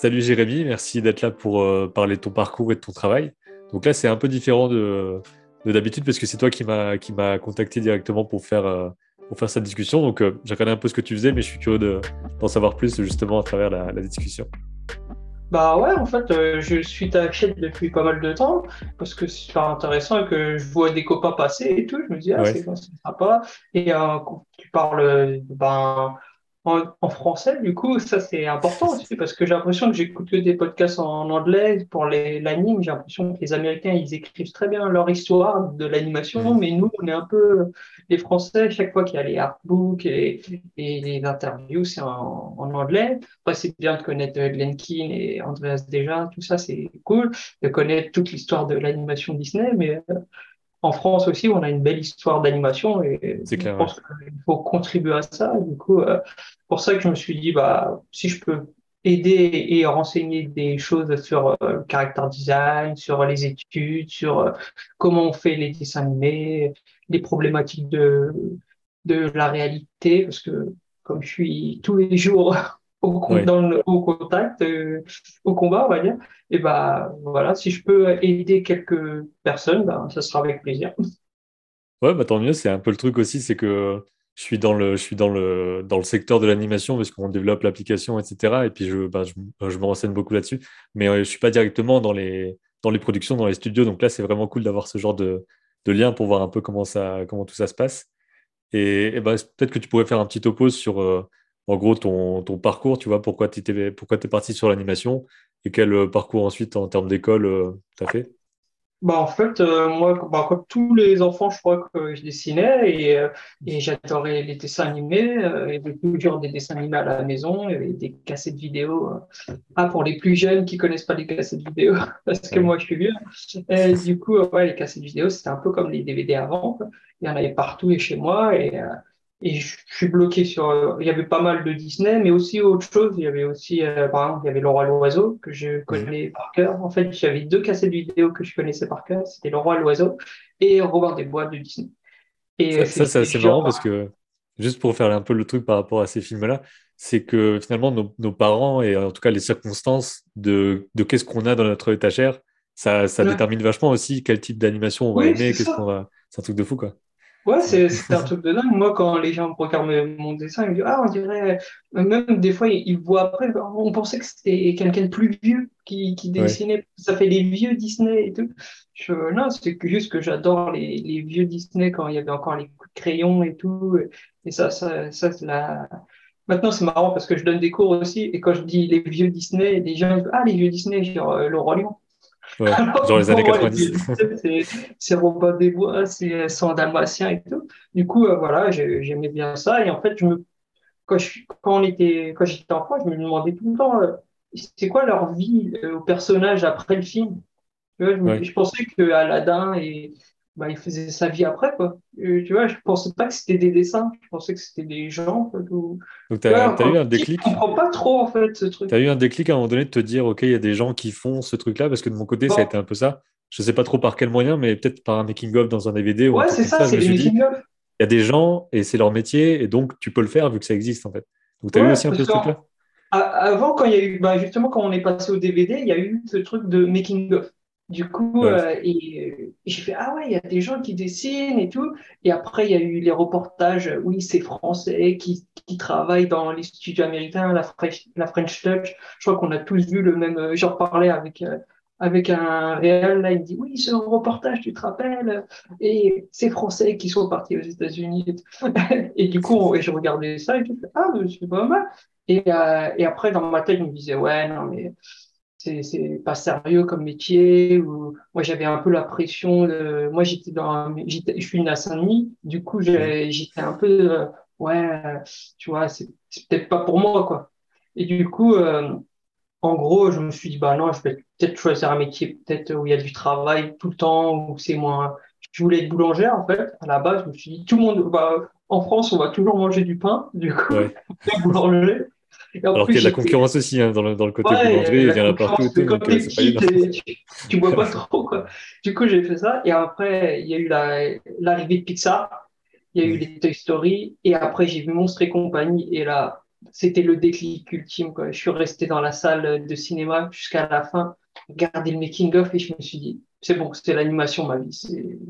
Salut Jérémy, merci d'être là pour euh, parler de ton parcours et de ton travail. Donc là, c'est un peu différent de, d'habitude parce que c'est toi qui m'as qui m'a contacté directement pour faire euh, pour faire cette discussion. Donc euh, j'ai regardé un peu ce que tu faisais, mais je suis curieux d'en savoir plus justement à travers la, discussion. Bah ouais, en fait, je suis ta chaîne depuis pas mal de temps parce que c'est super intéressant et que je vois des copains passer et tout. Je me dis, ah, c'est sympa. Et tu parles, ben, en, français, du coup, ça c'est important aussi parce que j'ai l'impression que j'écoute que des podcasts en anglais pour l'anime. J'ai l'impression que les Américains ils écrivent très bien leur histoire de l'animation, mm. mais nous on est un peu les Français. Chaque fois qu'il y a les artbooks et, et les interviews, c'est en, anglais. Après, c'est bien de connaître Glenn Keane et Andreas déjà, tout ça c'est cool de connaître toute l'histoire de l'animation Disney, mais euh, en France aussi, on a une belle histoire d'animation et je pense qu'il faut contribuer à ça. Du coup, euh, pour ça que je me suis dit, bah, si je peux aider et renseigner des choses sur euh, le caractère design, sur les études, sur euh, comment on fait les dessins animés, les problématiques de, de la réalité, parce que comme je suis tous les jours au, dans le, au contact, euh, au combat, on va dire. Et bah voilà, si je peux aider quelques personnes, bah, ça sera avec plaisir. Ouais, bah tant mieux. C'est un peu le truc aussi, c'est que je suis dans le, je suis dans le, dans le secteur de l'animation parce qu'on développe l'application, etc. Et puis je, bah, je, je, me renseigne beaucoup là-dessus, mais euh, je suis pas directement dans les, dans les productions, dans les studios. Donc là, c'est vraiment cool d'avoir ce genre de, de lien pour voir un peu comment ça, comment tout ça se passe. Et, bah, peut-être que tu pourrais faire un petit topo sur euh, en gros ton, ton, parcours, tu vois, pourquoi tu es, parti sur l'animation et quel euh, parcours ensuite en termes d'école euh, tu as fait? Bah, en fait, euh, moi, bah, comme tous les enfants, je crois que je dessinais et, et j'adorais les dessins animés. y avait toujours des dessins animés à la maison, avait des cassettes vidéo. Ah, pour les plus jeunes qui connaissent pas les cassettes vidéo, parce que moi, je suis vieux. Et, du coup, ouais, les cassettes vidéo, c'était un peu comme les DVD avant. Il y en avait partout et chez moi. Et, et je suis bloqué sur. Euh, il y avait pas mal de Disney, mais aussi autre chose. Il y avait aussi, euh, par exemple, il y avait Le Roi l'Oiseau que je connais par cœur. En fait, j'avais deux cassettes vidéo que je connaissais par cœur. C'était Le Roi l'Oiseau et Robin des Bois de Disney. Et ça, c'est assez marrant parce que, juste pour faire un peu le truc par rapport à ces films-là, c'est que finalement, nos, parents et en tout cas les circonstances de, de qu'est-ce qu'on a dans notre étagère, ça, ça détermine vachement aussi quel type d'animation on va aimer, qu'est-ce qu'on va. C'est un truc de fou, quoi. Ouais, c'est un truc de dingue. Moi, quand les gens regardent mon dessin, ils me disent Ah, on dirait. Même des fois, ils voient après. On pensait que c'était quelqu'un de plus vieux qui, qui dessinait. Ça fait les vieux Disney et tout. Je, non, c'est juste que j'adore les, les, vieux Disney quand il y avait encore les coups de crayon et tout. Et ça, ça, ça c'est la. Maintenant, c'est marrant parce que je donne des cours aussi. Et quand je dis les vieux Disney, les gens disent Ah, les vieux Disney, genre euh, le Roi Lion. Ouais, genre les années 90. c'est Robin des Bois, c'est son dalmatien et tout. Du coup, euh, voilà, j'aimais bien ça. Et en fait, je me, quand, je, quand, on était, quand j'étais enfant, je me demandais tout le temps, euh, c'est quoi leur vie euh, au personnage après le film? je, je, pensais que Aladdin et bah, il faisait sa vie après, quoi. tu vois, je pensais pas que c'était des dessins, je pensais que c'était des gens. Donc, tu as, eu un déclic. Je comprends pas trop, en fait, ce truc. Tu as eu un déclic à un moment donné de te dire, OK, il y a des gens qui font ce truc-là, parce que de mon côté, ça a été un peu ça. Je sais pas trop par quel moyen, mais peut-être par un making-of dans un DVD. Ouais, c'est ça, c'est les making-of. Il y a des gens et c'est leur métier, et donc tu peux le faire vu que ça existe, en fait. Donc, tu as eu aussi un peu ce truc-là? Avant, quand il y a eu, bah, justement, quand on est passé au DVD, il y a eu ce truc de making-of. Du coup, euh, et, j'ai fait, ah ouais, il y a des gens qui dessinent et tout. Et après, il y a eu les reportages, oui, c'est français qui, qui travaillent dans les studios américains, la French, la French Touch. Je crois qu'on a tous vu le même. Euh, j'en parlais avec, euh, avec un réel, là, il me dit, oui, ce reportage, tu te rappelles? Et c'est français qui sont partis aux États-Unis. Et, du coup, je regardais ça et je fais, ah, c'est pas mal. Et, et après, dans ma tête, je me disais, ouais, non, mais c'est pas sérieux comme métier ou moi j'avais un peu la pression de moi j'étais dans je suis une à Saint-Denis. Du coup j'étais un peu euh, ouais tu vois c'est peut-être pas pour moi quoi. Et du coup euh, en gros je me suis dit bah non je vais peut-être choisir un métier peut-être où il y a du travail tout le temps où c'est moins je voulais être boulangère en fait à la base. Je me suis dit tout le monde bah, en France on va toujours manger du pain du coup ouais. boulanger alors qu'il y a de la concurrence aussi hein, dans, le, dans, le, côté ouais, boulangerie, il y en a partout. Tout, petit, tu, ne bois pas trop. Quoi. Du coup, j'ai fait ça. Et après, il y a eu l'arrivée de Pixar. Il y a eu les Toy Story. Et après, j'ai vu Monstre et compagnie. Et là, c'était le déclic ultime. Quoi. Je suis resté dans la salle de cinéma jusqu'à la fin, regarder le making-of et je me suis dit, c'est bon, c'était l'animation, ma vie,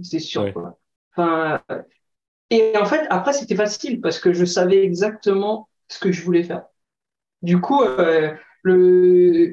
c'est sûr. Quoi. Enfin, et en fait, après, c'était facile parce que je savais exactement ce que je voulais faire. Du coup, euh, le,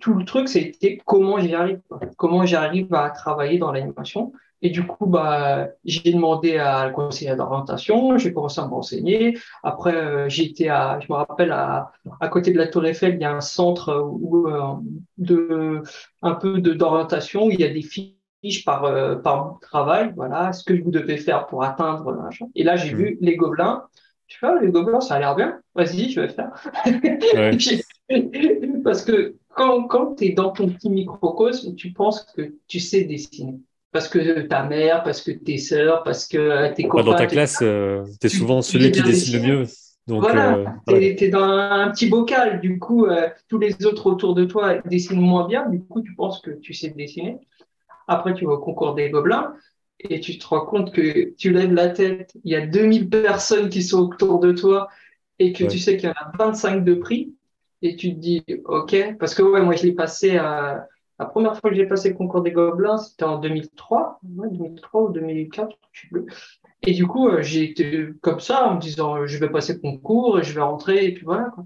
tout, le truc, c'était comment j'y arrive, comment j'arrive à travailler dans l'animation. Et du coup, bah, j'ai demandé à le conseiller d'orientation, j'ai commencé à me renseigner. Après, euh, été à, je me rappelle, à, à côté de la Tour Eiffel, il y a un centre où, euh, de, un peu d'orientation où il y a des fiches par, euh, par travail, voilà, ce que vous devez faire pour atteindre. Et là, j'ai mmh. vu les gobelins. Tu vois, les gobelins, ça a l'air bien. Vas-y, je vais faire. Parce que quand, quand tu es dans ton petit microcosme, tu penses que tu sais dessiner. Parce que ta mère, parce que tes sœurs, parce que tes copains. Dans ta classe, euh, tu es souvent celui qui dessine le mieux. Donc, voilà, euh, tu es, dans un petit bocal. Du coup, euh, tous les autres autour de toi dessinent moins bien. Du coup, tu penses que tu sais dessiner. Après, tu vas au concours des gobelins et tu te rends compte que tu lèves la tête, il y a 2000 personnes qui sont autour de toi et que tu sais qu'il y en a 25 de prix et tu te dis, OK, parce que ouais, moi, je l'ai passé à. La première fois que j'ai passé le concours des Gobelins, c'était en 2003, 2003 ou 2004, je sais plus. Et du coup, euh, j'ai été comme ça, en me disant, je vais passer le concours, je vais rentrer, et puis voilà. Quoi.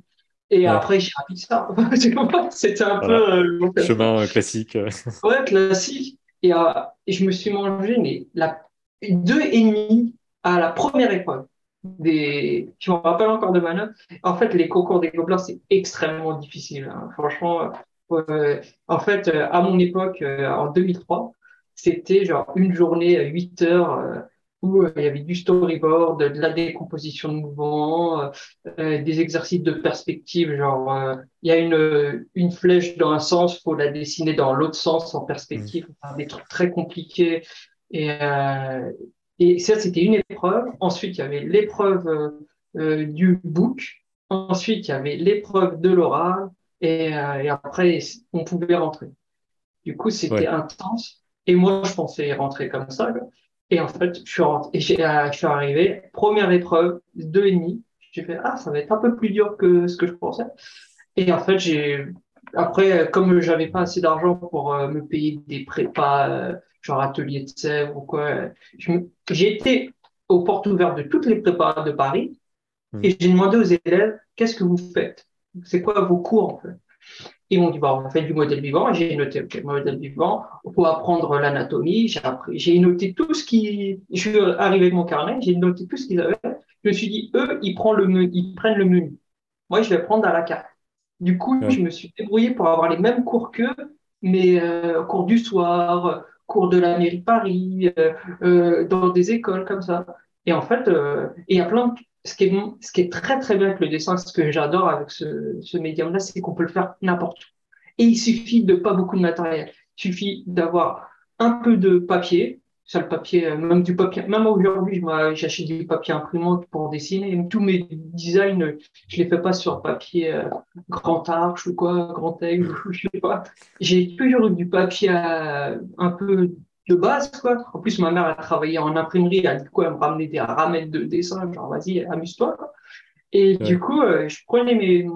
Et après, j'ai appris ça. C'était un peu. Euh, Chemin classique. ouais, classique. Et, euh, et, je me suis mangé mais, la, deux et demi à la première épreuve des. Je me rappelle encore de ma note. En fait, les concours des gobelins, c'est extrêmement difficile. Hein. Franchement, euh, en fait, euh, à mon époque, euh, en 2003, c'était genre une journée à 8 heures où il y avait du storyboard, de la décomposition de mouvements, des exercices de perspective, genre il y a une, une flèche dans un sens, faut la dessiner dans l'autre sens en perspective, mmh. des trucs très compliqués. Et, et ça, c'était une épreuve. Ensuite, il y avait l'épreuve euh, euh, du book. Ensuite, il y avait l'épreuve de l'oral. Et, euh, et, après, on pouvait rentrer. Du coup, c'était intense. Et moi, je pensais rentrer comme ça. Et en fait, je suis rentré. Je suis arrivé. Première épreuve, deux et demi. J'ai fait, ah, ça va être un peu plus dur que ce que je pensais. Et en fait, j'ai, après, comme j'avais pas assez d'argent pour me payer des prépas, genre atelier de sèvres ou quoi. J'ai été aux portes ouvertes de toutes les prépas de Paris hmm. et j'ai demandé aux élèves qu'est-ce que vous faites? C'est quoi vos cours en fait? Ils m'ont dit bah, on fait du modèle vivant. J'ai noté le modèle vivant. pour apprendre l'anatomie. J'ai appris, j'ai noté tout ce qui. Je suis arrivé avec mon carnet, j'ai noté tout ce qu'ils avaient. Je me suis dit eux, ils prennent le menu, ils prennent le menu. Moi, je vais prendre à la carte. Du coup, je me suis débrouillé pour avoir les mêmes cours qu'eux, mais euh, cours du soir, cours de la mairie de Paris, euh, euh, dans des écoles comme ça. Et en fait, il y a plein de... Ce qui, est, très très bien avec le dessin, ce que j'adore avec ce, ce médium-là, c'est qu'on peut le faire n'importe où. Et il suffit de pas beaucoup de matériel. Il suffit d'avoir un peu de papier, ça le papier, euh, même du papier, même aujourd'hui, j'achète du papier imprimante pour dessiner. Tous mes designs, je les fais pas sur papier euh, grand arche ou quoi, grand aigle, je sais pas. J'ai toujours eu du papier euh, un peu de base, quoi. En plus, ma mère a travaillé en imprimerie, elle, coup, elle me ramenait des ramènes de dessin, genre, vas-y, amuse-toi, Et du coup, je prenais mes,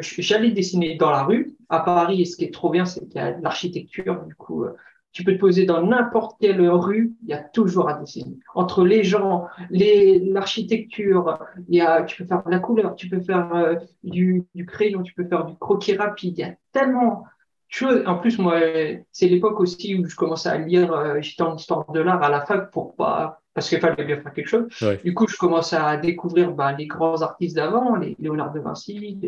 j'allais dessiner dans la rue. À Paris, et ce qui est trop bien, c'est qu'il y a l'architecture. Du coup, tu peux te poser dans n'importe quelle rue, il y a toujours à dessiner. Entre les gens, l'architecture, il y a, tu peux faire de la couleur, tu peux faire euh, du, du, crayon, tu peux faire du croquis rapide. Il y a tellement En plus, moi, c'est l'époque aussi où je commençais à lire, euh, j'étais en histoire de l'art à la fac pour pas, parce qu'il fallait bien faire quelque chose. Du coup, je commençais à découvrir bah, les grands artistes d'avant, les Léonard de Vinci.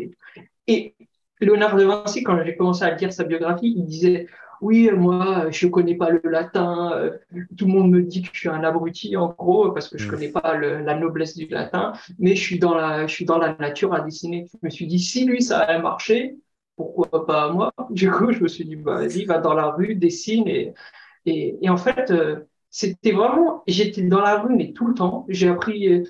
Et Léonard de Vinci, quand j'ai commencé à lire sa biographie, il disait oui, moi, je connais pas le latin. Euh, tout le monde me dit que je suis un abruti, en gros, parce que je mm. connais pas la noblesse du latin. Mais je suis dans la, je suis dans la nature à dessiner. Je me suis dit, si lui, ça a marché, pourquoi pas moi Du coup, je me suis dit, bah, vas-y, va dans la rue, dessine. Et, et, et en fait, euh, c'était vraiment, j'étais dans la rue, mais tout le temps. J'ai appris euh,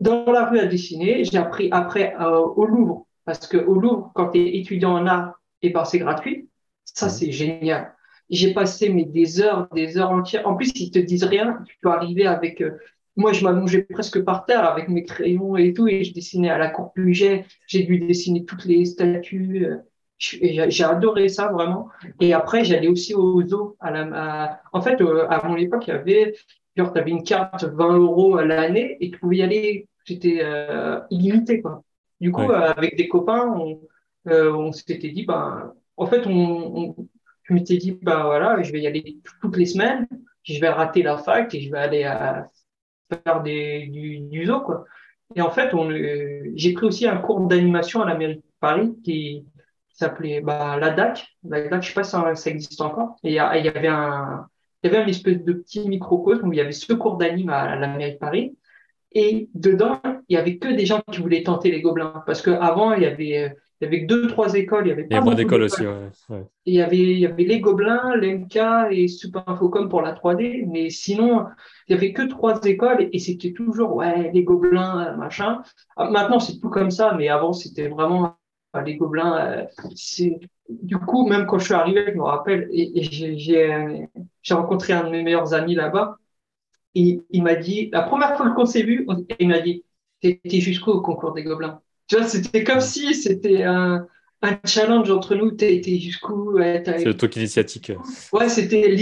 dans la rue à dessiner. J'ai appris après au Louvre, parce que au Louvre, quand tu es étudiant en art, et ben, c'est gratuit. Ça, c'est génial. J'ai passé mais, des heures, des heures entières. En plus, ils te disent rien. Tu peux arriver avec euh, moi, je m'allongeais presque par terre avec mes crayons et tout, et je dessinais à la cour Puget. J'ai dû dessiner toutes les statues. Euh, j'ai adoré ça vraiment. Et après, j'allais aussi au zoo. À la, En fait, euh, à mon époque, il y avait, genre, tu avais une carte 20 euros à l'année et tu pouvais y aller. C'était euh, illimité, quoi. Du coup, avec des copains, on, on s'était dit, ben, en fait, on, on je m'étais dit, ben voilà, je vais y aller toutes les semaines. Je vais rater la fac et je vais aller à faire des, du, zoo, quoi. Et en fait, on, j'ai pris aussi un cours d'animation à la mairie de Paris qui, s'appelait bah, la DAC. La DAC, je sais pas si ça, existe encore. Et il y, avait un, il y avait un espèce de petit microcosme où il y avait ce cours d'anime à, la mairie de Paris. Et dedans, il y avait que des gens qui voulaient tenter les gobelins. Parce qu'avant, il y avait, il y avait deux, trois écoles. Il y avait pas moins d'écoles aussi, il, y avait, il y avait les Gobelins, l'MK et Super Infocom pour la 3D. Mais sinon, il y avait que trois écoles et c'était toujours, ouais, les Gobelins, machin. Ah, maintenant, c'est tout comme ça, mais avant, c'était vraiment les Gobelins. Euh, c'est du coup, même quand je suis arrivé, je me rappelle, et, j'ai rencontré un de mes meilleurs amis là-bas. Et il m'a dit, la première fois qu'on s'est vu, il m'a dit, t'étais jusqu'au concours des Gobelins c'était comme si c'était un, un, challenge entre nous. T'étais jusqu'où C'est le truc initiatique. Ouais, c'était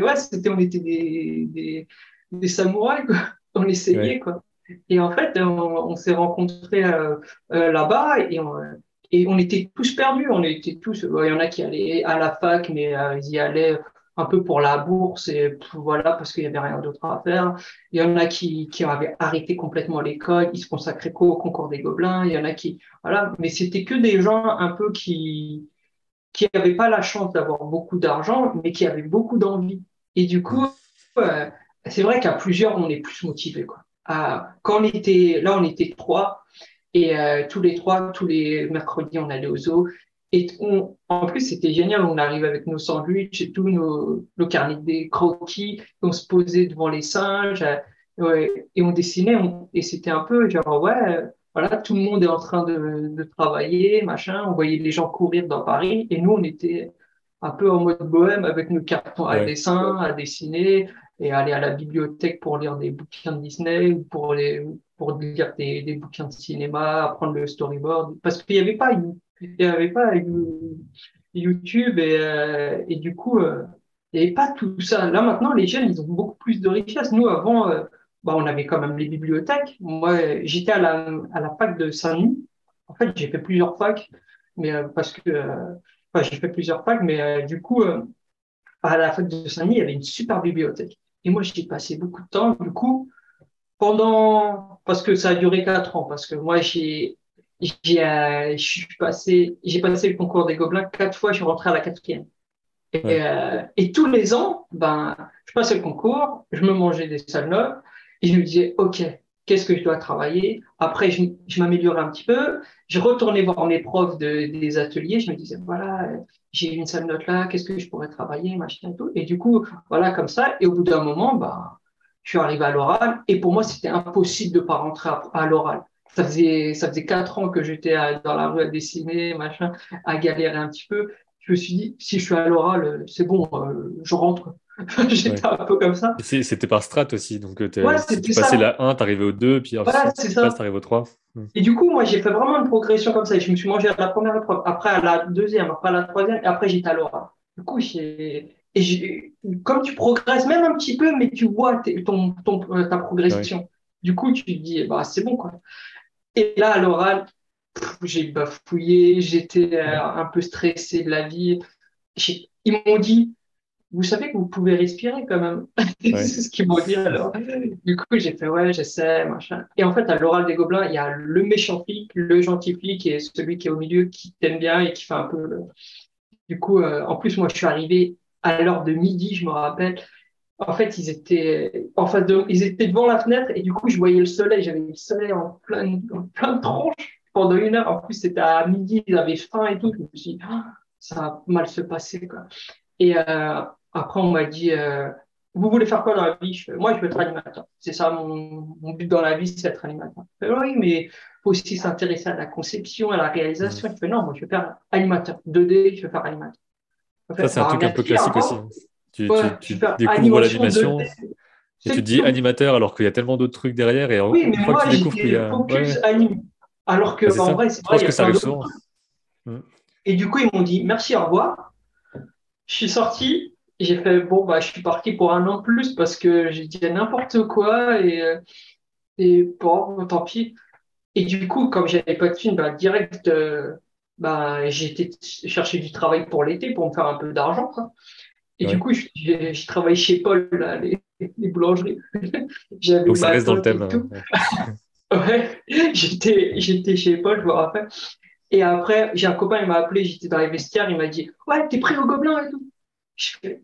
ouais, c'était on était des, des, des samouraïs quoi. On essayait quoi. Et en fait, on, s'est rencontrés euh, euh, là-bas et on, et on était tous perdus. On était tous. Il y en a qui allaient à la fac, mais euh, ils y allaient un peu pour la bourse et voilà parce qu'il y avait rien d'autre à faire. Il y en a qui, qui avaient arrêté complètement l'école, ils se consacraient qu'au concours des gobelins. Il y en a qui voilà, mais c'était que des gens un peu qui qui n'avaient pas la chance d'avoir beaucoup d'argent, mais qui avaient beaucoup d'envie. Et du coup, euh, c'est vrai qu'à plusieurs, on est plus motivé quoi. quand on était là, on était trois. Et euh, tous les trois, tous les mercredis, on allait au zoo. Et en plus, c'était génial. On arrivait avec nos sandwichs et tous nos, nos carnets des croquis. On se posait devant les singes et on dessinait. et c'était un peu genre, ouais, voilà, tout le monde est en train de, de, travailler, machin. On voyait les gens courir dans Paris. Et nous, on était un peu en mode bohème avec nos cartons à dessin, à dessiner et aller à la bibliothèque pour lire des bouquins de Disney ou pour, les, pour lire des, des bouquins de cinéma, apprendre le storyboard. Parce qu'il n'y avait pas une il n'y avait pas YouTube et, euh, du coup, euh, il n'y avait pas tout ça. Là, maintenant, les jeunes, ils ont beaucoup plus de richesse. Nous, avant, euh, bah, on avait quand même les bibliothèques. Moi, j'étais à la, fac de Saint-Denis. En fait, j'ai fait plusieurs facs, mais parce que, j'ai fait plusieurs mais du coup, à la fac de Saint-Denis, il y avait une super bibliothèque. Et moi, j'y passé beaucoup de temps. Du coup, pendant, parce que ça a duré quatre ans, parce que moi, j'ai j'ai euh, passé, j'ai passé le concours des Gobelins quatre fois, je suis rentré à la quatrième. Et, euh, et tous les ans, ben, je passais le concours, je me mangeais des neuves et je me disais, OK, qu'est-ce que je dois travailler? Après, je, je m'améliorais un petit peu. Je retournais voir mes profs de, des ateliers. Je me disais, voilà, j'ai une salle note là, qu'est-ce que je pourrais travailler, machin et tout. Et du coup, voilà, comme ça. Et au bout d'un moment, ben, je suis arrivé à l'oral. Et pour moi, c'était impossible de pas rentrer à l'oral ça faisait, ça faisait quatre ans que j'étais dans la rue à dessiner, machin, à galérer un petit peu. Je me suis dit, si je suis à l'oral, c'est bon, euh, je rentre. j'étais un peu comme ça. C'était par strat aussi. Donc, euh, tu passais la 1, tu arrivais au 2, puis voilà, tu arrives au 3. Hmm. Et du coup, moi, j'ai fait vraiment une progression comme ça. Je me suis mangé à la première épreuve, après à la deuxième, après à la troisième, et après j'étais à l'oral. Du coup, j'ai. Et comme tu progresses même un petit peu, mais tu vois ton, ton, euh, ta progression. Du coup, tu te dis, bah, c'est bon, quoi. Et là, à l'oral, j'ai bafouillé, j'étais euh, un peu stressé de la vie. Ils m'ont dit, vous savez que vous pouvez respirer quand même. c'est ce qu'ils m'ont dit alors. Du coup, j'ai fait, ouais, j'essaie, machin. Et en fait, à l'oral des gobelins, il y a le méchant flic, le gentil flic et celui qui est au milieu qui t'aime bien et qui fait un peu le... Du coup, euh, en plus, moi, je suis arrivé à l'heure de midi, je me rappelle en fait, ils étaient en face de, ils étaient devant la fenêtre et du coup, je voyais le soleil. J'avais le soleil en plein, en plein tronche pendant une heure. En plus, c'était à midi, ils avaient faim et tout. Je me suis dit, ah, ça va mal se passer, quoi. Et euh, après, on m'a dit, euh, vous voulez faire quoi dans la vie? Moi, je veux être animateur. C'est ça mon, mon, but dans la vie, c'est être animateur. oui, mais faut aussi s'intéresser à la conception, à la réalisation. Je fais non, moi, je veux faire animateur. 2D, je veux faire animateur. ça, c'est un truc un peu classique aussi. Tu, tu, découvres l'animation. Et tu dis animateur alors qu'il y a tellement d'autres trucs derrière. Et oui, mais moi, j'étais focus anime. Alors que, en vrai, c'est vrai, que ça arrive souvent. Mm. Et du coup, ils m'ont dit merci, au revoir. Je suis sorti. J'ai fait bon, bah, je suis parti pour un an de plus parce que j'ai dit n'importe quoi et, euh, et bon, tant pis. Et du coup, comme j'avais pas de film, bah, direct, euh, bah, j'ai été chercher du travail pour l'été pour me faire un peu d'argent. Et du coup, j'ai travaillé chez Paul, là, les, les boulangeries. Donc ça reste dans le thème. ouais, j'étais chez Paul, je me rappelle. Et après, j'ai un copain, il m'a appelé, j'étais dans les vestiaires, il m'a dit Ouais, t'es prêt au gobelin et tout. Je fais,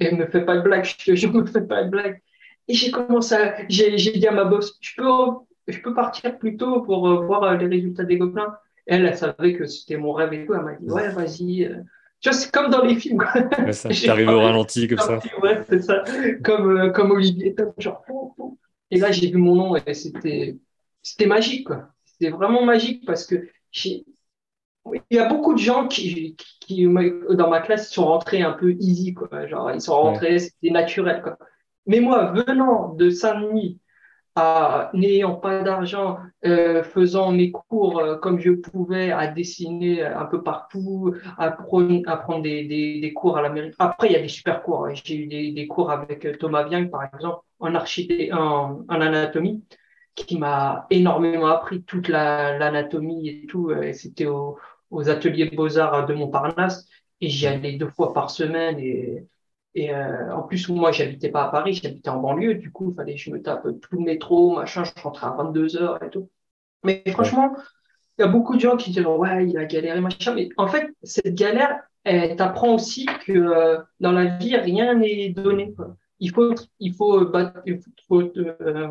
et me fais pas de blague, je te me fais pas de blague. Et j'ai commencé à. J'ai dit à ma boss Je peux, je peux partir plus tôt pour euh, voir euh, les résultats des gobelins? Elle, elle savait que c'était mon rêve et tout. Elle m'a dit Ouais, vas-y. Euh. Tu vois, c'est comme dans les films. T'arrives au ralenti comme ça. Ouais, c'est ça. Comme, comme Olivier. Genre, et là, j'ai vu mon nom et c'était magique. C'était vraiment magique parce que j'ai il y a beaucoup de gens qui, qui, dans ma classe, sont rentrés un peu easy, quoi. Genre, ils sont rentrés, c'était naturel, quoi. Mais moi, venant de Saint-Denis, n'ayant pas d'argent, euh, faisant mes cours euh, comme je pouvais, à dessiner un peu partout, à, prendre, des, des, des, cours à l'Amérique. Après, il y a des super cours. Hein. J'ai eu des, des, cours avec Thomas Viang, par exemple, en, en, en anatomie qui m'a énormément appris toute l'anatomie et tout. Euh, C'était au, aux ateliers Beaux-Arts de Montparnasse et j'y allais deux fois par semaine. Et, et euh, en plus, moi, j'habitais pas à Paris, j'habitais en banlieue. Du coup, il fallait que je me tape tout le métro, machin. Je rentrais à 22 heures et tout. Mais franchement, il y a beaucoup de gens qui disent ouais, il a galéré, machin. Mais en fait, cette galère, elle t'apprend aussi que euh, dans la vie, rien n'est donné. Il faut, il faut, il faut, euh,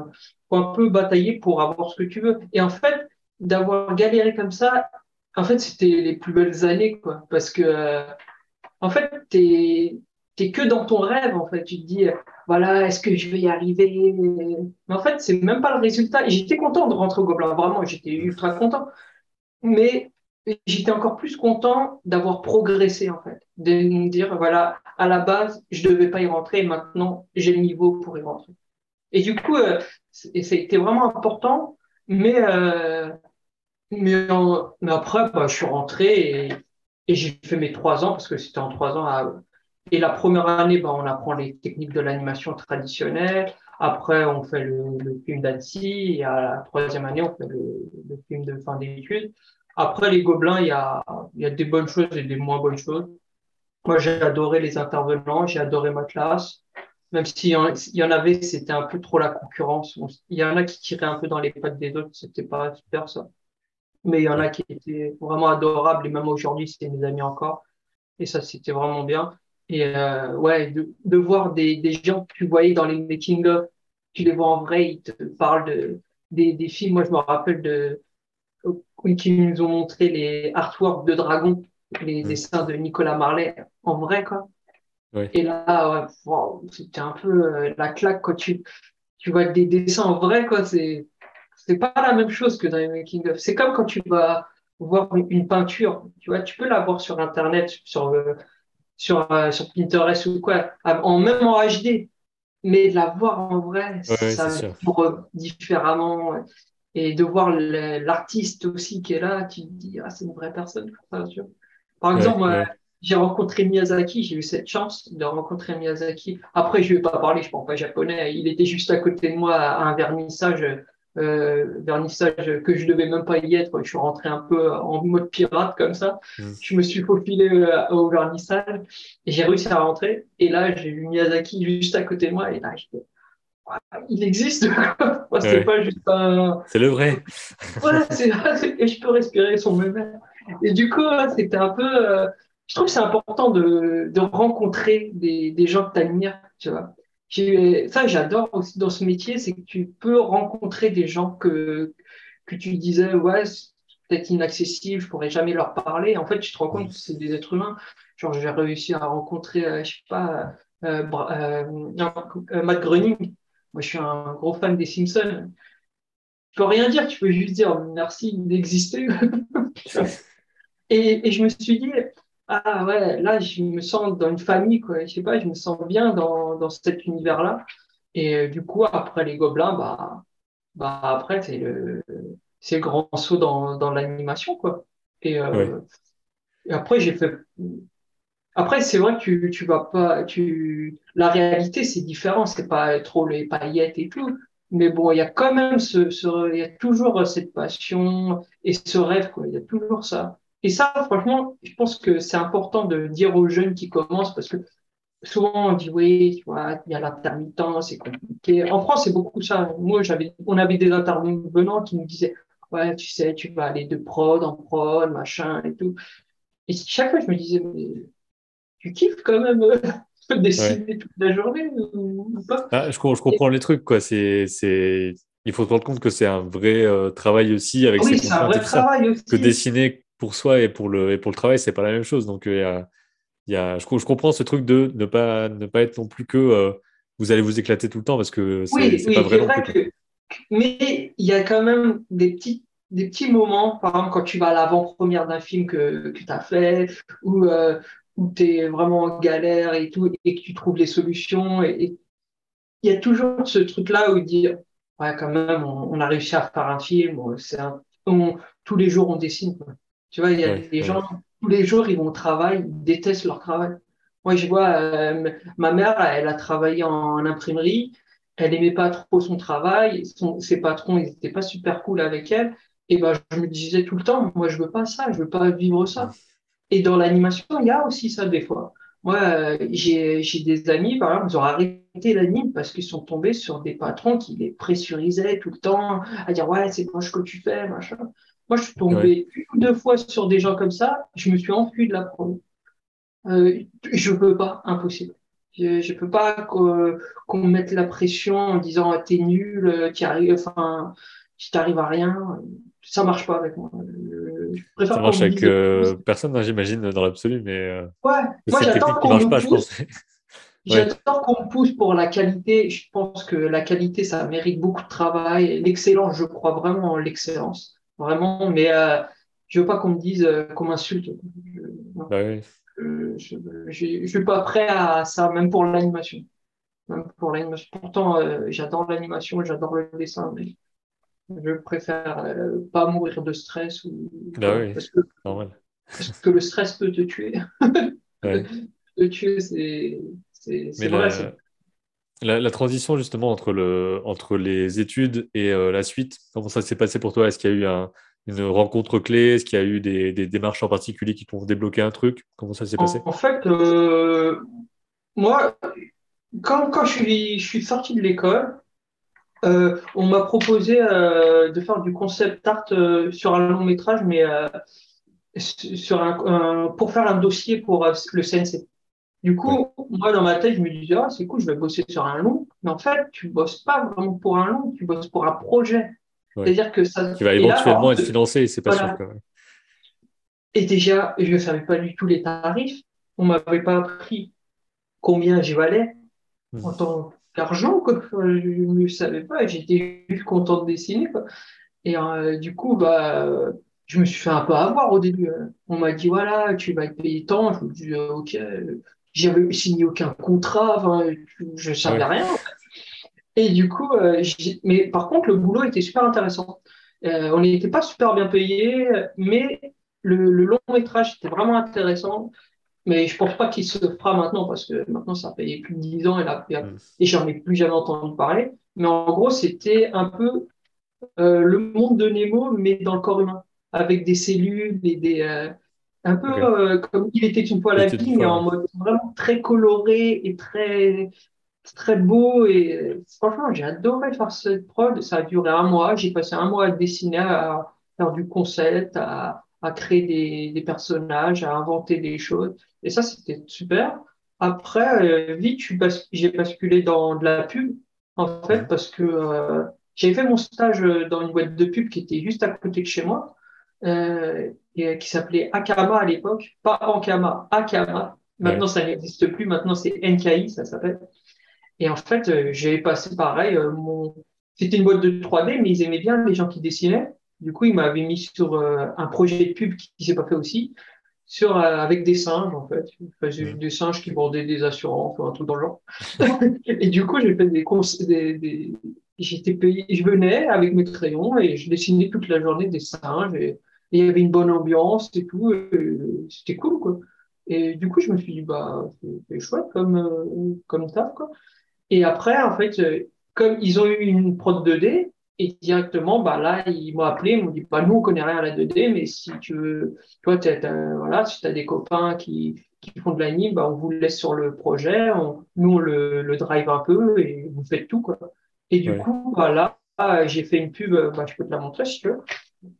faut un peu batailler pour avoir ce que tu veux. Et en fait, d'avoir galéré comme ça, en fait, c'était les plus belles années, quoi. Parce que, euh, en fait, t'es que dans ton rêve, en fait. Tu te dis, voilà, est-ce que je vais y arriver? Mais en fait, c'est même pas le résultat. J'étais content de rentrer au Gobelin, vraiment, j'étais ultra content. Mais j'étais encore plus content d'avoir progressé, en fait. De me dire, voilà, à la base, je devais pas y rentrer, maintenant, j'ai le niveau pour y rentrer. Et du coup, euh, c'était vraiment important, mais... Euh, mais, mais après, bah, je suis rentré et, et j'ai fait mes trois ans parce que c'était en trois ans. À... Et la première année, bah, on apprend les techniques de l'animation traditionnelle. Après, on fait le, film d'Annecy. Et à la troisième année, on fait le, film de fin d'études. Après, les Gobelins, il y a, y a des bonnes choses et des moins bonnes choses. Moi, j'ai adoré les intervenants, j'ai adoré ma classe. Même s'il y, y en avait, c'était un peu trop la concurrence. Il y en a qui tiraient un peu dans les pattes des autres, c'était pas super ça mais il y en a qui étaient vraiment adorables et même aujourd'hui, c'était mes amis encore. Et ça, c'était vraiment bien. Et euh, ouais, de, de voir des, des, gens que tu voyais dans les making-of, tu les vois en vrai, ils te parlent de, des, des films. Moi, je me rappelle de qui nous ont montré les artworks de Dragon, les mm. dessins de Nicolas Marley en vrai, quoi. Et là, ouais, c'était un peu euh, la claque quand tu, tu vois des dessins en vrai, quoi. C'est c'est pas la même chose que dans les making of. C'est comme quand tu vas voir une peinture, tu vois, tu peux la voir sur Internet, sur, euh, sur, euh, sur Pinterest ou quoi, en même en HD, mais de la voir en vrai, ça va différemment. Et de voir l'artiste aussi qui est là, tu te dis, ah, c'est une vraie personne. Par exemple, j'ai rencontré Miyazaki, j'ai eu cette chance de rencontrer Miyazaki. Après, je ne vais pas parler, je ne parle pas japonais. Il était juste à côté de moi à un vernissage euh, vernissage que je devais même pas y être. Je suis rentré un peu en mode pirate comme ça. Mm. Je me suis faufilé euh, au vernissage et j'ai réussi à rentrer. Et là, j'ai vu Miyazaki juste à côté de moi et là, il existe. c'est pas juste un. C'est le vrai. voilà, et je peux respirer son même Et du coup, c'était un peu. Euh, je trouve que c'est important de, de rencontrer des, des gens que tu admires, tu vois ça, j'adore aussi dans ce métier, c'est que tu peux rencontrer des gens que, que tu disais, ouais, c'est peut-être inaccessible, je pourrais jamais leur parler. En fait, tu te rends compte que c'est des êtres humains. Genre, j'ai réussi à rencontrer, euh, je sais pas, euh, euh, euh, Matt Groening. Moi, je suis un gros fan des Simpsons. Tu peux rien dire, tu peux juste dire merci d'exister. et, et je me suis dit, ah ouais, là, je me sens dans une famille, quoi. Je sais pas, je me sens bien dans, dans cet univers-là. Et du coup, après les Gobelins, bah, bah après, c'est le, c'est le grand saut dans, dans l'animation, quoi. Et, et après, j'ai fait. Après, c'est vrai que tu, tu vas pas. Tu... La réalité, c'est différent. C'est pas trop les paillettes et tout. Mais bon, il y a quand même ce, ce, il y a toujours cette passion et ce rêve, quoi. Il y a toujours ça. Et ça, franchement, je pense que c'est important de dire aux jeunes qui commencent parce que souvent on dit oui, tu vois, il y a l'intermittent, c'est compliqué. En France, c'est beaucoup ça. Moi, j'avais, on avait des intervenants qui nous disaient, ouais, tu sais, tu vas aller de prod en prod, machin et tout. Et chaque fois, je me disais, mais tu kiffes quand même euh, dessiner toute la journée ou, pas? Ah, je, je, comprends les trucs, quoi. C'est, c'est... Il faut se rendre compte que c'est un vrai euh, travail aussi avec oui, c'est un vrai travail aussi. Que dessiner pour soi et pour le, et pour le travail, c'est pas la même chose. Donc, euh, il y a, je, je, comprends ce truc de ne pas, ne pas être non plus que vous allez vous éclater tout le temps parce que c'est, oui, oui, pas vrai. vrai que... Mais il y a quand même des petits des petits moments, par exemple quand tu vas à l'avant-première d'un film que, que tu as fait, ou euh, où tu es vraiment en galère et tout, et que tu trouves les solutions. Et il y a toujours ce truc-là où dire, ouais, quand même, on, a réussi à faire un film, c'est tous les jours on dessine. Tu vois, il y a des gens, tous les jours ils vont au travail, ils détestent leur travail. Moi, je vois, euh, ma mère, elle a travaillé en, imprimerie, elle aimait pas trop son travail, ses patrons, ils étaient pas super cool avec elle. Et ben, je me disais tout le temps, moi, je veux pas ça, je veux pas vivre ça. Et dans l'animation, il y a aussi ça des fois. Moi, euh, j'ai des amis, par exemple, ils ont arrêté l'anime parce qu'ils sont tombés sur des patrons qui les pressurisaient tout le temps, à dire ouais, c'est moche que tu fais, machin. Moi, je suis tombé une ou deux fois sur des gens comme ça, je me suis enfui de la promo. Euh, je peux pas, impossible. Je, ne peux pas qu'on me mette la pression en disant t'es nul, tu arrives, enfin, tu t'arrives à rien ça marche pas avec moi. Je préfère ça marche avec euh, personne, hein, j'imagine, dans l'absolu, mais euh, ouais. moi j'attends qu'on me pousse. J'adore qu'on me pousse pour la qualité. Je pense que la qualité, ça mérite beaucoup de travail. L'excellence, je crois vraiment en l'excellence, vraiment. Mais euh, je veux pas qu'on me dise qu'on m'insulte. Je, bah je, je, suis pas prêt à ça, même pour l'animation. Pour l'animation. Pourtant, j'adore l'animation, j'adore le dessin, mais je préfère euh, pas mourir de stress ou bah parce, que, parce, que, le stress peut te tuer. te tuer, c'est c'est vrai. La, la, transition justement entre, le, entre les études et euh, la suite, comment ça s'est passé pour toi? Est-ce qu'il y a eu un, une rencontre clé? Est-ce qu'il y a eu des, des, démarches en particulier qui t'ont débloqué un truc? Comment ça s'est passé? en, fait, euh, moi, quand, quand je, suis, je suis sorti de l'école, euh, on m'a proposé de faire du concept art sur un long métrage, mais sur un, pour faire un dossier pour le CNC. Du coup, moi, dans ma tête, je me disais, ah, c'est cool, je vais bosser sur un long. Mais en fait, tu bosses pas vraiment pour un long, tu bosses pour un projet. C'est-à-dire que ça. Qui va éventuellement être financé, c'est pas sûr. Quand même. Et déjà, je ne savais pas du tout les tarifs. On m'avait pas appris combien j'y valais hmm. en tant quoi. je ne savais pas, j'étais juste content de dessiner, Et euh, du coup, bah, je me suis fait un peu avoir au début. Hein. On m'a dit, voilà, tu vas être payé tant. Je me dis, ok, j'avais signé aucun contrat, je ne savais rien. Et du coup, euh, mais par contre, le boulot était super intéressant. on n'était pas super bien payé, mais le, le long métrage était vraiment intéressant. Mais je pense pas qu'il se fera maintenant parce que maintenant ça a payé plus de 10 ans et, là, et j'en ai plus jamais entendu parler. Mais en gros, c'était un peu euh, le monde de Nemo, mais dans le corps humain, avec des cellules et des. Euh, un peu euh, comme il était une fois la vie, mais en mode vraiment très coloré et très, très beau. Et franchement, j'ai adoré faire cette prod. Ça a duré un mois. J'ai passé un mois à dessiner, à faire du concept, à, à créer des, des, personnages, à inventer des choses. Et ça, c'était super. Après, euh, vite, j'ai basculé dans de la pub, en fait, parce que euh, j'avais fait mon stage dans une boîte de pub qui était juste à côté de chez moi, euh, qui s'appelait Akama à l'époque, pas Ankama, Akama. Maintenant, ça n'existe plus. Maintenant, c'est NKI, ça s'appelle. Et en fait, euh, j'avais passé pareil. Euh, mon... C'était une boîte de 3D, mais ils aimaient bien les gens qui dessinaient. Du coup, ils m'avaient mis sur un projet de pub qui, qui s'est pas fait aussi sur, avec des singes, en fait. J'ai des singes qui vendaient des assurances ou un truc dans le genre. et du coup, j'ai fait des, des, des j'étais payé, je venais avec mes crayons et je dessinais toute la journée des singes et, il y avait une bonne ambiance et tout. C'était cool, quoi. Et du coup, je me suis dit, bah, c'est chouette comme, euh, comme taf, quoi. Et après, en fait, euh, comme ils ont eu une prod 2D, et directement, bah là, ils m'ont appelé, ils m'ont dit, bah, nous, on connaît rien à la 2D, mais si tu veux, toi, voilà, si tu as des copains qui, qui font de l'anime, bah, on vous laisse sur le projet, nous, on le, le drive un peu et vous faites tout, quoi. Et du coup, voilà, j'ai fait une pub, bah, je peux te la montrer si tu veux,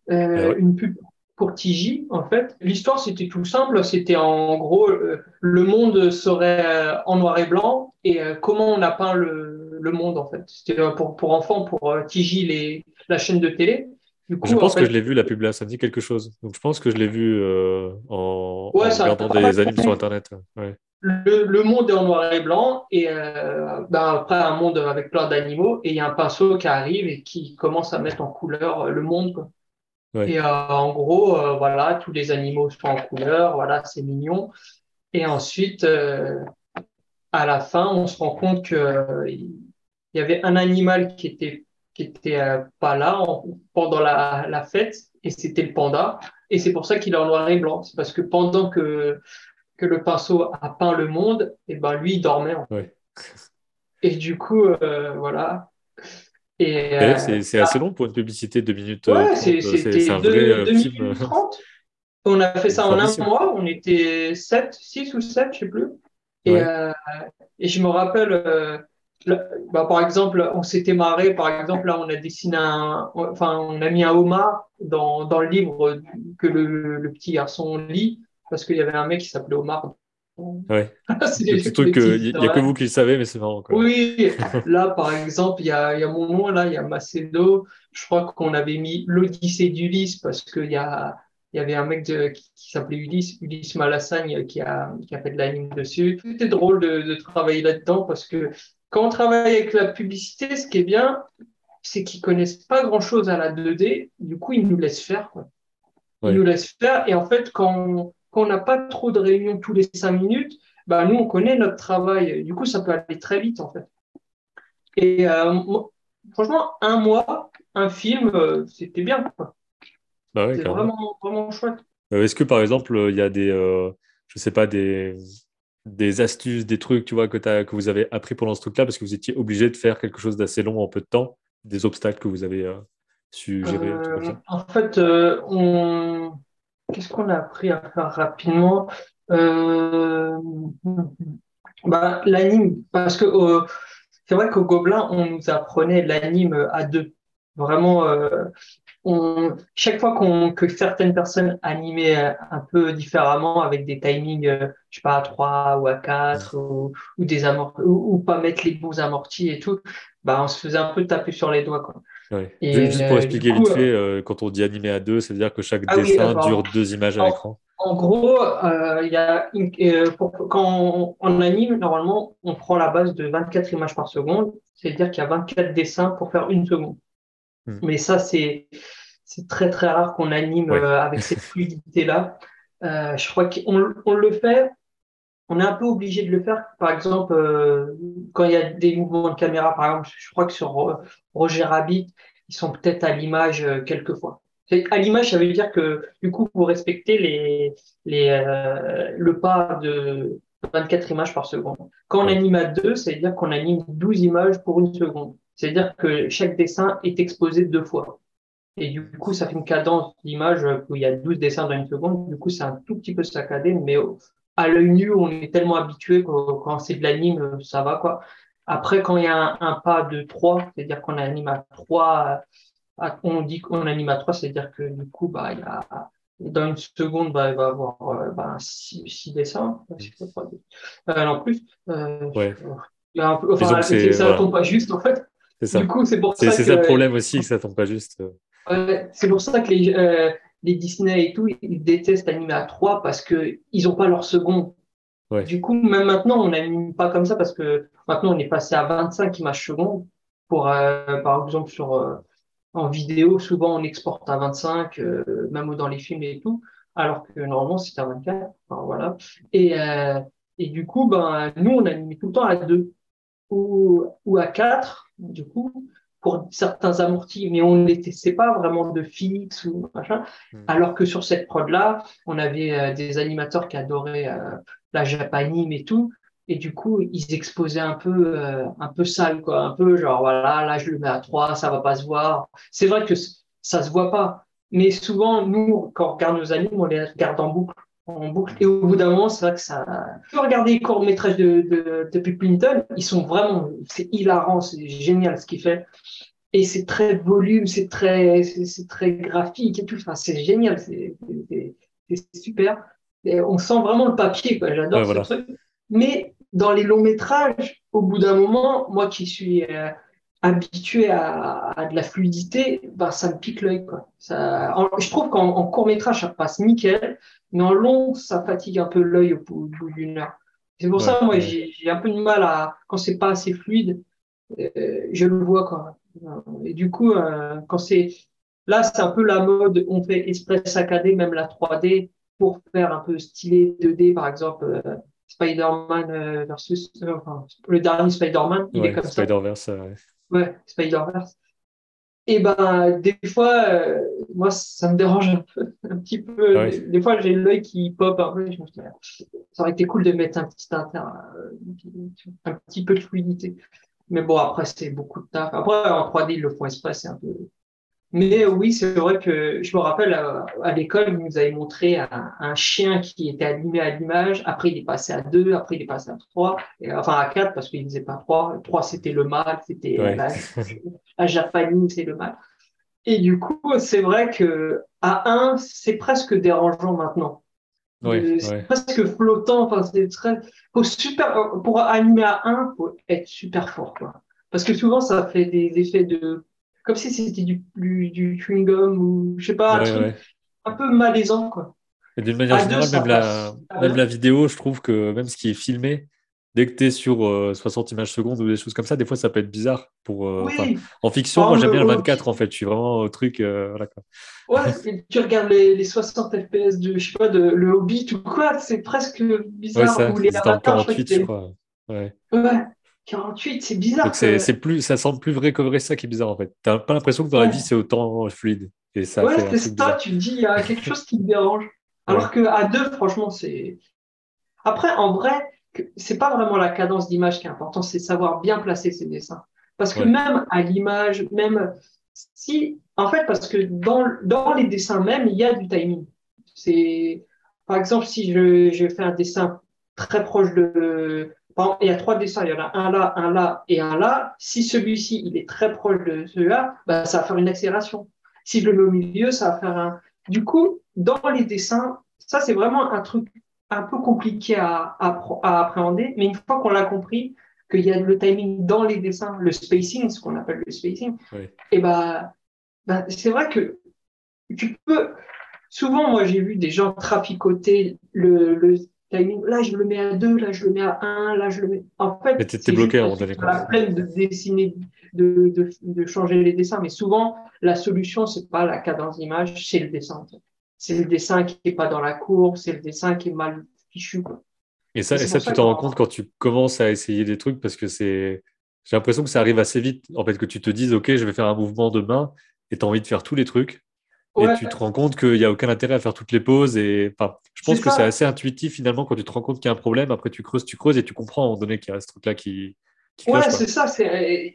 euh, ah une pub pour Tiji, en fait. L'histoire, c'était tout simple. C'était en gros, euh, le monde serait euh, en noir et blanc et comment on a peint le, le monde, en fait. C'était pour, pour enfants, pour les, la chaîne de télé. Du coup, je pense que je l'ai vu, la pub là, ça me dit quelque chose. Donc je pense que je l'ai vu en, regardant des animes sur Internet. Ouais le, monde est en noir et blanc et ben après un monde avec plein d'animaux et il y a un pinceau qui arrive et qui commence à mettre en couleur le monde. Et euh, en gros, euh, voilà, tous les animaux sont en couleur, voilà, c'est mignon. Et ensuite, à la fin, on se rend compte que il y avait un animal qui était qui était pas là pendant la, la fête et c'était le panda. Et c'est pour ça qu'il est en noir et blanc. C'est parce que pendant que que le pinceau a peint le monde, et ben lui, il dormait. Et du coup, euh, voilà. Euh, c'est assez long pour une publicité de minutes. Ouais, c'était un vrai 2 minutes 30. On a fait ça en un mois, on était 7, 6 ou 7, je sais plus. Et, euh, et je me rappelle, bah, par exemple, on s'était marré, par exemple, là, on a dessiné un, enfin, on a mis un homard dans, dans le livre que le, le petit garçon lit parce qu'il y avait un mec qui s'appelait Omar. Ouais. c'est des petits trucs il n'y a que vous qui le savez, mais c'est marrant. Oui, là, par exemple, il y a, y a, mon nom, là, il y a Macedo. Je crois qu'on avait mis l'Odyssée d'Ulysse parce qu'il y, a, y avait un mec de, qui, s'appelait Ulysse, Ulysse Malassagne, qui a, qui a fait de l'anime dessus. C'était drôle de, de travailler là-dedans parce que quand on travaille avec la publicité, ce qui est bien, c'est qu'ils connaissent pas grand-chose à la 2D. Du coup, ils nous laissent faire. Quoi. Ils nous laissent faire. Et en fait, quand quand on n'a pas trop de réunions tous les cinq minutes, bah, nous, on connaît notre travail. Du coup, ça peut aller très vite, en fait. Et euh, franchement, un mois, un film, euh, c'était bien. Bah c'est vraiment, vraiment chouette. Euh, est-ce que, par exemple, il y a des, je sais pas, des, des astuces, des trucs, tu vois, que, as, que vous avez appris pendant ce truc-là parce que vous étiez obligé de faire quelque chose d'assez long en peu de temps, des obstacles que vous avez su gérer En fait, on Qu'est-ce qu'on a appris à faire rapidement? Euh, bah, L'anime, parce que euh, c'est vrai qu'au Gobelin, on nous apprenait l'anime à deux. Vraiment, euh, chaque fois que certaines personnes animaient un peu différemment avec des timings, je sais pas, à 3 ou à 4 ou, des ou, pas mettre les bons amortis et tout, bah, on se faisait un peu taper sur les doigts. Quoi. Juste pour euh, expliquer vite fait, euh, euh, quand on dit animé à deux, c'est-à-dire que chaque ah dessin dure deux images à l'écran. En gros, il y a quand on, anime, normalement, on prend la base de 24 images par seconde, c'est-à-dire qu'il y a 24 dessins pour faire une seconde. Hmm. Mais ça, c'est très très rare qu'on anime avec cette fluidité-là. je crois qu'on on le fait on est un peu obligé de le faire. Par exemple, euh, quand il y a des mouvements de caméra, par exemple, je crois que sur Roger Rabbit, ils sont peut-être à l'image euh, quelquefois. À l'image, ça veut dire que du coup, vous respectez les, les, euh, le pas de 24 images par seconde. Quand on anime à deux, ça veut dire qu'on anime 12 images pour une seconde. C'est-à-dire que chaque dessin est exposé deux fois. Et du coup, ça fait une cadence d'image où il y a 12 dessins dans une seconde. Du coup, c'est un tout petit peu saccadé, mais à l'œil nu, on est tellement habitué que quand c'est de l'anime, ça va quoi. Après, quand il y a un, pas de 3, c'est-à-dire qu'on anime à 3, on dit qu'on anime à 3, c'est-à-dire que du coup, bah, il y a, dans une seconde, bah, il va avoir 6, euh, bah, dessins. Euh, en plus, euh, ouais. enfin, ça ne tombe pas juste en fait. C'est ça. Du coup, c'est pour ça. C'est ça le problème aussi, que ça ne tombe pas juste. c'est pour ça que les, euh, les Disney et tout, ils détestent animer à 3 parce qu'ils n'ont pas leur second. Du coup, même maintenant, on n'anime pas comme ça parce que maintenant, on est passé à 25 images secondes. Pour, euh, par exemple, sur, euh, en vidéo, souvent, on exporte à 25, euh, même dans les films et tout. alors que normalement c'était à 24. voilà. Et, et du coup, ben, nous, on animait tout le temps à deux ou, ou à quatre, du coup, pour certains amortis, mais on c'est pas vraiment de fixe ou machin. Hmm. Alors que sur cette prod-là, on avait euh, des animateurs qui adoraient euh, la japanime et tout. Et du coup, ils exposaient un peu, euh, un peu sale, quoi. Un peu genre, voilà, là, je le mets à 3, ça va pas se voir. C'est vrai que ça se voit pas. Mais souvent, nous, quand on regarde nos animes, on les regarde en boucle. En boucle. Et au bout d'un moment, c'est vrai que ça. Tu peux regarder les courts-métrages de, de, de ils sont vraiment. C'est hilarant, c'est génial ce qu'il fait. Et c'est très volume, c'est très, c'est très graphique et tout. Enfin, c'est génial, c'est super. Et on sent vraiment le papier, quoi. J'adore ce truc. Mais dans les longs métrages, au bout d'un moment, moi qui suis euh, habitué à, de la fluidité, bah, ça me pique l'œil. Je trouve qu'en court métrage, ça passe nickel, mais en long, ça fatigue un peu l'œil au bout, d'une heure. C'est pour ça, moi, j'ai un peu de mal à, quand c'est pas assez fluide, euh, je le vois quoi. Et du coup, euh, quand c'est là, c'est un peu la mode. On fait Express saccadé, même la 3D, pour faire un peu stylé 2D, par exemple. Spider-Man euh, versus euh, le dernier Spider-Man, il est comme Spider-Verse, ça. Ouais, Spider-Verse. Et ben des fois, euh, moi ça me dérange un peu, un petit peu. Ah des, fois j'ai l'œil qui pop un peu. Je me dis, ça aurait été cool de mettre un petit inter, un petit peu de fluidité. Mais bon après c'est beaucoup de taf. Après en 3D ils le font exprès, c'est un peu mais oui, c'est vrai que je me rappelle à, l'école, ils nous avaient montré un, chien qui était animé à l'image. Après, il est passé à deux. Après, il est passé à trois. Et, enfin, à quatre parce qu'il ne faisait pas trois. Trois, c'était le mal. C'était la, la c'est le mal. Et du coup, c'est vrai que à un, c'est presque dérangeant maintenant. Oui, c'est presque flottant. Enfin, c'est très. Faut super. Pour animer à un, faut être super fort, quoi. Parce que souvent, ça fait des effets de comme si c'était du, du, chewing-gum ou je sais pas, un truc un peu malaisant. Quoi. Et d'une manière générale, même, la, même la vidéo, je trouve que même ce qui est filmé, dès que tu es sur 60 euh, images secondes ou des choses comme ça, des fois ça peut être bizarre. Pour, euh, En fiction, moi j'aime bien le 24 en fait, je suis vraiment au truc. Euh, voilà, Ouais, tu regardes les, les, 60 FPS de, je sais pas, de le Hobbit ou quoi, c'est presque bizarre. Ouais, ça, ou les 48, je crois. Ouais. ouais. 48, c'est bizarre. C'est plus, ça semble plus vrai que vrai, ça qui est bizarre en fait. T'as pas l'impression que dans la vie c'est autant fluide. Et ça ouais, c'est ça, tu te dis, il y a quelque chose qui me dérange. Alors que qu'à deux, franchement, c'est. Après, en vrai, c'est pas vraiment la cadence d'image qui est importante, c'est savoir bien placer ses dessins. Parce que même à l'image, même si. En fait, parce que dans, dans les dessins même, il y a du timing. C'est. Par exemple, si je, je fais un dessin très proche de il y a trois dessins, il y en a un là, un là et un là. Si celui-ci, il est très proche de celui-là, bah, ça va faire une accélération. Si je le mets au milieu, ça va faire un... Du coup, dans les dessins, ça, c'est vraiment un truc un peu compliqué à, à, appréhender, mais une fois qu'on l'a compris, qu'il y a le timing dans les dessins, le spacing, ce qu'on appelle le spacing, et bah, bah, c'est vrai que tu peux. Souvent, moi, j'ai vu des gens traficoter le, le, Là, je le mets à 2, là, je le mets à 1, là, je le mets. En fait, c'est bloqué à un la peine de dessiner, de, de, de, changer les dessins. Mais souvent, la solution, c'est pas la cadence d'image, c'est le dessin. C'est le dessin qui n'est pas dans la courbe, c'est le dessin qui est mal fichu. Quoi. Et ça, et ça tu t'en rends compte quand tu commences à essayer des trucs parce que c'est. J'ai l'impression que ça arrive assez vite. En fait, que tu te dises, OK, je vais faire un mouvement de main et tu as envie de faire tous les trucs. Et tu te rends compte qu'il n'y a aucun intérêt à faire toutes les pauses. Et enfin, je pense que c'est assez intuitif finalement quand tu te rends compte qu'il y a un problème. Après, tu creuses, tu creuses et tu comprends à un moment donné qu'il y a ce truc-là qui. ouais, c'est ça.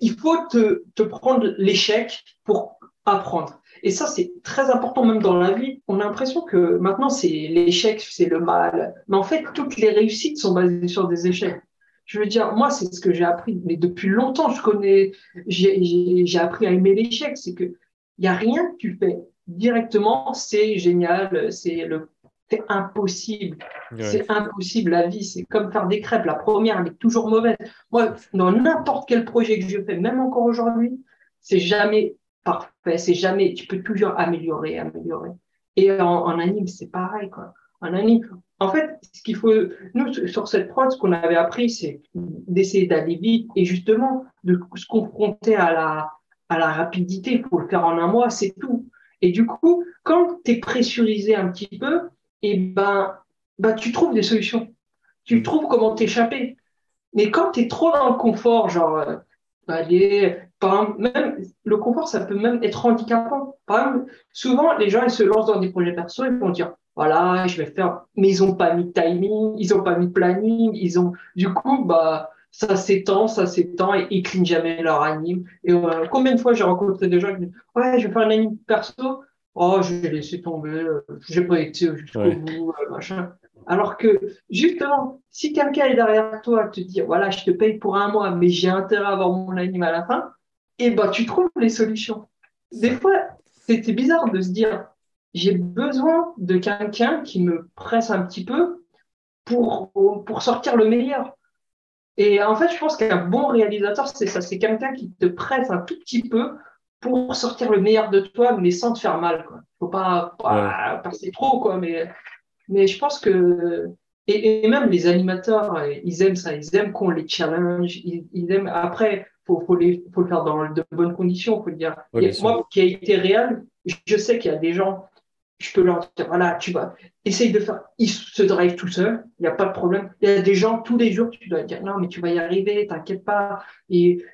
Il faut te, te prendre l'échec pour apprendre. Et ça, c'est très important même dans la vie. On a l'impression que maintenant, c'est l'échec, c'est le mal. Mais en fait, toutes les réussites sont basées sur des échecs. Je veux dire, moi, c'est ce que j'ai appris. Mais depuis longtemps, je connais, j'ai appris à aimer l'échec. C'est que il n'y a rien que tu fais directement, c'est génial, c'est le c'est impossible. C'est impossible. La vie, c'est comme faire des crêpes. La première, elle est toujours mauvaise. Moi, dans n'importe quel projet que je fais, même encore aujourd'hui, c'est jamais parfait. C'est jamais. Tu peux toujours améliorer, améliorer. Et en, anime, c'est pareil, quoi. En anime, en fait, ce qu'il faut, nous, sur cette prod, ce qu'on avait appris, c'est d'essayer d'aller vite et justement de se confronter à la, à la rapidité. Il faut le faire en un mois, c'est tout. Et du coup, quand tu es pressurisé un petit peu, et ben, ben tu trouves des solutions. Tu mm. trouves comment t'échapper. Mais quand tu es trop dans le confort, genre, euh, aller, par même, le confort, ça peut même être handicapant. Par exemple, souvent, les gens, ils se lancent dans des projets perso, ils vont dire, voilà, je vais faire, mais ils n'ont pas mis de timing, ils n'ont pas mis de planning, ils ont, du coup, bah, ça s'étend, ça s'étend et ils clignent jamais leur anime. Et euh, combien de fois j'ai rencontré des gens qui disent, ouais, je vais faire un anime perso, oh, je vais laisser tomber, euh, j'ai pas été jusqu'au bout, euh, machin. Alors que, justement, si quelqu'un est derrière toi, te dire, voilà, je te paye pour un mois, mais j'ai intérêt à avoir mon anime à la fin, et eh ben, tu trouves les solutions. Des fois, c'était bizarre de se dire, j'ai besoin de quelqu'un qui me presse un petit peu pour, pour sortir le meilleur. Et en fait, je pense qu'un bon réalisateur, c'est ça, c'est quelqu'un qui te presse un tout petit peu pour sortir le meilleur de toi, mais sans te faire mal. Quoi. Faut pas, passer trop, quoi. Mais, mais je pense que et, même les animateurs, ils aiment ça, ils aiment qu'on les challenge, ils, aiment. Après, faut, faut, les, faut le faire dans de bonnes conditions, faut le dire. moi, qui a été réel, je sais qu'il y a des gens je peux leur dire, voilà, tu vas, essaye de faire, il se drive tout seul, il n'y a pas de problème. Il y a des gens, tous les jours, tu dois dire, non, mais tu vas y arriver, t'inquiète pas. Et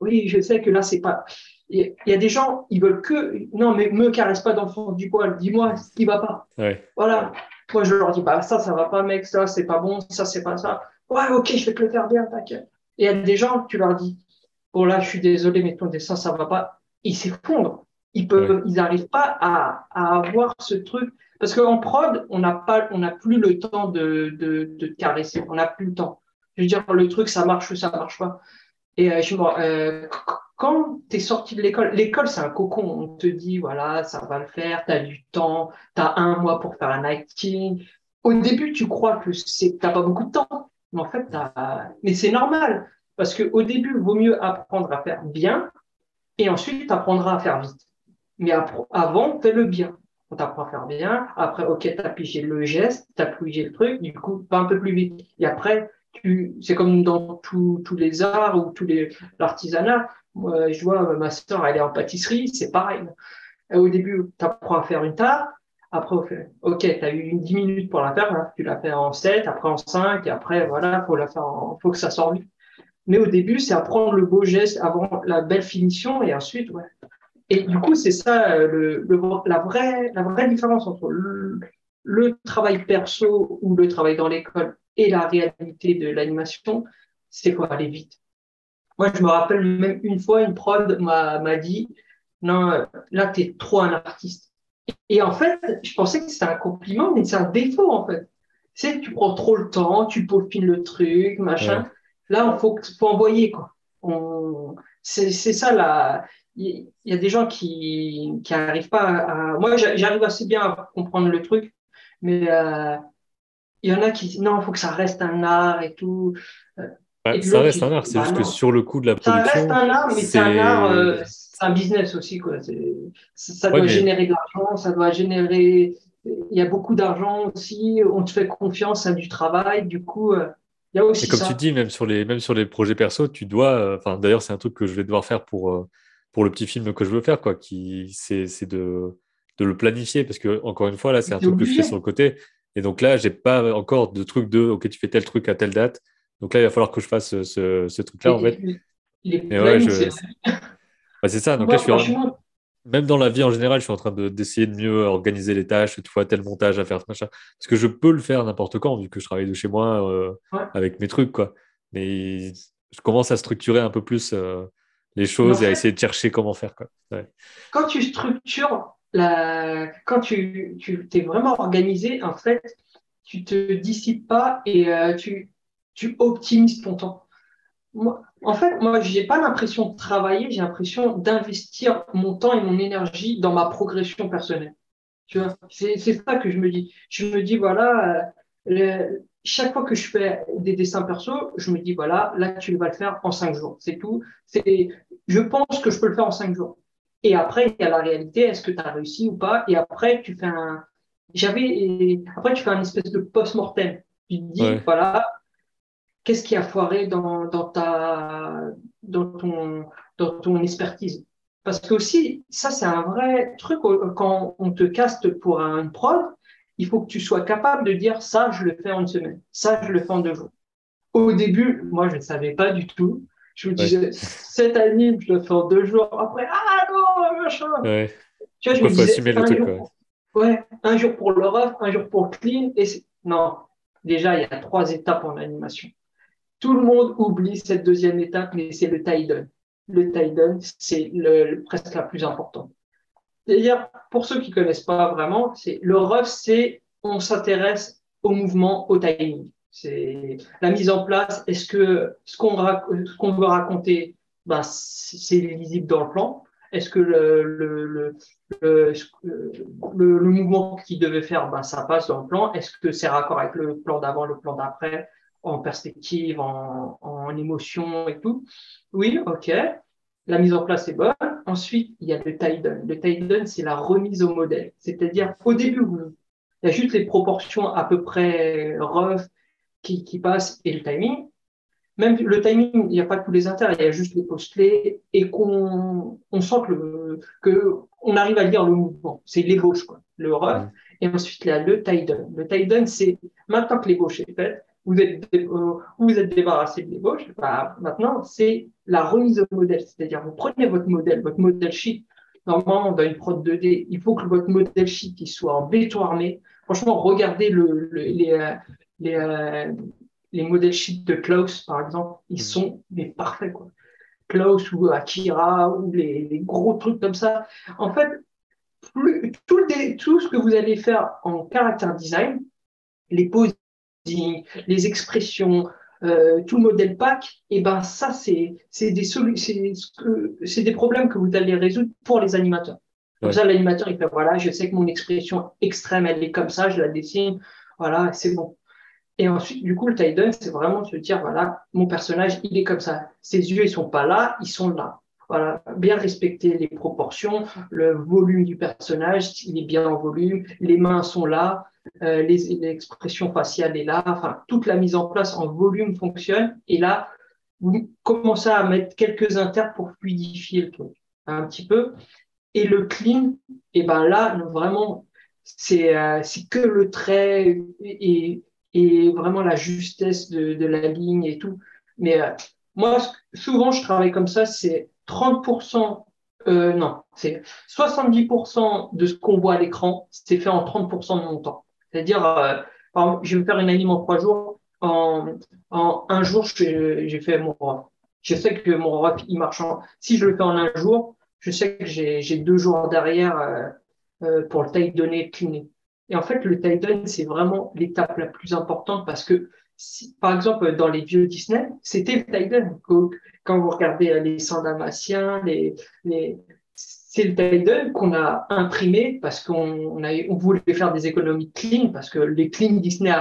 oui, je sais que là, c'est pas. Il y a des gens, ils veulent que, non, mais me caresse pas d'enfant du poil, dis-moi ce qui va pas. Voilà. Moi, je leur dis, bah, ça, ça va pas, mec, ça, c'est pas bon, ça, c'est pas ça. Ouais, ok, je vais te le faire bien, t'inquiète. Et il y a des gens, tu leur dis, bon, là, je suis désolé, mais ton dessin, ça va pas. Ils s'effondrent. Ils peuvent, ils n'arrivent pas à, à, avoir ce truc. Parce qu'en prod, on n'a pas, on n'a plus le temps de, de, de caresser. On n'a plus le temps. Je veux dire, le truc, ça marche ou ça marche pas. Et euh, je, euh, quand tu es sorti de l'école, l'école, c'est un cocon. On te dit, voilà, ça va le faire, tu as du temps, tu as un mois pour faire un acting. Au début, tu crois que c'est, t'as pas beaucoup de temps. Mais en fait, mais c'est normal. Parce qu'au début, il vaut mieux apprendre à faire bien et ensuite, tu apprendras à faire vite. Mais avant, fais-le bien. On t'apprend à faire bien. Après, OK, tu as pigé le geste, tu as pigé le truc, du coup, pas un peu plus vite. Et après, c'est comme dans tous les arts ou tous les, l'artisanat. Moi, je vois ma soeur, elle est en pâtisserie, c'est pareil. Au début, tu apprends à faire une tarte. Après, OK, tu as eu 10 minutes pour la faire, hein. tu la fais en 7, après en 5, et après, voilà, faut la faire faut que ça sorte vite. Mais au début, c'est apprendre le beau geste avant la belle finition, et ensuite, ouais, et du coup, c'est ça euh, le, la, vraie, la vraie différence entre le, travail perso ou le travail dans l'école et la réalité de l'animation, c'est faut aller vite? Moi, je me rappelle même une fois, une prod m'a dit, non, là, tu es trop un artiste. Et en fait, je pensais que c'était un compliment, mais c'est un défaut, en fait. C'est que tu prends trop le temps, tu peaufines le truc, machin. Là, il faut, faut envoyer, quoi. C'est ça, la il y, a des gens qui qui arrivent pas à, moi j'arrive assez bien à comprendre le truc mais euh, il y en a qui disent non il faut que ça reste un art et tout. Ça reste un art c'est juste que sur le coup de la production ça reste un art mais c'est un art euh, c'est un business aussi quoi. Ça doit générer de l'argent ça doit générer il y a beaucoup d'argent aussi on te fait confiance à du travail du coup euh, il y a aussi et comme tu dis même sur les même sur les projets perso tu dois enfin d'ailleurs c'est un truc que je vais devoir faire pour pour le petit film que je veux faire, quoi, qui c'est de, de le planifier parce que encore une fois là, c'est un truc que je fais sur le côté. Et donc là, j'ai pas encore de truc de OK, tu fais tel truc à telle date. Donc là, il va falloir que je fasse ce, ce, truc-là en fait. c'est ça. Donc là, je suis même dans la vie en général, je suis en train d'essayer de, mieux organiser les tâches, tu vois, tel montage à faire, machin. Parce que je peux le faire n'importe quand, vu que je travaille de chez moi euh, avec mes trucs, quoi. Mais je commence à structurer un peu plus euh, les choses et à essayer de chercher comment faire. Quoi. Quand tu structures, la... quand tu, tu es vraiment organisé, en fait, tu te dissipes pas et euh, tu, tu optimises ton temps. Moi, en fait, moi, j'ai pas l'impression de travailler, j'ai l'impression d'investir mon temps et mon énergie dans ma progression personnelle. Tu vois, c'est ça que je me dis. Je me dis, voilà, euh, chaque fois que je fais des dessins perso, je me dis voilà, là tu vas le faire en cinq jours, c'est tout. C'est, je pense que je peux le faire en cinq jours. Et après il y a la réalité, est-ce que tu as réussi ou pas? Et après tu fais un, j'avais, après tu fais un espèce de post-mortem. Tu te dis voilà, qu'est-ce qui a foiré dans, dans ta, dans ton, dans ton expertise? Parce que aussi ça c'est un vrai truc quand on te caste pour une prod il faut que tu sois capable de dire ça, je le fais en une semaine, ça, je le fais en deux jours. Au début, moi, je ne savais pas du tout. Je me disais, cette année, je le fais en deux jours. Après, ah non, machin. Tu vois, je me disais, jour, ouais, un jour pour le rough, un jour pour le clean. Et non, déjà, il y a trois étapes en animation. Tout le monde oublie cette deuxième étape, mais c'est le tie down. Le tie down, c'est le, presque la plus importante. C'est-à-dire, pour ceux qui ne connaissent pas vraiment, c'est le rough, c'est on s'intéresse au mouvement, au timing. C'est la mise en place. Est-ce que ce qu'on qu'on veut raconter, ben, c'est lisible dans le plan? Est-ce que le, le, le, le, mouvement qu'il devait faire, ben, ça passe dans le plan? Est-ce que c'est raccord avec le plan d'avant, le plan d'après, en perspective, en, en émotion et tout? Oui, ok. La mise en place est bonne. Ensuite, il y a le tie down. Le tie down, c'est la remise au modèle. C'est-à-dire, au début, il y a juste les proportions à peu près rough qui, qui passent et le timing. Même le timing, il n'y a pas tous les intérêts, il y a juste les post-clés et qu'on on sent que, que on arrive à lire le mouvement. C'est l'ébauche, quoi, le rough. Et ensuite, là, le tie down. Le tie down, c'est maintenant que l'ébauche est faite, vous êtes, euh, vous êtes débarrassé de l'ébauche, bah, maintenant, c'est la remise au modèle. C'est-à-dire, vous prenez votre modèle, votre modèle sheet. Normalement, dans une prod 2D, il faut que votre modèle sheet il soit en béton armé. Franchement, regardez le, les, euh, les, euh, les modèles de Klaus, par exemple, ils mm. sont mais parfaits. Quoi. Klaus ou Akira ou les, les gros trucs comme ça. En fait, plus, tout, le, tout ce que vous allez faire en character design, les poses les expressions, euh, tout le modèle pack, et ben ça, c'est des, c'est des problèmes que vous allez résoudre pour les animateurs. Comme ça, l'animateur, il fait, voilà, je sais que mon expression extrême, elle est comme ça, je la dessine, voilà, c'est bon. Et ensuite, du coup, le tie c'est vraiment se dire, voilà, mon personnage, il est comme ça. Ses yeux, ils sont pas là, ils sont là. Voilà, bien respecter les proportions, le volume du personnage, il est bien en volume, les mains sont là, euh, l'expression faciale est là, enfin, toute la mise en place en volume fonctionne. Et là, vous commencez à mettre quelques inters pour fluidifier le truc un petit peu. Et le clean, et eh ben là, vraiment, c'est euh, que le trait et, et, vraiment la justesse de, de, la ligne et tout. Mais euh, moi, souvent, je travaille comme ça, c'est 30%, euh, non, c'est 70% de ce qu'on voit à l'écran, c'est fait en 30% de mon temps. C'est-à-dire, euh, je vais faire une anime en trois jours. En, un jour, j'ai fait mon roi. Je sais que mon roi, il marche en. Si je le fais en un jour, je sais que j'ai deux jours derrière euh, euh, pour le taille donné cliné. Et en fait, le taille down, c'est vraiment l'étape la plus importante parce que, par exemple, dans les vieux Disney, c'était le taille down. Quand vous regardez les Sandamaciens, les, les, c'est le taille qu'on a imprimé parce qu'on on voulait faire des économies de clean, parce que les clean Disney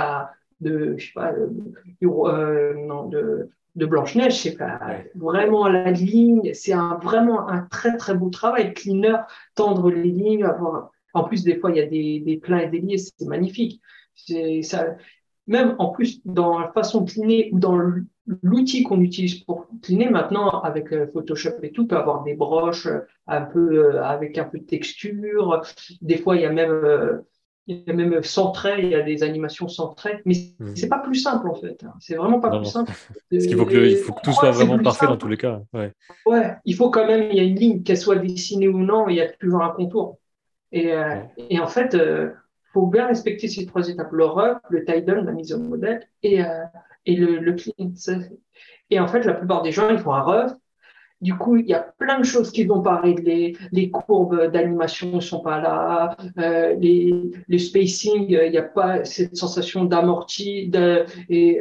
de, je sais pas, euh, euh, non, de, de Blanche-Neige, c'est pas vraiment la ligne, c'est un, vraiment un très très beau travail. Cleaner, tendre les lignes, avoir, en plus, des fois, il y a des, des pleins et des liés, c'est magnifique. C'est, ça, même en plus, dans la façon de cleaner ou dans l'outil qu'on utilise pour cleaner maintenant avec euh, Photoshop et tout peut avoir des broches euh, un peu euh, avec un peu de texture. Des fois, il y a même il y a même sans trait, il y a des animations sans trait, mais mmh. c'est pas plus simple en fait. C'est vraiment pas plus simple. Parce qu'il faut que, il faut que tout soit vraiment parfait dans tous les cas. Ouais. ouais. il faut quand même, il y a une ligne, qu'elle soit dessinée ou non, il y a toujours un contour. Et, et en fait, faut bien respecter ces trois étapes, le rough, le down, la mise au modèle et, euh, et le, le clean. Et en fait, la plupart des gens, ils font un rough. Du coup, il y a plein de choses qui vont pas régler. Les courbes d'animation ne sont pas là. Euh, les, les spacing, euh, il n'y a pas cette sensation d'amorti,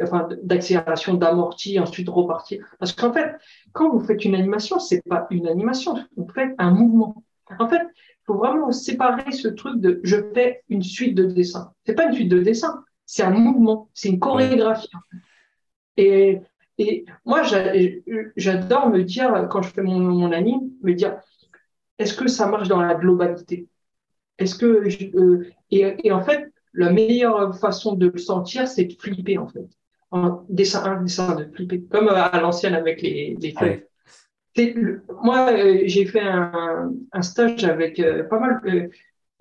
enfin, d'accélération d'amorti, ensuite repartir. Parce qu'en fait, quand vous faites une animation, c'est pas une animation, vous faites un mouvement. En fait, faut vraiment séparer ce truc de je fais une suite de dessins. C'est pas une suite de dessins, c'est un mouvement, c'est une chorégraphie. Et, et moi, j'adore me dire, quand je fais mon, mon anime, me dire est-ce que ça marche dans la globalité? Est-ce que euh, et, en fait, la meilleure façon de le sentir, c'est de flipper en fait. En dessin, un dessin de flipper, comme à l'ancienne avec les, les feuilles moi, euh, j'ai fait un, un, stage avec euh, pas mal.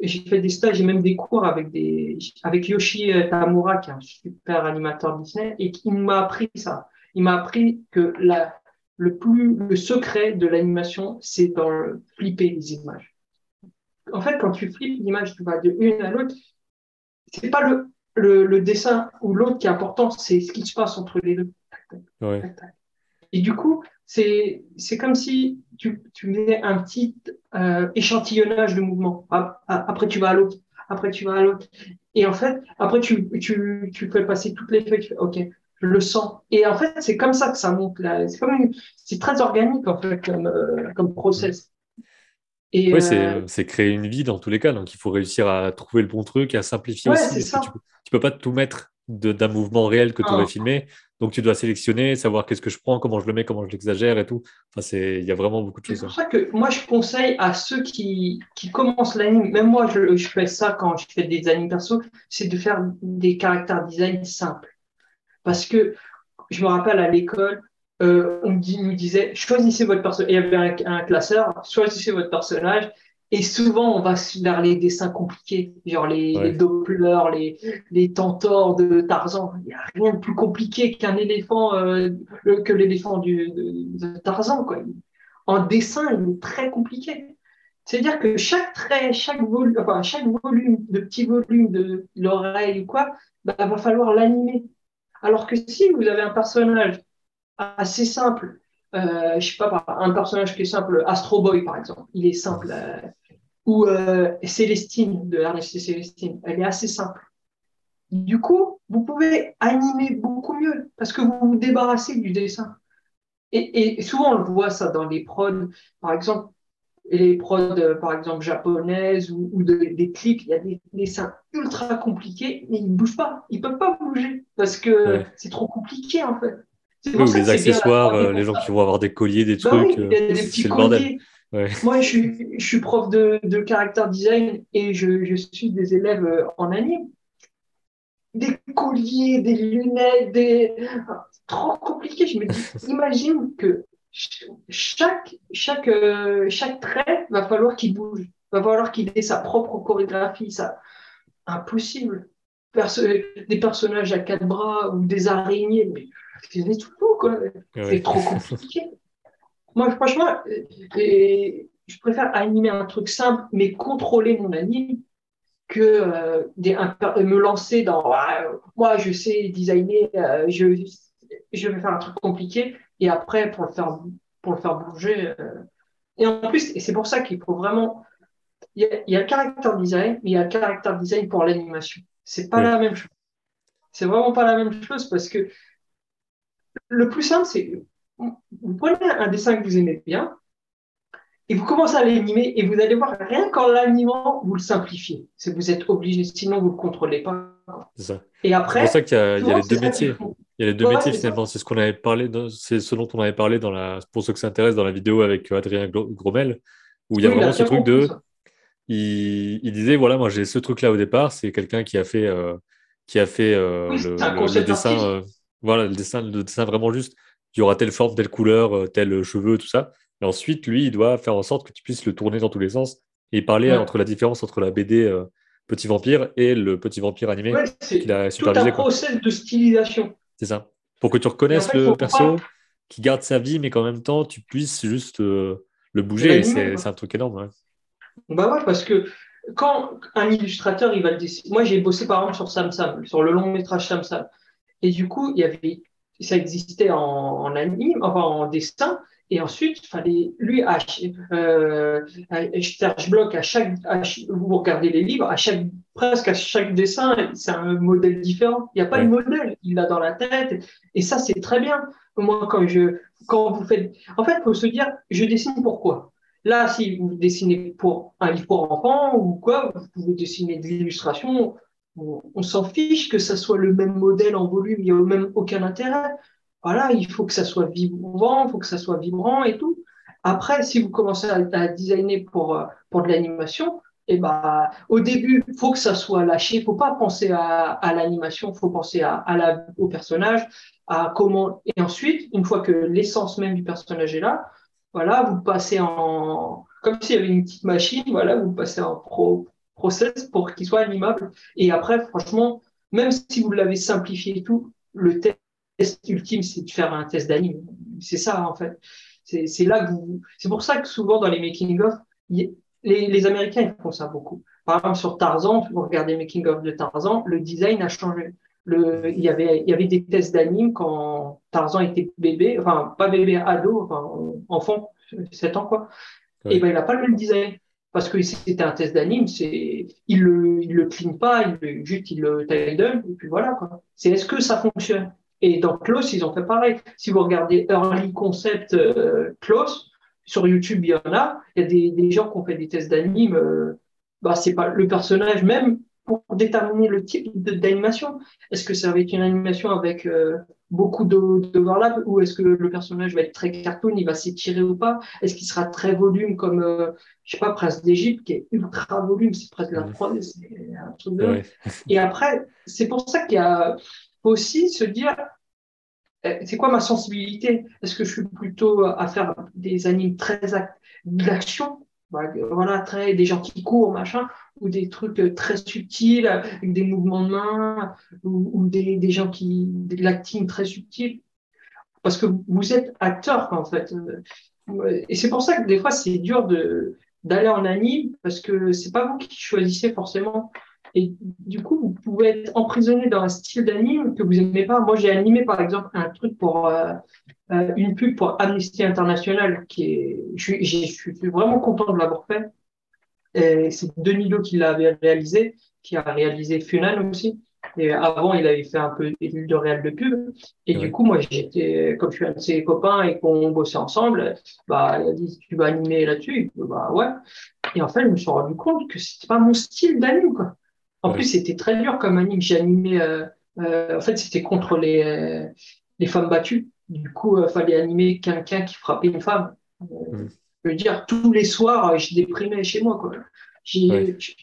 J'ai fait des stages et même des cours avec des avec Yoshi Tamura qui est un super animateur Disney et qui m'a appris ça. Il m'a appris que la le plus le secret de l'animation c'est dans le flipper les images. En fait, quand tu flippes l'image, tu vas de une à l'autre. C'est pas le, le, le dessin ou l'autre qui est important, c'est ce qui se passe entre les deux. Ouais. Et du coup, c'est c'est comme si tu, tu mets un petit euh, échantillonnage de mouvement. Après, tu vas à l'autre. Après, tu vas à l'autre. Et en fait, après, tu, tu, tu fais passer toutes les feuilles. OK, je le sens. Et en fait, c'est comme ça que ça monte. C'est comme c'est très organique, en fait, comme, euh, comme process. Et oui, euh, c'est créer une vie dans tous les cas. Donc, il faut réussir à trouver le bon truc, à simplifier aussi. tu, peux, peux pas tout mettre d'un mouvement réel que tu aurais filmé. Donc, tu dois sélectionner, savoir qu'est-ce que je prends, comment je le mets, comment je l'exagère et tout. Enfin, il y a vraiment beaucoup de choses. C'est pour ça que moi, je conseille à ceux qui, qui commencent l'anime, même moi, je, je, fais ça quand je fais des animes perso, c'est de faire des caractères design simples. Parce que je me rappelle à l'école, euh, on nous disait choisissez votre personnage. Il y avait un, classeur, choisissez votre personnage. Et souvent, on va vers les dessins compliqués, genre les, les Doppler, les, les Tentors de Tarzan. Il n'y a rien de plus compliqué qu'un éléphant, euh, que l'éléphant de, de, Tarzan. Quoi. En dessin, il est très compliqué. C'est-à-dire que chaque trait, chaque volume, enfin, chaque volume, de petit volume de l'oreille ou quoi, bah, va falloir l'animer. Alors que si vous avez un personnage assez simple. Euh, je sais pas, un personnage qui est simple, Astro Boy par exemple, il est simple. Euh, ou euh, Célestine de Ernest Célestine, elle est assez simple. Du coup, vous pouvez animer beaucoup mieux parce que vous vous débarrassez du dessin. Et, souvent, on le voit ça dans les prods, par exemple, les prods, par exemple, japonaises ou, des clips, il y a des dessins ultra compliqués, mais ils ne bougent pas. Ils ne peuvent pas bouger parce que c'est trop compliqué, en fait ou les accessoires, euh, les gens qui vont avoir des colliers, des bah trucs. des petits Moi, je suis, je suis prof de, de caractère design et je, je suis des élèves euh, en anime. Des colliers, des lunettes, des. Trop compliqué. Je me dis, imagine que chaque, chaque, euh, chaque trait va falloir qu'il bouge, va falloir qu'il ait sa propre chorégraphie. Ça, impossible. des personnages à quatre bras ou des araignées, mais c'est tout quoi. C'est trop compliqué. Moi, franchement, euh, je préfère animer un truc simple, mais contrôler mon anime, que euh, des, me lancer dans moi, je sais designer, euh, je, je vais faire un truc compliqué, et après, pour le faire, pour le faire bouger. Et en plus, et c'est pour ça qu'il faut vraiment. Il y, a, il y, a, le caractère design, mais il y a le caractère design pour l'animation. C'est pas la même chose. C'est vraiment pas la même chose parce que le plus simple, c'est vous prenez un dessin que vous aimez bien et vous commencez à l'animer et vous allez voir, rien qu'en l'animant, vous le simplifiez. C'est vous êtes obligé, sinon vous ne le contrôlez pas. C'est ça. Et après, c'est pour ça qu'il y a, les deux métiers. Il y a les deux métiers finalement. C'est ce qu'on avait parlé, c'est ce dont on avait parlé dans la, pour ceux qui s'intéressent dans la vidéo avec Adrien Gromel, où il y a vraiment ce truc de. Il, il, disait voilà, moi j'ai ce truc-là au départ, c'est quelqu'un qui a fait, euh, qui a fait euh, le, dessin. Voilà, le dessin, le dessin vraiment juste. Il y aura telle forme, telle couleur, euh, tel cheveu, tout ça. Et ensuite, lui, il doit faire en sorte que tu puisses le tourner dans tous les sens et parler entre la différence entre la BD euh, Petit Vampire et le Petit Vampire animé qu'il a supervisé. Tout un process de stylisation. C'est ça. Pour que tu reconnaisses le perso, qui garde sa vie, mais qu'en même temps, tu puisses juste euh, le bouger. C'est un truc énorme. Bah ouais, parce que quand un illustrateur, il va le dessiner. Moi, j'ai bossé par exemple sur Sam Sam, sur le long métrage Sam Sam. Et du coup, il y avait, ça existait en, en anime, enfin en dessin. Et ensuite, il fallait, lui, à, euh, je bloc à chaque, vous regardez les livres, à chaque, presque à chaque dessin, c'est un modèle différent. Il n'y a pas de modèle, il l'a dans la tête. Et ça, c'est très bien. Moi, quand je, quand vous faites, en fait, il faut se dire, je dessine pourquoi? Là, si vous dessinez pour un livre pour enfants ou quoi, vous pouvez dessiner de l'illustration on, s'en fiche que ça soit le même modèle en volume, il n'y a même aucun intérêt. Voilà, il faut que ça soit vivant, il faut que ça soit vibrant et tout. Après, si vous commencez à, designer pour, euh, pour de l'animation, et eh ben, au début, il faut que ça soit lâché. Il faut pas penser à, l'animation, il faut penser à, au personnage, à comment. Et ensuite, une fois que l'essence même du personnage est là, voilà, vous passez en, comme s'il y avait une petite machine, voilà, vous passez en pro, process pour qu'il soit animable. Et après, franchement, même si vous l'avez simplifié et tout, le test ultime, c'est de faire un test d'anime. C'est ça, en fait. C'est là que vous. C'est pour ça que souvent dans les making-of, les, les, Américains ils font ça beaucoup. Par exemple, sur Tarzan, vous regardez making-of de Tarzan, le design a changé. Le, il, y avait, il y avait des tests d'anime quand Tarzan était bébé, enfin, pas bébé, ado, enfin, enfant, 7 ans, quoi. Et ben, il n'a pas le même design. Parce que c'était un test d'anime, c'est, il le, il le clean pas, il juste, il le et puis voilà, quoi. C'est est-ce que ça fonctionne? Et dans Close, ils ont fait pareil. Si vous regardez Early Concept euh, Close, sur YouTube, il y en a. Il y a des, des gens qui ont fait des tests d'anime. Euh, bah, c'est pas le personnage même pour déterminer le type d'animation. Est-ce que ça va être une animation avec euh, beaucoup d'overlap ou est-ce que le personnage va être très cartoon, il va s'étirer ou pas? Est-ce qu'il sera très volume comme, euh, je sais pas, Prince d'Égypte qui est ultra volume, c'est presque la 3D, c'est un truc de... Et après, c'est pour ça qu'il y a aussi se dire, euh, c'est quoi ma sensibilité? Est-ce que je suis plutôt à faire des animes très d'action voilà, très, des gens qui courent, machin, ou des trucs très subtils, avec des mouvements de main, ou, des, des, gens qui, de l'acting très subtil. Parce que vous êtes acteur, en fait. Et c'est pour ça que des fois, c'est dur de, d'aller en anime, parce que c'est pas vous qui choisissez forcément. Et du coup, vous pouvez être emprisonné dans un style d'anime que vous aimez pas. Moi, j'ai animé, par exemple, un truc pour euh, euh, une pub pour Amnesty International qui est, je, suis vraiment content de l'avoir fait. C'est Denis Do qui l'avait réalisé, qui a réalisé Funan aussi. Et avant, il avait fait un peu de réel de pub. Et du coup, moi, j'étais, comme je suis un de ses copains et qu'on bossait ensemble, bah, il a dit, tu vas animer là-dessus? Bah, ouais. Et en fait, je me suis rendu compte que c'était pas mon style d'anime, quoi. En plus, c'était très dur comme anime. J'ai animé, euh, euh, en fait, c'était contre les, euh, les femmes battues. Du coup, il fallait animer quelqu'un qui frappait une femme. Mm. Je veux dire, tous les soirs, je déprimais chez moi. Quoi.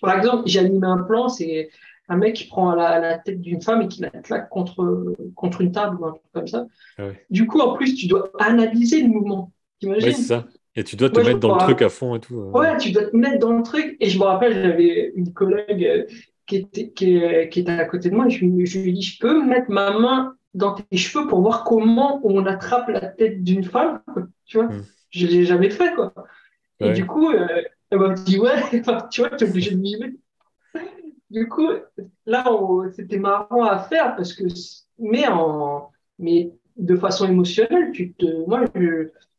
Par exemple, animé un plan, c'est un mec qui prend la, la tête d'une femme et qui la claque contre, contre une table ou un truc comme ça. Du coup, en plus, tu dois analyser le mouvement. C'est ça. Et tu dois te mettre dans le truc à fond et tout. Ouais, tu dois te mettre dans le truc. Et je me rappelle, j'avais une collègue qui était, qui, qui était à côté de moi. je, je lui ai dit, je peux mettre ma main dans tes cheveux pour voir comment on attrape la tête d'une femme, tu vois. Hmm. Je l'ai jamais fait, quoi. Et du coup, euh, elle m'a dit, ouais, tu vois, tu es obligé de mimer. Du coup, là, c'était marrant à faire parce que, mais en, mais de façon émotionnelle, tu te, moi,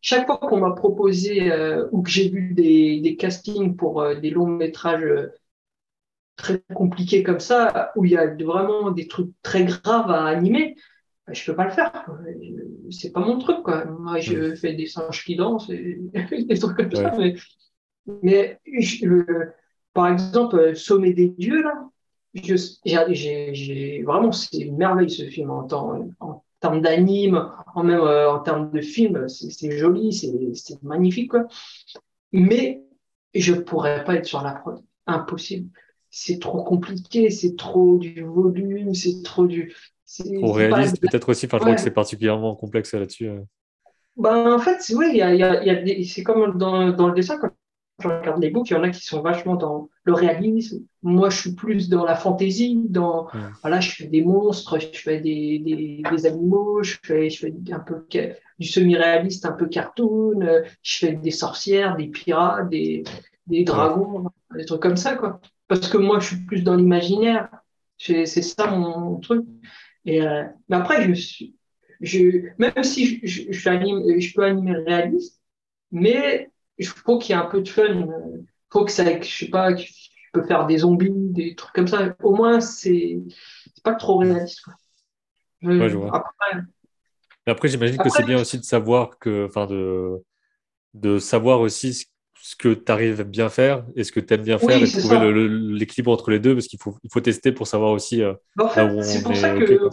chaque fois qu'on m'a proposé euh, ou que j'ai vu des, des castings pour euh, des longs métrages très compliqués comme ça, où il y a vraiment des trucs très graves à animer, bah, je peux pas le faire. C'est pas mon truc, quoi. Moi, je fais des singes qui dansent et des trucs comme ça. Mais, par exemple, Sommet des dieux, là, j'ai vraiment, c'est une merveille ce film en, en termes d'anime, en même euh, en termes de film, c'est joli, c'est magnifique, quoi. Mais je pourrais pas être sur la prod. Impossible. C'est trop compliqué, c'est trop du volume, c'est trop du. Trop réaliste, peut-être aussi. Enfin, je crois que c'est particulièrement complexe là-dessus. Euh. Ben, en fait, oui, y a, y a c'est comme dans, dans, le dessin, quand je regarde les books, il y en a qui sont vachement dans le réalisme. Moi, je suis plus dans la fantaisie, dans, voilà, je fais des monstres, je fais des, des, des animaux, je fais, je fais un peu du semi-réaliste, un peu cartoon, je fais des sorcières, des pirates, des, des dragons, des trucs comme ça, quoi. Parce que moi, je suis plus dans l'imaginaire. C'est ça mon truc. Et, euh, mais après, je suis, je, même si je, je, anime, je peux animer réaliste, mais il faut qu'il y ait un peu de fun. Il faut que ça, je sais pas, je peux faire des zombies, des trucs comme ça. Au moins, c'est pas trop réaliste. ouais, je vois. Après, après j'imagine que c'est bien aussi de savoir que, enfin, de, de savoir aussi ce que tu arrives à bien faire et ce que tu aimes bien faire et trouver l'équilibre entre les deux parce qu'il faut, il faut tester pour savoir aussi euh, bah, c'est pour ça que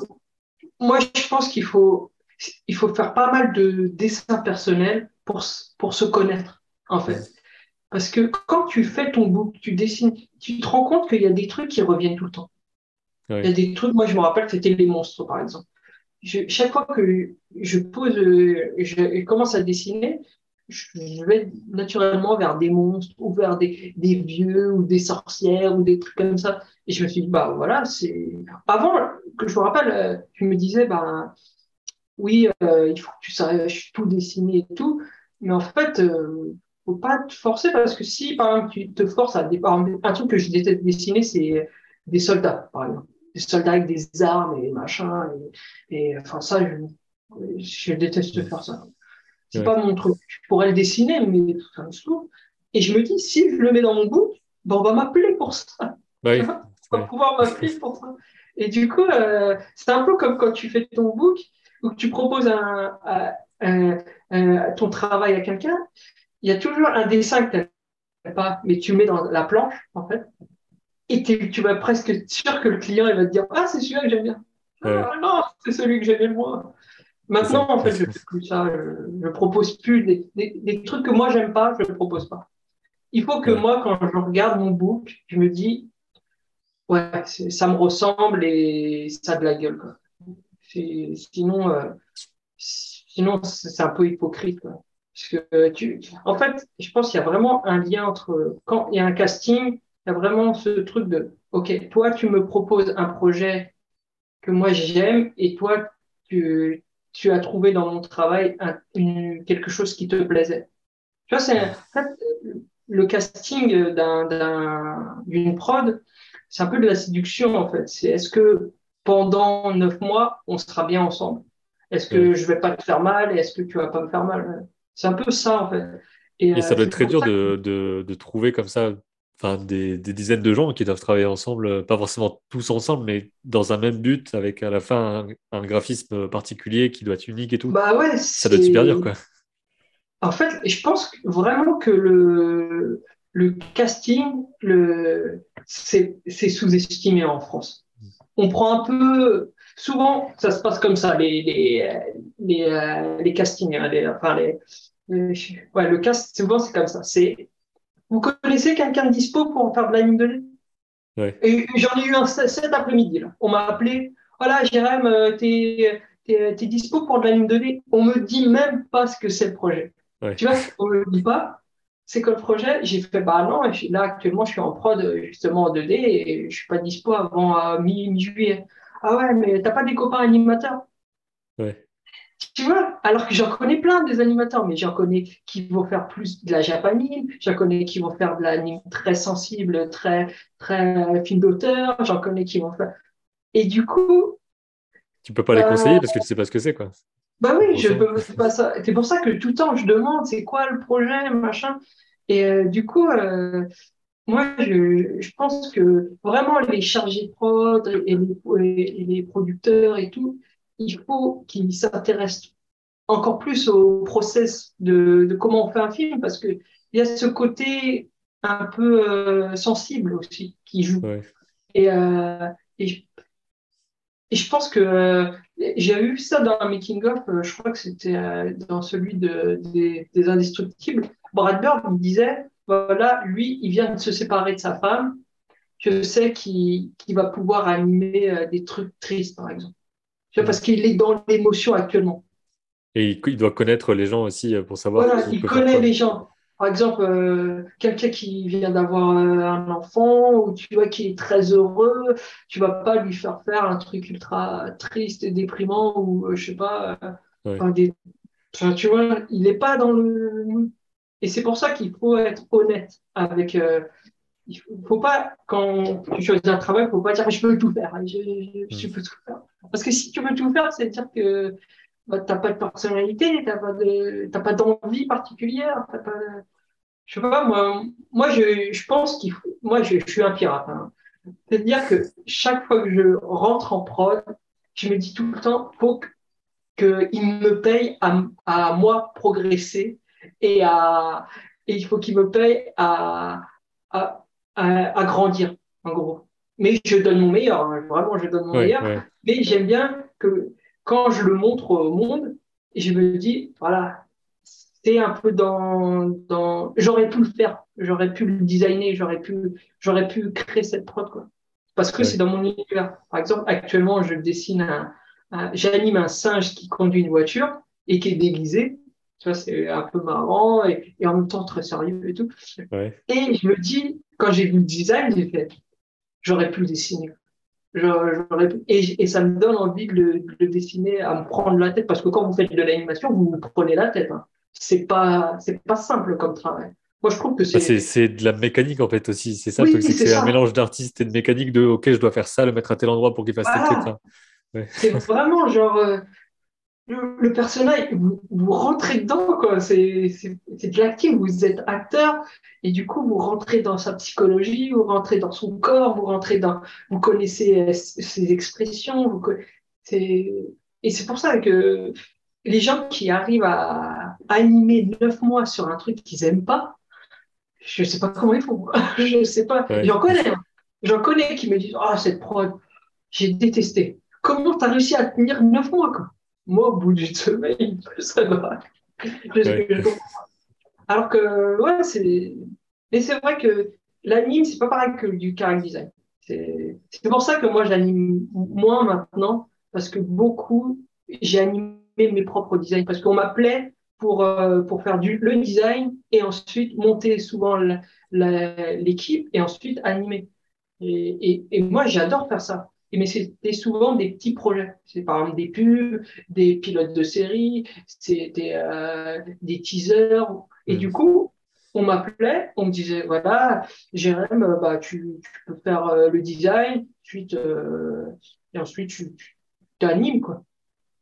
moi je pense qu'il faut, il faut faire pas mal de dessins personnels pour, pour se connaître en fait. Parce que quand tu fais ton book, tu dessines, tu te rends compte qu'il y a des trucs qui reviennent tout le temps. Il y a des trucs, moi je me rappelle, c'était les monstres par exemple. chaque fois que je pose, je commence à dessiner, je vais naturellement vers des monstres ou vers des, des, vieux ou des sorcières ou des trucs comme ça. Et je me suis dit, bah voilà, c'est. Avant, que je me rappelle, tu me disais, bah oui, euh, il faut que tu saches tout dessiner et tout. Mais en fait, euh, faut pas te forcer parce que si, par exemple, tu te forces à un truc que je déteste dessiner, c'est des soldats, par exemple. Des soldats avec des armes et machin. Et, et enfin, ça, je, je déteste faire ça. C'est pas mon truc. Je pourrais le dessiner, mais ça me saoule. Et je me dis, si je le mets dans mon book, ben on va m'appeler pour ça. Bah oui. on va pouvoir m'appeler pour ça. Et du coup, euh, c'est un peu comme quand tu fais ton book ou que tu proposes un, ton travail à quelqu'un. Il y a toujours un dessin que tu n'as pas, mais tu mets dans la planche, en fait. Et tu vas presque sûr que le client il va te dire Ah, c'est celui-là que j'aime bien. Ah, non, c'est celui que j'aimais moins. Maintenant, en fait, je fais plus ça. Je, ne propose plus des, des, trucs que moi j'aime pas, je ne propose pas. Il faut que moi, quand je regarde mon book, je me dis, ouais, ça me ressemble et ça a de la gueule. Quoi. Sinon, euh, sinon c'est un peu hypocrite. Quoi. Parce que tu, en fait, je pense qu'il y a vraiment un lien entre quand il y a un casting, il y a vraiment ce truc de, ok, toi, tu me proposes un projet que moi j'aime et toi, tu, tu as trouvé dans mon travail quelque chose qui te plaisait. Tu vois, c'est le casting d'une prod, c'est un peu de la séduction en fait. C'est est-ce que pendant neuf mois, on sera bien ensemble? Est-ce que je vais pas te faire mal? Est-ce que tu vas pas me faire mal? C'est un peu ça en fait. Et, ça euh, doit être très dur de, de, trouver comme ça enfin, des, des, dizaines de gens qui doivent travailler ensemble, euh, pas forcément tous ensemble, mais dans un même but, avec à la fin un, graphisme particulier qui doit être unique et tout. Bah ouais, ça doit être super dur, quoi. En fait, je pense vraiment que le, le casting, le, c'est sous-estimé en France. On prend un peu, souvent, ça se passe comme ça, les, les, les, euh, les castings, hein, les, enfin, les, ouais, le cast, souvent, c'est comme ça. C'est vous connaissez quelqu'un de dispo pour faire de la ligne de lait? Ouais. Et j'en ai eu un cet après-midi. On m'a appelé. Voilà, Jérém, euh, t'es es, dispo pour de la ligne de lait? On me dit même pas ce que c'est le projet. Tu vois, on me dit pas. C'est quoi le projet? J'ai fait bah non. Là actuellement, je suis en prod justement en 2D et je suis pas dispo avant euh, mi-juillet. Ah ouais, mais t'as pas des copains animateurs? Ouais. Tu vois, alors que j'en connais plein des animateurs, mais j'en connais qui vont faire plus de la japanime, j'en connais qui vont faire de l'anime très sensible, très, très film d'auteur, j'en connais qui vont faire. Et du coup. Tu peux pas les conseiller parce que tu sais pas ce que c'est, quoi. Bah oui, je peux pas ça. C'est pour ça que tout le temps je demande c'est quoi le projet, machin? Et euh, du coup, euh, moi, je, je, pense que vraiment les chargés de prod et les, et les producteurs et tout, il faut qu'ils s'intéressent encore plus au process de, de, comment on fait un film parce que il y a ce côté un peu euh, sensible aussi qui joue. Et, euh, et, et, je pense que euh, j'ai eu ça dans un making-of, je crois que c'était dans celui de, des, des, Indestructibles. Brad Bird me disait voilà, lui, il vient de se séparer de sa femme. Je sais qu'il va pouvoir animer des trucs tristes, par exemple parce qu'il est dans l'émotion actuellement. Et il, doit connaître les gens aussi euh, pour savoir. Voilà, il connaît les gens. Par exemple, euh, quelqu'un qui vient d'avoir euh, un enfant ou tu vois qui est très heureux, tu vas pas lui faire faire un truc ultra triste et déprimant ou je sais pas. des... tu vois, il n'est pas dans le. Et c'est pour ça qu'il faut être honnête avec il faut pas, quand tu choisis un travail, il faut pas dire je peux tout faire, je, je, mm. peux tout faire. Parce que si tu veux tout faire, c'est dire que bah, tu n'as pas de personnalité, tu n'as pas, de, pas d'envie particulière. Pas, je sais pas, moi, moi je, je pense qu'il faut, moi je, je suis un pirate. Hein. C'est-à-dire que chaque fois que je rentre en prod, je me dis tout le temps, faut qu'il me paye à, à moi progresser et, à, et il faut qu'il me paye à, à à, grandir, en gros. Mais je donne mon meilleur, hein. vraiment, je donne mon meilleur. Mais j'aime bien que quand je le montre au monde, je me dis, voilà, c'est un peu dans, dans... j'aurais pu le faire, j'aurais pu le designer, j'aurais pu, j'aurais pu créer cette prod, quoi. Parce que c'est dans mon univers. Par exemple, actuellement, je dessine un, j'anime un singe qui conduit une voiture et qui est déguisé. Tu vois, c'est un peu marrant et, en même temps très sérieux et tout. Et je me dis, quand j'ai vu le design, j'ai fait, j'aurais pu le dessiner. et, et, ça me donne envie de le, dessiner, à me prendre la tête, parce que quand vous faites de l'animation, vous vous prenez la tête. Hein. C'est pas, c'est pas simple comme travail. Moi, je trouve que bah, c'est. c'est de la mécanique en fait aussi. C'est ça, c'est un mélange d'artiste et de mécanique de OK, je dois faire ça, le mettre à tel endroit pour qu'il fasse tel truc. C'est vraiment genre. Euh, le, personnage, vous, vous, rentrez dedans, quoi. C'est de l'acting, vous êtes acteur, et du coup, vous rentrez dans sa psychologie, vous rentrez dans son corps, vous rentrez dans. Vous connaissez euh, ses expressions, vous, et c'est pour ça que les gens qui arrivent à animer neuf mois sur un truc qu'ils aiment pas, je sais pas comment ils font. je sais pas. J'en connais. Hein. J'en connais qui me disent Ah, cette prod, j'ai détesté. Comment tu as réussi à tenir neuf mois quoi? Moi, au bout d'une semaine, ça va. Alors que, ouais, c'est. Mais c'est vrai que l'anime, c'est pas pareil que du character design. C'est pour ça que moi, j'anime moins maintenant, parce que beaucoup, j'ai animé mes propres designs, parce qu'on m'appelait pour, euh, pour faire du, le design et ensuite monter souvent l'équipe et ensuite animer. Et, et, et moi, j'adore faire ça. Mais c'était souvent des petits projets. C'est par exemple des pubs, des pilotes de série, c'était euh, des teasers. Et du coup, on m'appelait, on me disait voilà, Jérém, bah, tu, tu peux faire euh, le design, ensuite, euh, et ensuite tu, tu animes. Quoi.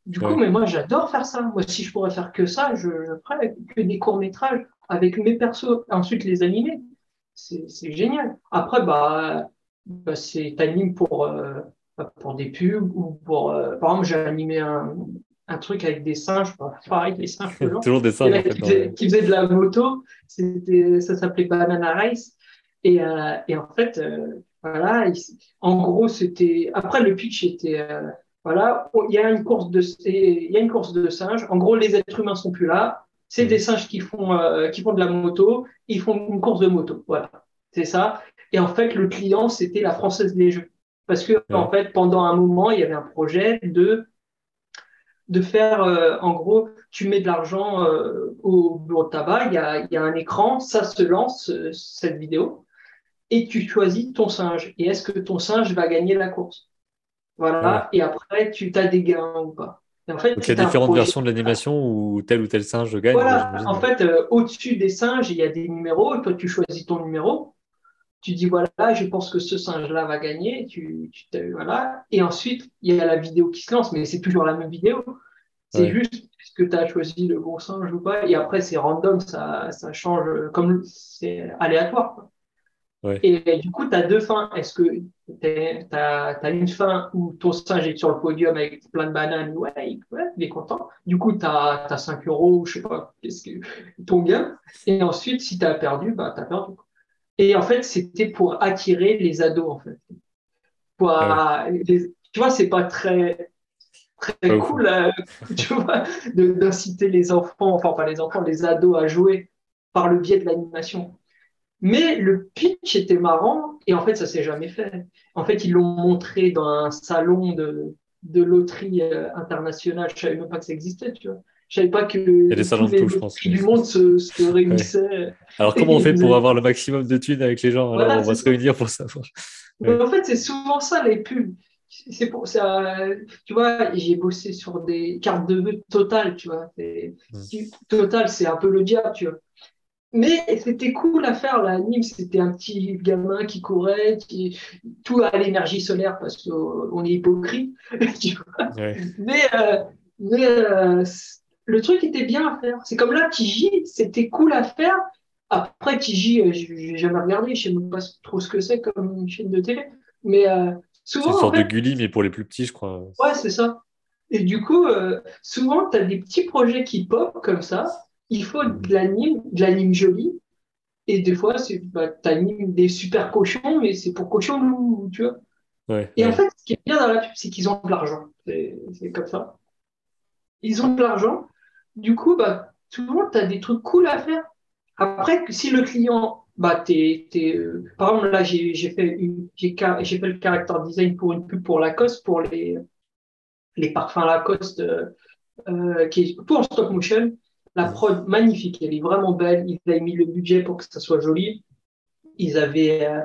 Du coup, mais moi, j'adore faire ça. Moi, si je pourrais faire que ça, je, je ferais que des courts-métrages avec mes persos, et ensuite les animer. C'est génial. Après, bah, bah c'est t'animes pour, euh, pour des pubs ou pour. Euh, par exemple, j'ai animé un, un, truc avec des singes, pareil, des singes Toujours des singes. qui, faisaient de la moto. Ça s'appelait Banana Race. Et, euh, et en fait, euh, voilà, en gros, c'était. Après, le pitch était voilà, il y a une course de, il y a une course de singes. En gros, les êtres humains sont plus là. C'est des singes qui font, qui font de la moto. Ils font une course de moto. Voilà, c'est ça. Et en fait, le client, c'était la Française des Jeux. Parce que, en fait, pendant un moment, il y avait un projet de, de faire, euh, en gros, tu mets de l'argent euh, au bureau de tabac, il y, a, il y a un écran, ça se lance, cette vidéo, et tu choisis ton singe. Et est-ce que ton singe va gagner la course? Voilà. Et après, tu as des gains ou pas. en fait, Donc, il y a différentes versions de l'animation où tel ou tel singe gagne. Voilà. En fait, euh, au-dessus des singes, il y a des numéros. Et toi, tu choisis ton numéro. Tu dis, voilà, je pense que ce singe-là va gagner. Tu, tu voilà. Et ensuite, il y a la vidéo qui se lance, mais c'est toujours la même vidéo. C'est juste est-ce que tu as choisi le bon singe ou pas? Et après, c'est random, ça, ça change, comme c'est aléatoire. Et, du coup, tu as deux fins. Est-ce que tu as, une fin où ton singe est sur le podium avec plein de bananes, ouais, il est content. Du coup, tu as, 5 euros, je sais pas, qu'est-ce que ton gain. Et ensuite, si tu as perdu, bah, tu as perdu. Et en fait, c'était pour attirer les ados, en fait. tu vois, c'est pas très, très cool, euh, tu vois, d'inciter les enfants, enfin pas les enfants, les ados à jouer par le biais de l'animation. Mais le pitch était marrant et en fait, ça s'est jamais fait. En fait, ils l'ont montré dans un salon de, de loterie euh, internationale. Je savais même pas que ça existait, tu vois. Je savais pas que Il y a des salons de tout, je pense. du monde se, se réunissaient. Alors, comment on fait pour avoir le maximum de thunes avec les gens? On va se réunir pour ça. En fait, c'est souvent ça, les pubs. C'est pour ça, tu vois, j'ai bossé sur des cartes de vœux Total, tu vois. Hmm. Total, c'est un peu le diable, tu vois. Mais c'était cool à faire, l'anime. C'était un petit gamin qui courait, qui... tout à l'énergie solaire parce qu'on est hypocrite. Mais, euh, mais euh, le truc était bien à faire. C'est comme là, Tiji, c'était cool à faire. Après, Tiji, euh, j'ai jamais regardé, je ne sais même pas trop ce que c'est comme une chaîne de télé. Mais souvent. C'est une sorte de Gulli, mais pour les plus petits, je crois. Ouais, c'est ça. Et du coup, souvent, tu as des petits projets qui pop comme ça il faut de l'anime, de l'anime joli. Et des fois, c'est, bah, t'animes des super cochons, mais c'est pour cochons loups, tu vois. et en fait, ce qui est bien dans la pub, c'est qu'ils ont de l'argent. C'est, comme ça. Ils ont de l'argent. Du coup, bah, souvent, tu as des trucs cool à faire. Après, si le client, bah, euh, par exemple, là, j'ai, fait fait le character design pour une pub pour Lacoste, pour les, les parfums Lacoste, euh, euh qui est tout en stop motion. La prod, magnifique, elle est vraiment belle. Ils avaient mis le budget pour que ça soit joli. Ils avaient, euh,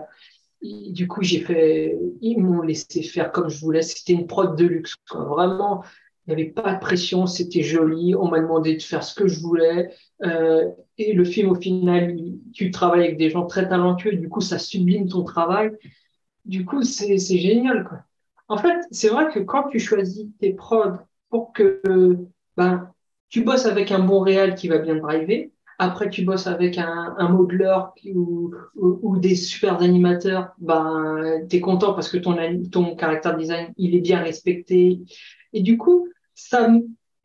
du coup, j'ai fait, ils m'ont laissé faire comme je voulais. C'était une prod de luxe. Vraiment, il n'y avait pas de pression, c'était joli. On m'a demandé de faire ce que je voulais. Euh, et le film, au final, tu travailles avec des gens très talentueux. Du coup, ça sublime ton travail. Du coup, c'est génial, quoi. En fait, c'est vrai que quand tu choisis tes prods pour que ben, tu bosses avec un bon réel qui va bien driver, après tu bosses avec un, un modeler ou, ou, des super animateurs, ben, tu es content parce que ton, ton caractère design, il est bien respecté. Et du coup, ça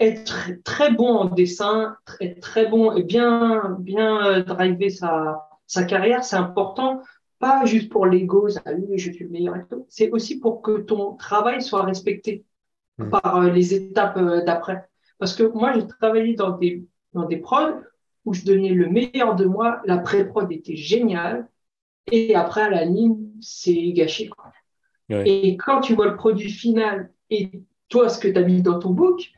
être très bon en dessin, être très bon et bien, bien euh, driver sa, sa carrière, c'est important pas juste pour l'ego, je suis le meilleur et tout. C'est aussi pour que ton travail soit respecté hmm. par euh, les étapes euh, d'après. Parce que moi, j'ai travaillé dans des, dans des prods où je donnais le meilleur de moi, la pré-prod était géniale, et après, à la ligne, c'est gâché. Quoi. Et quand tu vois le produit final et toi, ce que tu as mis dans ton book,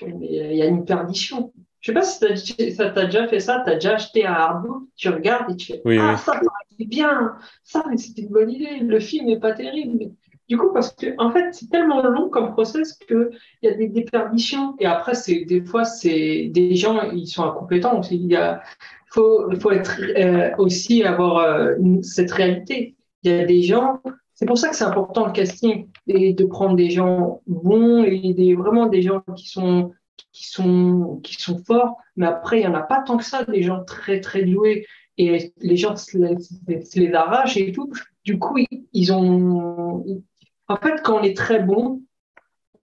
il y a une perdition. Je sais pas si ça t'a déjà fait ça, tu as déjà acheté un artbook, tu regardes et tu fais Ah, ça, c'est bien, ça, c'était une bonne idée, le film n'est pas terrible. Du coup, parce que en fait, c'est tellement long comme process qu'il y a des déperditions. Et après, c'est des fois, c'est des gens, ils sont incompétents. Il y a, faut, faut être euh, aussi avoir euh, cette réalité. Il y a des gens. C'est pour ça que c'est important le casting et de prendre des gens bons et des, vraiment des gens qui sont qui sont, qui sont forts, mais après, il n'y en a pas tant que ça, des gens très, très doués, et les gens se les, arrachent et tout. Du coup, ils ont. En fait, quand on est très bon,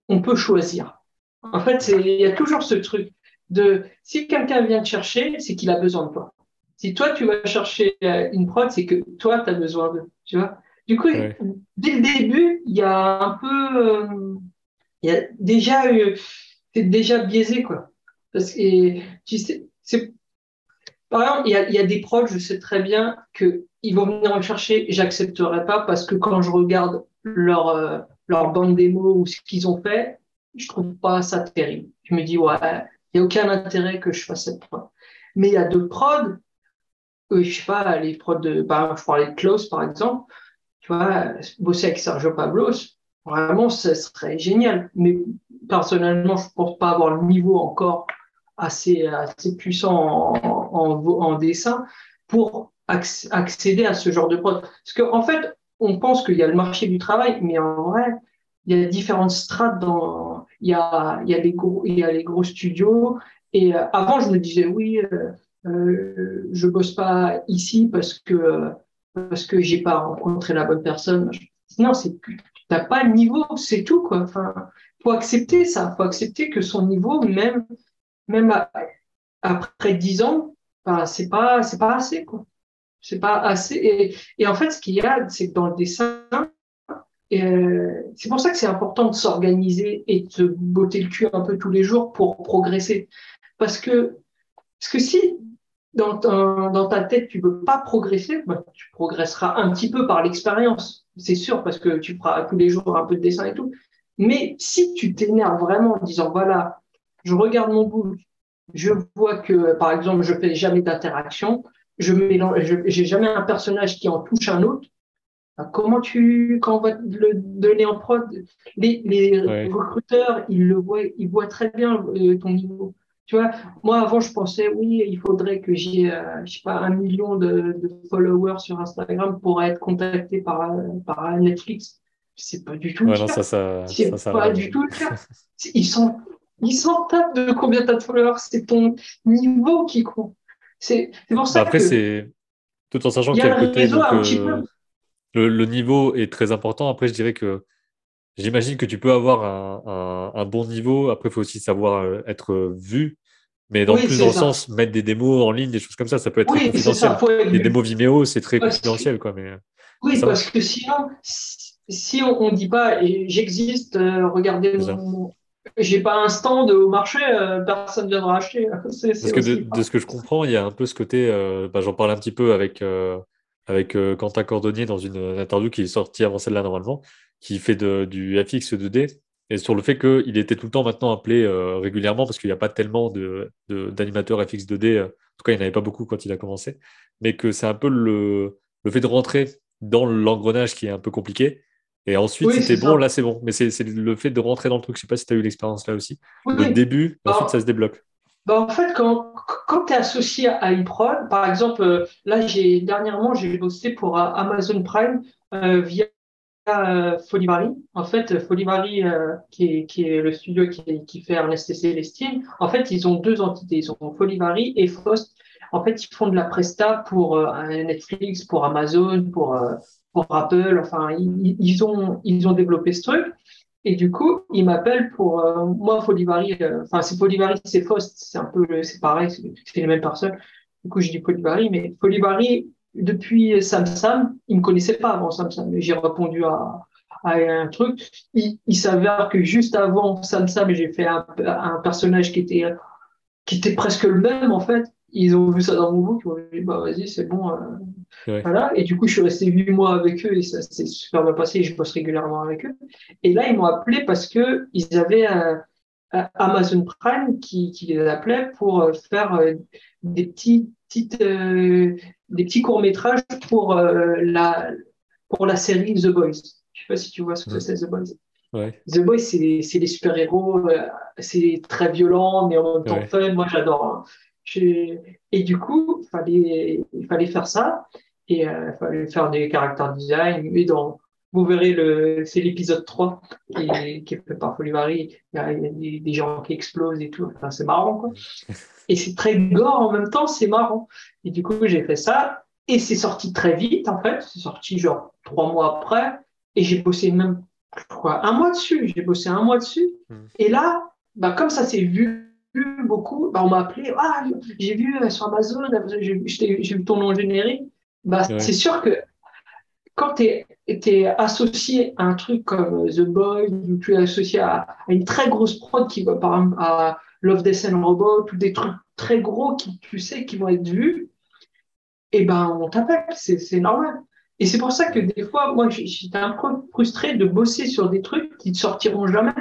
on peut choisir. En fait, il y a toujours ce truc de si quelqu'un vient te chercher, c'est qu'il a besoin de toi. Si toi, tu vas chercher euh, une prod, c'est que toi, tu as besoin d'eux. Tu vois Du coup, dès le début, il y a un peu. Euh, il y a déjà eu c'est déjà biaisé, quoi. Parce que, tu sais, c'est, par exemple, il y a, y a, des proches, je sais très bien que ils vont venir me chercher, j'accepterai pas parce que quand je regarde leur, euh, leur bande démo ou ce qu'ils ont fait, je trouve pas ça terrible. Je me dis, ouais, il n'y a aucun intérêt que je fasse cette prod. Mais il y a d'autres prods, euh, je sais pas, les prods de, bah, je parlais de Klaus, par exemple, tu vois, bosser avec Sergio Pablos, vraiment, ce serait génial. Mais personnellement, je ne pense pas avoir le niveau encore assez, assez puissant en, en, dessin pour accéder à ce genre de prod. Parce qu'en en fait, on pense qu'il y a le marché du travail, mais en vrai, il y a différentes strates dans, il y a, il y a les gros, il y a les gros studios. Et euh, avant, je me disais, oui, euh, euh, je bosse pas ici parce que, parce que j'ai pas rencontré la bonne personne. Non, c'est tu n'as pas le niveau, c'est tout, quoi. Enfin, faut accepter ça, faut accepter que son niveau, même, même après dix ans, bah, c'est pas, c'est pas assez, quoi. C'est pas assez. Et, et, en fait, ce qu'il y a, c'est que dans le dessin, euh, c'est pour ça que c'est important de s'organiser et de se botter le cul un peu tous les jours pour progresser. Parce que, parce que si dans, dans ta tête tu veux pas progresser, bah, tu progresseras un petit peu par l'expérience, c'est sûr, parce que tu feras tous les jours un peu de dessin et tout. Mais si tu t'énerves vraiment en disant, voilà, je regarde mon book, je vois que, par exemple, je fais jamais d'interaction, je mélange, j'ai jamais un personnage qui en touche un autre, bah, comment tu, quand on va le donner en prod, les, les recruteurs, ils le voient, ils voient très bien euh, ton niveau. Tu vois, moi avant je pensais oui, il faudrait que j'ai, euh, je sais pas, un million de, de, followers sur Instagram pour être contacté par par Netflix c'est pas du tout le cas. c'est pas du tout le cas. Ils sont, ils s'en tapent de combien t'as de followers. C'est ton niveau qui compte. C'est pour ça Après, c'est tout en sachant qu'il y a le côté. Euh, le, niveau est très important. Après, je dirais que j'imagine que tu peux avoir un, un, bon niveau. Après, il faut aussi savoir euh, être vu. Mais dans plus dans le sens, mettre des démos en ligne, des choses comme ça, ça peut être très confidentiel. Les démos Vimeo, c'est très confidentiel. Quoi, mais... Oui, parce que sinon, si on ne dit pas j'existe, euh, regardez mon, j'ai pas un stand au marché, euh, personne ne viendra acheter. Parce que de, ce que je comprends, il y a un peu ce côté, euh, bah, j'en parle un petit peu avec, avec Quentin Cordonnier dans une, interview qui est sortie avant celle-là normalement, qui fait de, du FX 2D. et sur le fait qu'il était tout le temps maintenant appelé régulièrement parce qu'il n'y a pas tellement d'animateurs de, FX 2D. En tout cas, il n'y en avait pas beaucoup quand il a commencé. Mais que c'est un peu le, le fait de rentrer dans l'engrenage qui est un peu compliqué. Et ensuite, c'était bon, là c'est bon. Mais c'est le fait de rentrer dans le truc. Je ne sais pas si tu as eu l'expérience là aussi. le début, ensuite ça se débloque. Bah en fait, quand, quand tu es associé à iProd, par exemple, euh, là, j'ai dernièrement, j'ai bossé pour euh, Amazon Prime euh, via Folivari. En fait, Folivari, qui, est, qui est le studio qui, qui fait Ernest et Célestine, en fait, ils ont deux entités. Ils ont Folivari et Fost. En fait, ils font de la presta pour Netflix, pour Amazon, pour, pour Apple. Enfin, ils, ils, ont, ils ont développé ce truc. Et du coup, il m'appelle pour euh, moi Folivari. Euh, enfin, c'est Folivari, c'est Faust, c'est un peu, c'est pareil, c'est les mêmes personnes. Du coup, je dis Folivari, mais Folivari, depuis Samsam, il me connaissait pas avant Samsam. J'ai répondu à, à un truc. Il, s'avère que juste avant Samsam, j'ai fait un, un personnage qui était qui était presque le même en fait ils ont vu ça dans mon book, ils m'ont dit, bah vas-y, c'est bon. Euh, voilà. Et du coup, je suis resté huit mois avec eux et ça s'est super bien passé et je bosse régulièrement avec eux. Et là, ils m'ont appelé parce que ils avaient un, Amazon Prime qui, qui, les appelait pour euh, faire euh, des petits, petites, des petits courts-métrages pour, la, pour la série The Boys. Je sais pas si tu vois ce que c'est The Boys. Ouais. The Boys, c'est les super-héros, c'est très violent, mais en même temps fun. Moi, j'adore. Hein. Et du coup, il fallait, il fallait faire ça. Et euh, il fallait faire des caractères design. Et donc, vous verrez, le, c'est l'épisode 3 qui, qui est fait par Folivari. Il y a, des, des, gens qui explosent et tout. Enfin, c'est marrant, quoi. Et c'est très gore en même temps, c'est marrant. Et du coup, j'ai fait ça. Et c'est sorti très vite, en fait. C'est sorti genre trois mois après. Et j'ai bossé même, quoi, un mois dessus. J'ai bossé un mois dessus. Hmm. Et là, bah, comme ça s'est vu beaucoup, bah, on m'a appelé, ah, j'ai vu euh, sur Amazon, j'ai vu ton nom générique. Bah, C'est sûr que quand tu es, associé à un truc comme The Boy, ou tu es associé à, une très grosse prod qui va par exemple à Love, Death and Robot, ou des trucs très gros qui tu sais qui vont être vus, et eh ben on t'appelle, c'est normal. Et c'est pour ça que des fois, moi, j'étais un peu frustré de bosser sur des trucs qui ne sortiront jamais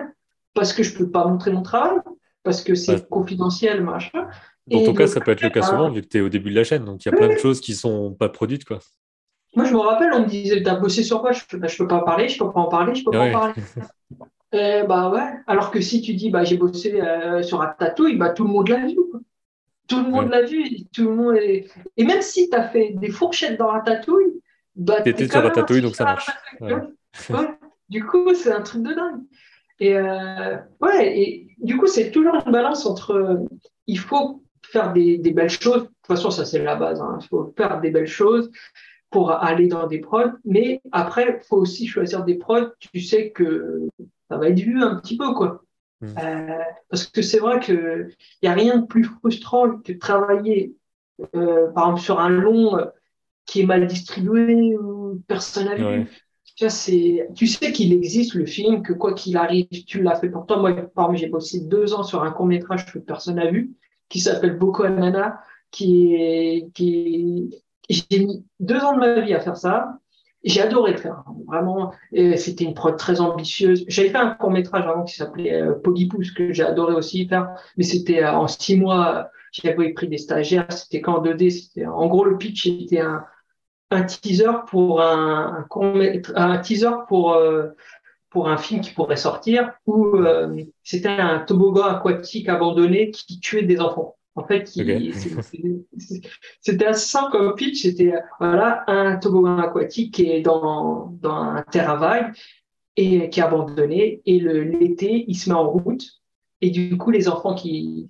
parce que je peux pas montrer mon travail, parce que c'est confidentiel, machin. Dans ton cas, ça peut être le cas souvent, vu que tu es au début de la chaîne. Donc, il y a plein de choses qui sont pas produites. Quoi. Moi, je me rappelle, on me disait, tu as bossé sur quoi? Je ne bah, peux pas en parler, je peux pas en parler, je peux pas en parler. Euh, bah ouais. Alors que si tu dis, bah, j'ai bossé euh, sur Ratatouille, bah, tout le monde l'a vu. Tout le monde l'a vu. Tout le monde est... Et même si tu as fait des fourchettes dans Ratatouille, bah, tu étais sur Ratatouille, donc ça marche. Du coup, c'est un truc de dingue. Et euh, ouais, et du coup, c'est toujours une balance entre euh, il faut faire des, des, belles choses. De toute façon, ça, c'est la base. Hein. Il faut faire des belles choses pour aller dans des prods. Mais après, il faut aussi choisir des prods. Tu sais que ça va être vu un petit peu, quoi. Mmh. Euh, parce que c'est vrai qu'il n'y a rien de plus frustrant que de travailler, euh, par exemple, sur un long qui est mal distribué ou personne n'a vu. Tu, sais qu'il existe le film, que quoi qu'il arrive, tu l'as fait pour toi. Moi, j'ai bossé deux ans sur un court métrage que personne n'a vu, qui s'appelle Boko Anana, qui est, qui j'ai mis deux ans de ma vie à faire ça. J'ai adoré le faire, vraiment. C'était une prod très ambitieuse. J'avais fait un court métrage avant qui s'appelait euh, que j'ai adoré aussi faire, mais c'était euh, en six mois. J'avais pris des stagiaires. C'était qu'en 2D. C'était en gros le pitch était un, un teaser pour un, un, teaser pour euh, pour un film qui pourrait sortir où euh, c'était un toboggan aquatique abandonné qui tuait des enfants. En fait, c'était assez simple comme pitch. C'était voilà un toboggan aquatique qui est dans dans un terrain vague et qui est abandonné et l'été il se met en route et du coup les enfants qui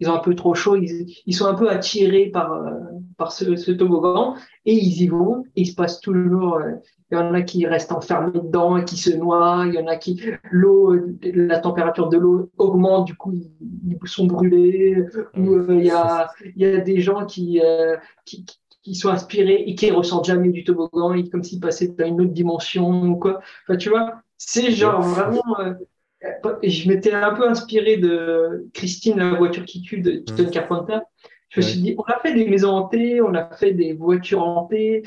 ils ont un peu trop chaud, ils, ils sont un peu attirés par, euh, par ce, ce, toboggan et ils y vont. Et il se passe toujours, euh, il y en a qui restent enfermés dedans et qui se noient, il y en a qui, l'eau, la température de l'eau augmente, du coup ils, sont brûlés, ou euh, il, y a, il y a des gens qui, qui, qui sont inspirés et qui ressentent jamais du toboggan, comme s'ils passaient dans une autre dimension ou quoi. Enfin, tu vois, c'est genre vraiment je m'étais un peu inspiré de Christine, la voiture qui tue de Keaton mmh. Carpenter. Je me suis dit, on a fait des maisons hantées, on a fait des voitures hantées,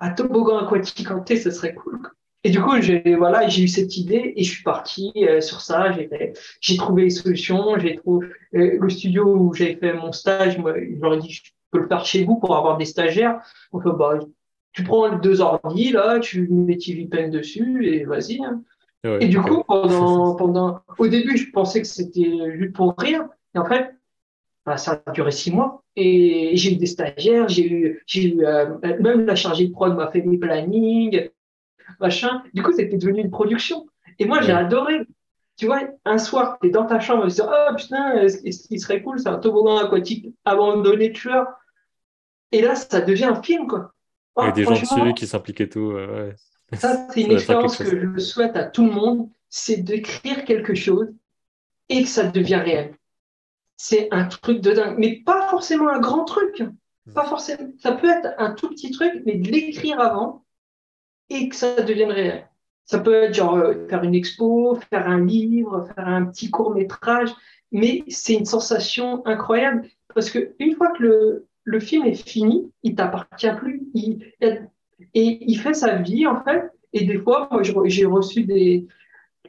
un toboggan aquatique hanté, ça serait cool. et du coup, j'ai voilà, j'ai eu cette idée et je suis parti euh, sur ça. J'ai trouvé les solutions. J'ai trouvé euh, le studio où j'ai fait mon stage. Moi, je leur ai dit, je peux le faire chez vous pour avoir des stagiaires. On fait, bah, tu prends les deux ordi là, tu mets TVPen dessus et vas-y. Hein. Et du coup, pendant, pendant, au début, je pensais que c'était juste pour rire. Et en fait, bah, ça a duré six mois. Et j'ai eu des stagiaires, j'ai eu, j'ai eu euh, même la chargée de prod m'a fait des plannings, machin. Du coup, c'était devenu une production. Et moi, j'ai adoré. Tu vois, un soir, tu es dans ta chambre, tu dis, oh putain, ce qui serait cool, c'est un toboggan aquatique abandonné tueur. Et là, ça devient un film, quoi. Avec des gens dessus qui s'impliquent et tout. Ça, c'est une expérience que je souhaite à tout le monde, c'est d'écrire quelque chose et que ça devient réel. C'est un truc de dingue, mais pas forcément un grand truc. Pas forcément. Ça peut être un tout petit truc, mais de l'écrire avant et que ça devienne réel. Ça peut être genre euh, faire une expo, faire un livre, faire un petit court métrage, mais c'est une sensation incroyable parce que une fois que le, le film est fini, il t'appartient plus, il, et il fait sa vie en fait. Et des fois, moi, j'ai reçu des.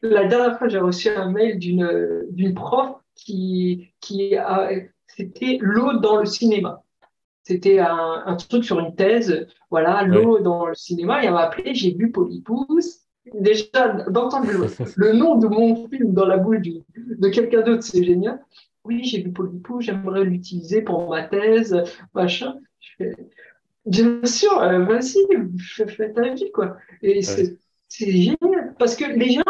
La dernière fois, j'ai reçu un mail d'une d'une prof qui qui a c'était l'eau dans le cinéma. C'était un, un, truc sur une thèse, voilà, l'eau dans le cinéma. Et elle m'a appelé, j'ai vu Polypousse. Déjà, d'entendre le, nom de mon film dans la bouche de quelqu'un d'autre, c'est génial. Oui, j'ai vu Polypousse, j'aimerais l'utiliser pour ma thèse, machin. Bien sûr, euh, vas-y, fais ta vie, quoi. Et c'est génial. Parce que les gens,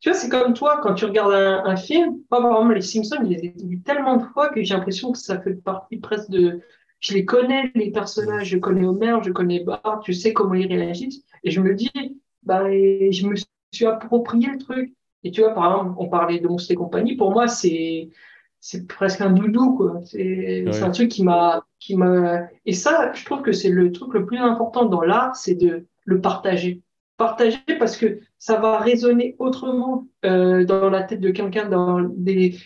tu vois, c'est comme toi, quand tu regardes un, film, pas vraiment les Simpsons, je les ai vus tellement de fois que j'ai l'impression que ça fait partie presque de, je les connais, les personnages, je connais Homer, je connais Bart, je sais comment ils réagissent, et je me dis, bah, je me suis approprié le truc. Et tu vois, par exemple, on parlait de Monstre et compagnie, pour moi, c'est, c'est presque un doudou, quoi. C'est, un truc qui m'a, qui m'a, et ça, je trouve que c'est le truc le plus important dans l'art, c'est de le partager. Partager parce que ça va résonner autrement euh, dans la tête de quelqu'un, dans des,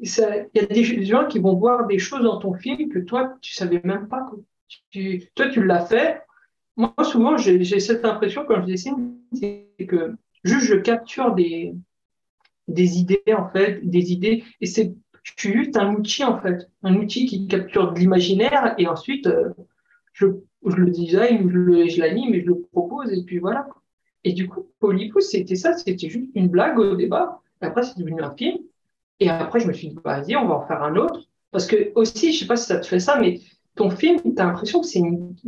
il y a des gens qui vont voir des choses dans ton film que toi, tu savais même pas. Tu, toi, tu l'as fait. Moi, souvent, j'ai cette impression quand je dessine, c'est que juste je capture des, des idées, en fait, des idées, et c'est je suis juste un outil, en fait, un outil qui capture de l'imaginaire, et ensuite, euh, je, je, le design, je l'anime et je le propose, et puis voilà. Et du coup, Polypus, c'était ça, c'était juste une blague au débat. Après, c'est devenu un film. Et après, je me suis dit, bah, vas-y, on va en faire un autre. Parce que aussi, je sais pas si ça te fait ça, mais ton film, tu as l'impression que c'est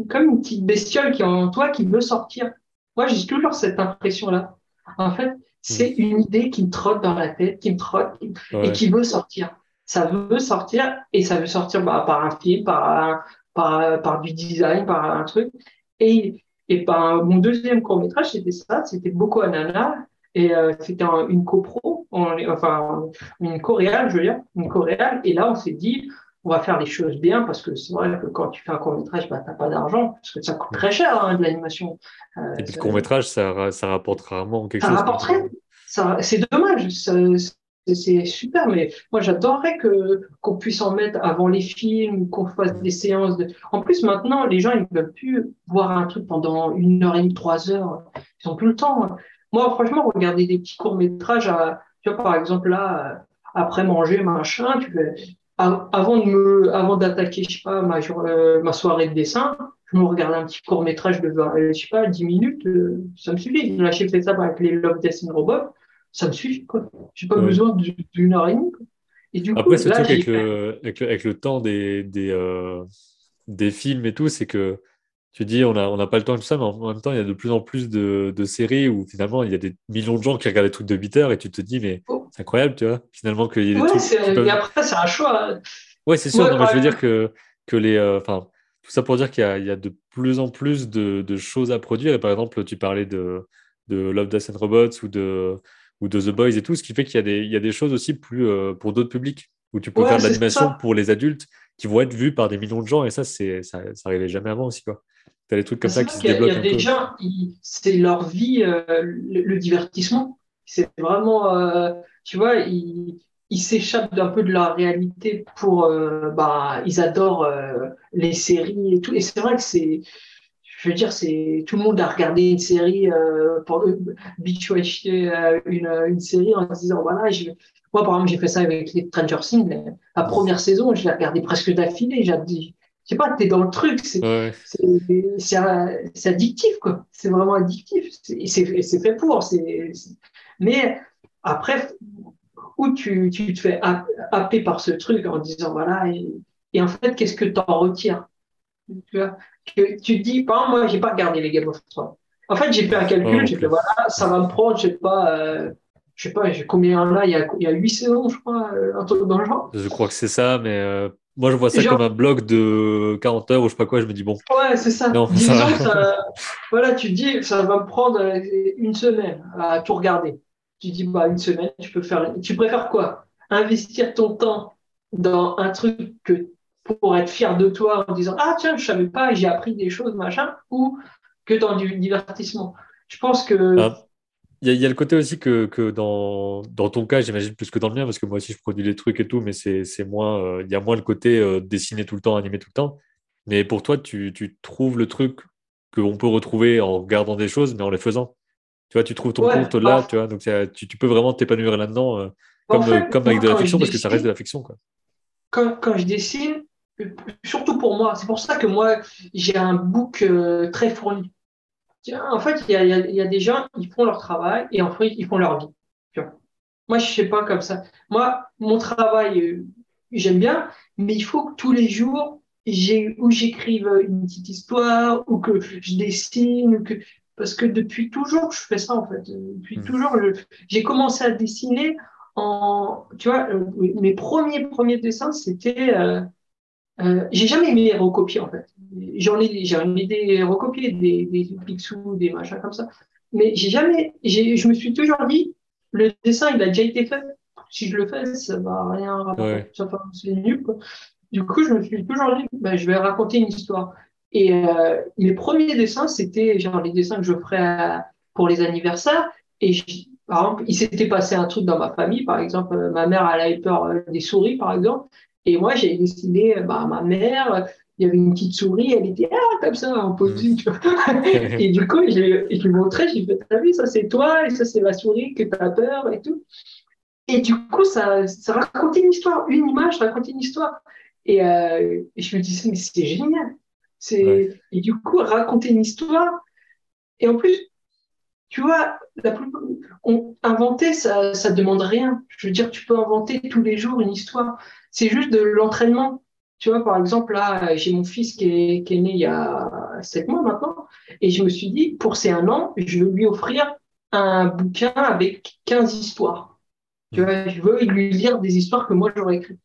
comme une petite bestiole qui est en toi qui veut sortir. Moi, j'ai toujours cette impression-là. En fait, c'est mm. une idée qui me trotte dans la tête, qui me trotte et qui veut sortir. Ça veut sortir et ça veut sortir bah, par un film, par, par, par du design, par un truc. Et, et ben, mon deuxième court-métrage, c'était ça, c'était Boko Anana. Et euh, c'était une copro, enfin une coréale, je veux dire, une coréale. Et là, on s'est dit, on va faire les choses bien parce que c'est vrai que quand tu fais un court métrage, bah, n'as pas d'argent parce que ça coûte très cher hein, de l'animation. Euh, et puis le court métrage, ça, ça rapporte rarement quelque ça chose. Rapporterait. C'est dommage. C'est super, mais moi j'adorerais que qu'on puisse en mettre avant les films, qu'on fasse des séances. En plus maintenant, les gens ils ne veulent plus voir un truc pendant une heure et demie, trois heures. Ils ont plus le temps. Moi, franchement, regarder des petits courts-métrages, tu vois, par exemple, là, euh, après manger, machin, tu avant de me, avant d'attaquer, je sais pas, ma, euh, soirée de dessin, je me regarde un petit court-métrage de, euh, je sais pas, 10 minutes, ça me suffit. J'ai fait ça avec les Love, Death and Robot, ça me suffit, quoi. J'ai pas besoin d'une heure et demie, Et du Après, coup, là, avec, le, avec, le, avec, le, temps des, des, des films et tout, c'est que tu dis on n'a on a pas le temps de tout ça, mais en même temps, il y a de plus en plus de, de, séries où finalement, il y a des millions de gens qui regardent des trucs de 8 heures et tu te dis, mais oh. c'est incroyable, tu vois, finalement, qu'il y ait des trucs. après, c'est un choix. Ouais, c'est sûr, mais je veux dire que, que les. Euh, enfin, tout ça pour dire qu'il y, y, a de plus en plus de, de, choses à produire. Et par exemple, tu parlais de, de Love, Death and Robots ou de, ou de The Boys et tout, ce qui fait qu'il y, a des, il y a des choses aussi plus euh, pour d'autres publics où tu peux faire de l'animation pour les adultes qui vont être vus par des millions de gens. Et ça, c'est, ça, ça arrivait jamais avant aussi, quoi. Tu as des trucs comme ça qui se débloquent. Il y a, des gens, c'est leur vie, euh, le, divertissement. C'est vraiment, euh, tu vois, ils, ils s'échappent un peu de la réalité pour, bah, ils adorent les séries et tout. Et c'est vrai que c'est, je veux dire, c'est tout le monde a regardé une série, euh, pour binge euh, une, une série en se disant voilà, je, moi par exemple j'ai fait ça avec les Stranger Things. La première saison, je l'ai regardé presque d'affilée. J'ai dit, je sais pas, t'es dans le truc, c'est addictif quoi. C'est vraiment addictif. C'est fait pour. Mais après, où tu, tu te fais happer par ce truc en disant voilà, et, et en fait, qu'est-ce que tu en retires? Tu vois que tu te dis, par exemple, moi, j'ai pas regardé les Game of Thrones. En fait, j'ai fait un calcul, j'ai fait, voilà, ça va me prendre, je sais pas, euh, je sais pas, combien il y en a, il y a, il y a 8 saisons, je crois, euh, un truc dans le genre. Je crois que c'est ça, mais euh, moi, je vois ça comme un bloc de 40 heures ou je sais pas quoi, je me dis, bon. Ouais, c'est ça. Disons, ça... voilà, tu te dis, ça va me prendre une semaine à tout regarder. Tu te dis, bah, une semaine, tu peux faire, tu préfères quoi? Investir ton temps dans un truc que pour être fier de toi en disant ah tiens je savais pas j'ai appris des choses machin ou que dans du divertissement. Je pense que ah, il y, a le côté aussi que, que dans, dans, ton cas j'imagine plus que dans le mien parce que moi aussi je produis des trucs et tout mais c'est moins euh, il y a moins le côté euh, dessiner tout le temps animer tout le temps. Mais pour toi tu, tu trouves le truc qu'on peut retrouver en regardant des choses mais en les faisant. Tu vois tu trouves ton compte là tu vois donc tu, tu, peux vraiment t'épanouir là-dedans euh, comme, comme avec de la fiction parce que ça reste de la fiction quoi. quand, quand je dessine surtout pour moi. C'est pour ça que moi, j'ai un book euh, très fourni. En fait, il y a, des gens, ils font leur travail et en fait, ils font leur vie. Moi, je ne sais pas comme ça. Moi, mon travail, euh, j'aime bien, mais il faut que tous les jours, ou j'écrive une petite histoire ou que je dessine que parce que depuis toujours je fais ça en fait depuis mmh. toujours j'ai commencé à dessiner en tu vois euh, mes premiers premiers dessins c'était euh, j'ai jamais aimé les recopier en fait. J'en ai, j'en ai des recopiés, des, des Picsou, des machins comme ça. Mais j'ai jamais, je me suis toujours dit, le dessin il a déjà été fait. Si je le fais, ça va rien rapporter. C'est nul. Quoi. Du coup, je me suis toujours dit, bah, je vais raconter une histoire. Et euh, les premiers dessins, c'était genre les dessins que je ferais pour les anniversaires. Et par exemple, il s'était passé un truc dans ma famille, par exemple, ma mère elle avait peur euh, des souris, par exemple. Et moi, j'ai dessiné bah, ma mère, il y avait une petite souris, elle était ah, comme ça, en tu vois. et du coup, je lui montrais, j'ai fait, t'as vu, ça c'est toi, et ça c'est ma souris, que t'as peur, et tout. Et du coup, ça, ça racontait une histoire, une image racontait une histoire. Et, euh, je me disais, mais c'est génial. C'est Et du coup, raconter une histoire. Et en plus, tu vois, inventer, ça ne demande rien. Je veux dire, tu peux inventer tous les jours une histoire. C'est juste de l'entraînement. Tu vois, par exemple, là, j'ai mon fils qui est, né il y a sept mois maintenant, et je me suis dit, pour ses un an, je vais lui offrir un bouquin avec 15 histoires. Tu vois, je veux lui lire des histoires que moi j'aurais écrites.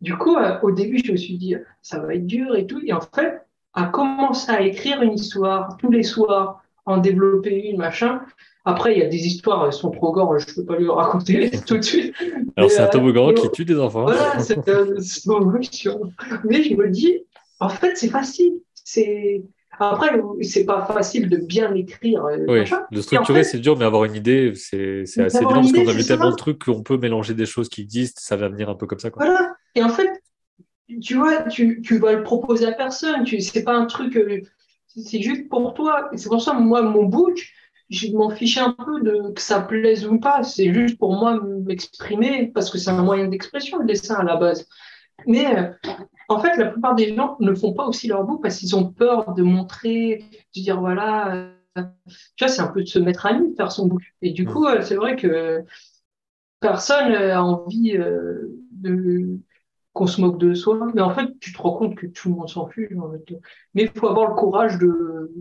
Du coup, euh, au début, je me suis dit, ça va être dur et tout. Et en fait, à commencer à écrire une histoire tous les soirs, en développer une, machin, après, il y a des histoires, elles sont trop gore, je ne peux pas lui raconter tout de suite. Alors, c'est un toboggan qui tue des enfants. Voilà, c'est Mais je me dis, en fait, c'est facile. C'est. Après, c'est pas facile de bien écrire. Euh, oui, de structurer, c'est dur, mais avoir une idée, c'est assez évident parce qu'on a vu tellement de trucs qu'on peut mélanger des choses qui existent, ça va venir un peu comme ça. Quoi. Voilà. Et en fait, tu vois, tu, tu vas le proposer à personne. Tu, c'est pas un truc, euh, c'est juste pour toi. Et c'est pour ça, moi, mon book, je m'en fichais un peu de que ça plaise ou pas. C'est juste pour moi m'exprimer parce que c'est un moyen d'expression le dessin à la base. Mais euh, en fait, la plupart des gens ne font pas aussi leur bout parce qu'ils ont peur de montrer, de dire voilà, euh, tu vois, c'est un peu de se mettre à nu, faire son book. Et du coup, euh, c'est vrai que personne a envie de qu'on se moque de soi. Mais en fait, tu te rends compte que tout le monde s'en fiche. Mais il faut avoir le courage de,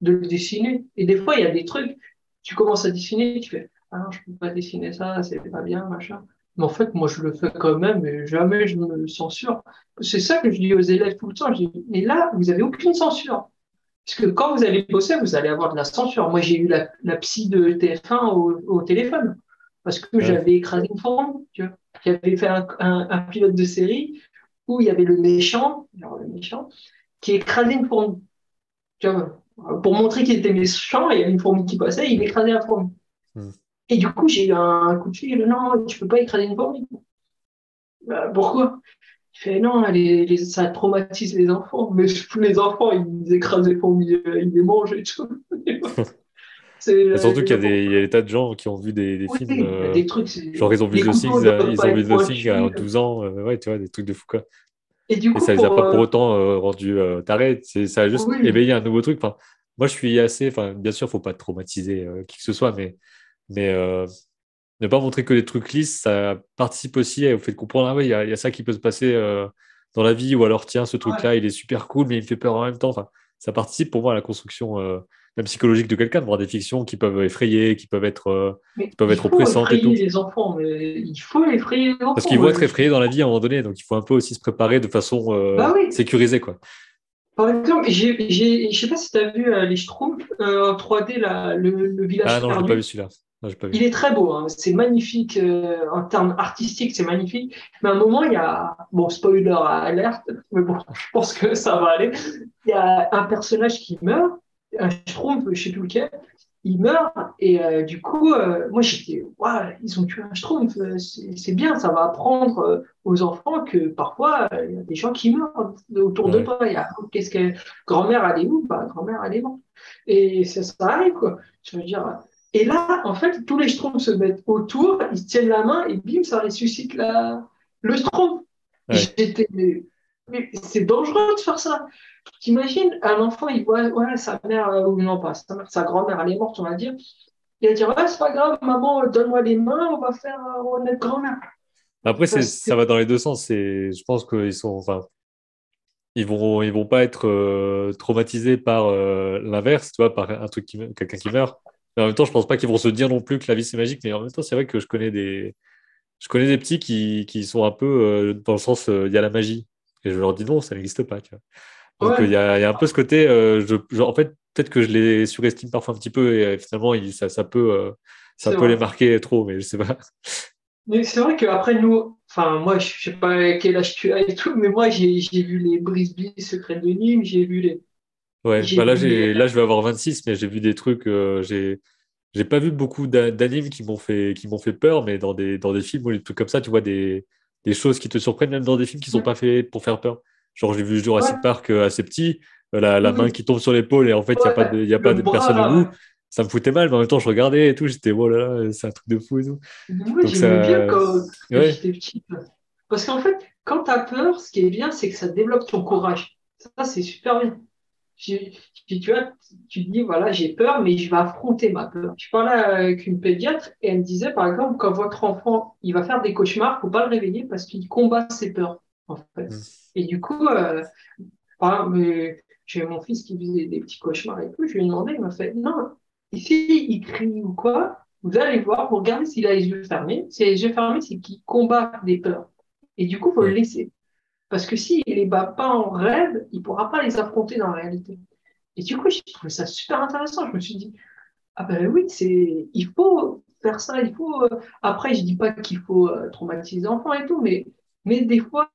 de le dessiner. Et des fois, il y a des trucs, tu commences à dessiner, tu fais, ah je peux pas dessiner ça, c'est pas bien, machin. Mais en fait, moi, je le fais quand même et jamais je me censure. C'est ça que je dis aux élèves tout le temps. Je dis, mais là, vous avez aucune censure. Parce que quand vous allez bosser, vous allez avoir de la censure. Moi, j'ai eu la, la, psy de TF1 au, au téléphone. Parce que j'avais écrasé une forme, tu vois. J'avais fait un, un, un, pilote de série où il y avait le méchant, alors le méchant, qui écrasait une fourmi. Tu vois, pour montrer qu'il était méchant, il y avait une fourmi qui passait, il écrasait la fourmi. Hmm. Et du coup, j'ai eu un coup de fil, non, tu peux pas écraser une fourmi. Bah, pourquoi? Il fait non, les, ça traumatise les enfants. Mais les enfants, ils écrasent les fourmis, ils les mangent et tout. surtout qu'il y, a des tas de gens qui ont vu des, des films. Euh, des trucs, genre, ils ont vu The Thing, ils ont vu The Thing à 12 ans. Euh, ouais, tu vois, des trucs de fou, quoi. Et, du coup, et ça ne les a pas pour autant euh, rendu tarés. Ça a juste éveillé un nouveau truc. Enfin, moi, je suis assez. Enfin, bien sûr, il ne faut pas traumatiser qui que ce soit, mais, mais ne pas montrer que des trucs lisses, ça participe aussi au fait de comprendre ah ouais, il y, y, a ça qui peut se passer dans la vie, ou alors tiens, ce truc-là, il est super cool, mais il me fait peur en même temps. Enfin, ça participe pour moi à la construction même psychologique de quelqu'un, de voir des fictions qui peuvent effrayer, qui peuvent être, euh, qui peuvent être oppressantes et tout. les enfants, mais il faut effrayer les enfants. Parce qu'ils vont être effrayés dans la vie à un moment donné, donc il faut un peu aussi se préparer de façon euh, bah sécurisée. Quoi. Par exemple, je ne sais pas si tu as vu euh, les Schtroumpfs en 3D, le, village Ah non, je n'ai pas vu celui-là. Il est très beau, hein. c'est magnifique en termes artistiques, c'est magnifique. Mais à un moment, il y a, bon, spoiler alerte, mais bon, je pense que ça va aller. Il y a un personnage qui meurt un Schtroumpf, je ne sais plus lequel, il meurt. Et euh, du coup, euh, moi, j'étais, waouh, ils ont tué un Schtroumpf, euh, c'est bien, ça va apprendre aux enfants que parfois, il y a des gens qui meurent autour de toi. qu'est-ce que, grand-mère, elle est où? Bah, Grand-mère, elle est morte. Et ça, ça arrive, quoi. Je veux dire. Et là, en fait, tous les Schtroumpfs se mettent autour, ils se tiennent la main et bim, ça ressuscite la... le Schtroumpf. J'étais, mais c'est dangereux de faire ça. T'imagines, un enfant, il voit ouais, sa mère, euh, ou non pas, sa, mère, sa grand-mère, elle est morte, on va dire. Il va dire ouais, c'est pas grave, maman, donne-moi les mains, on va faire, euh, être grand-mère. Après, ça va dans les deux sens. Je pense qu'ils sont, enfin, ils vont, ils vont pas être euh, traumatisés par l'inverse, tu vois, par un truc qui, quelqu'un qui meurt. Mais en même temps, je pense pas qu'ils vont se dire non plus que la vie c'est magique. Mais en même temps, c'est vrai que je connais des, je connais des petits qui, qui sont un peu dans le sens, il y a la magie. Et je leur dis non, ça n'existe pas. Tu vois. Donc il y, a, y, a un peu ce côté, euh, je, en fait, peut-être que je les surestime parfois un petit peu et euh, finalement ça, ça, peut, euh, ça peut les marquer trop, mais je sais pas. Mais c'est vrai qu'après nous, enfin moi je sais pas quel âge tu as et tout, mais moi j'ai vu les Brisby Secrets de Nîmes, j'ai vu les. Ouais, bah là, là je vais avoir 26, mais j'ai vu des trucs, j'ai j'ai pas vu beaucoup d'animes qui m'ont fait, qui m'ont fait peur, mais dans des, dans des films ou des trucs comme ça, tu vois des, des choses qui te surprennent, même dans des films qui sont pas faits pour faire peur. Genre, j'ai vu Jurassic Park euh, assez petit, euh, la, la main qui tombe sur l'épaule et en fait, il n'y a pas de, y a pas de personne au bout. Ça me foutait mal, mais en même temps, je regardais et tout. J'étais, oh là là, c'est un truc de fou et tout. Moi, j'aimais bien quand, j'étais petit. Parce qu'en fait, quand tu as peur, ce qui est bien, c'est que ça développe ton courage. Ça, c'est super bien. tu vois, tu dis, voilà, j'ai peur, mais je vais affronter ma peur. Je parlais avec une pédiatre et elle me disait, par exemple, quand votre enfant, il va faire des cauchemars, faut pas le réveiller parce qu'il combat ses peurs, en fait. Mm. Et du coup, euh, j'ai mon fils qui faisait des petits cauchemars et tout. Je lui ai demandé, il m'a fait non, ici, il crie ou quoi, vous allez voir, vous regardez s'il a les yeux fermés. S'il a les yeux fermés, c'est qu'il combat des peurs. Et du coup, il faut le laisser. Parce que s'il ne les bat pas en rêve, il ne pourra pas les affronter dans la réalité. Et du coup, j'ai trouvé ça super intéressant. Je me suis dit, ah ben oui, c'est, il faut faire ça, il faut. Euh, après, je dis pas qu'il faut euh, traumatiser les enfants et tout, mais, mais des fois,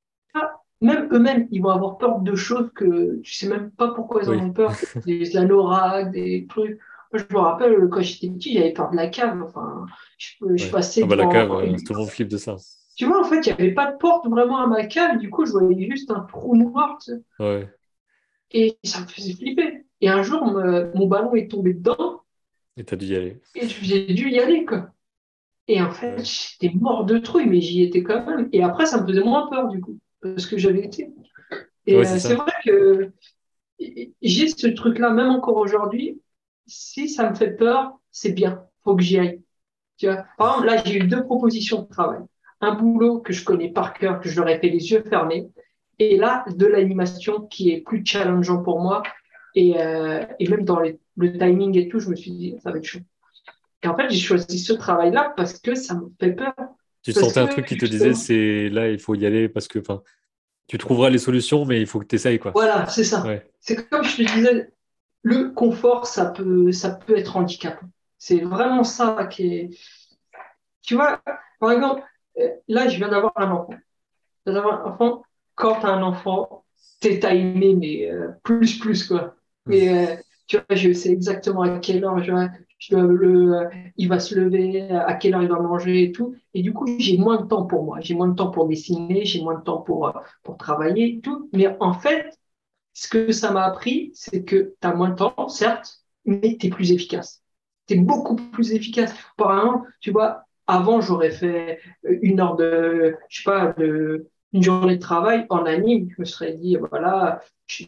même eux-mêmes, ils vont avoir peur de choses que tu sais même pas pourquoi ils en ont peur. Des anoraks, des trucs. Moi, je me rappelle, quand j'étais petit, j'avais peur de la cave. Enfin, je, je passais. Ah bah, la cave, tout le monde flippe de ça. Tu vois, en fait, il n'y avait pas de porte vraiment à ma cave. Du coup, je voyais juste un trou noir. Ouais. Et ça me faisait flipper. Et un jour, mon ballon est tombé dedans. Et tu as dû y aller. Et j'ai dû y aller, quoi. Et en fait, j'étais mort de trouille, mais j'y étais quand même. Et après, ça me faisait moins peur, du coup ce que j'avais été. Et euh, c'est vrai que j'ai ce truc-là, même encore aujourd'hui, si ça me fait peur, c'est bien, faut que j'y aille. Tu vois? Par exemple, là, j'ai eu deux propositions de travail. Un boulot que je connais par cœur, que je leur ai fait les yeux fermés, et là, de l'animation qui est plus challengeant pour moi. Et, euh, et même dans le timing et tout, je me suis dit, ça va être chaud. Et en fait, j'ai choisi ce travail-là parce que ça me fait peur. Tu sentais un truc qui te disait, c'est là, il faut y aller parce que tu trouveras les solutions, mais il faut que tu essayes. Quoi. Voilà, c'est ça. C'est comme je te disais, le confort, ça peut, ça peut être handicapant. C'est vraiment ça qui est. Tu vois, par exemple, euh, là, je viens d'avoir un enfant. D'avoir un enfant, quand tu as un enfant, t'es timé, mais euh, plus, plus, quoi. Mais euh, tu vois, je sais exactement à quelle heure je, il va se lever, à quelle heure il va manger et tout. Et du coup, j'ai moins de temps pour moi. J'ai moins de temps pour dessiner, j'ai moins de temps pour, pour travailler et tout. Mais en fait, ce que ça m'a appris, c'est que tu as moins de temps, certes, mais tu es plus efficace. Tu es beaucoup plus efficace. Par exemple, tu vois, avant, j'aurais fait une heure de, je sais pas, de, une journée de travail en anime. Je me serais dit, voilà, je,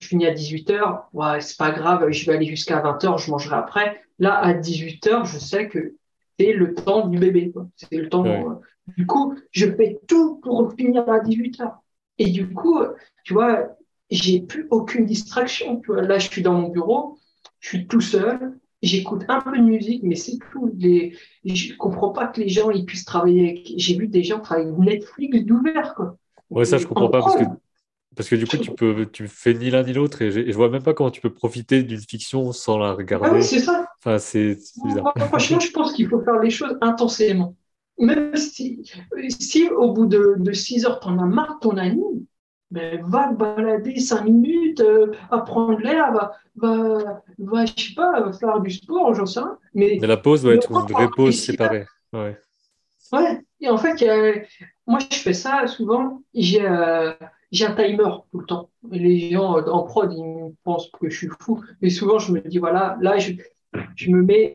finis à 18h, ouais, c'est pas grave, je vais aller jusqu'à 20h, je mangerai après. Là, à 18h, je sais que c'est le temps du bébé. C'est le temps. Euh, du coup, je fais tout pour finir à 18h. Et du coup, tu vois, j'ai plus aucune distraction. Là, je suis dans mon bureau, je suis tout seul, j'écoute un peu de musique, mais c'est tout. Les... Je comprends pas que les gens ils puissent travailler. J'ai vu des gens travailler Netflix d'ouvert. Quoi. Ouais, ça, je comprends pas parce que, parce que du coup, tu peux, tu fais ni l'un ni l'autre et, je vois même pas comment tu peux profiter d'une fiction sans la regarder. Ah oui, c'est ça. Enfin, c'est bizarre. Franchement, je pense qu'il faut faire les choses intensément. Même si, si au bout de, de 6 heures, tu en as marre ton anime, ben, va te balader cinq minutes, euh, apprendre l'air, va, va, va, je sais pas, faire du sport, j'en sais rien. Mais, la pause doit être une vraie pause séparée. Ouais. ouais. Et en fait, moi, je fais ça souvent. J'ai euh, j'ai un timer tout le temps. Les gens euh, en prod, ils pensent que je suis fou. Mais souvent, je me dis, voilà, là, je, je me mets,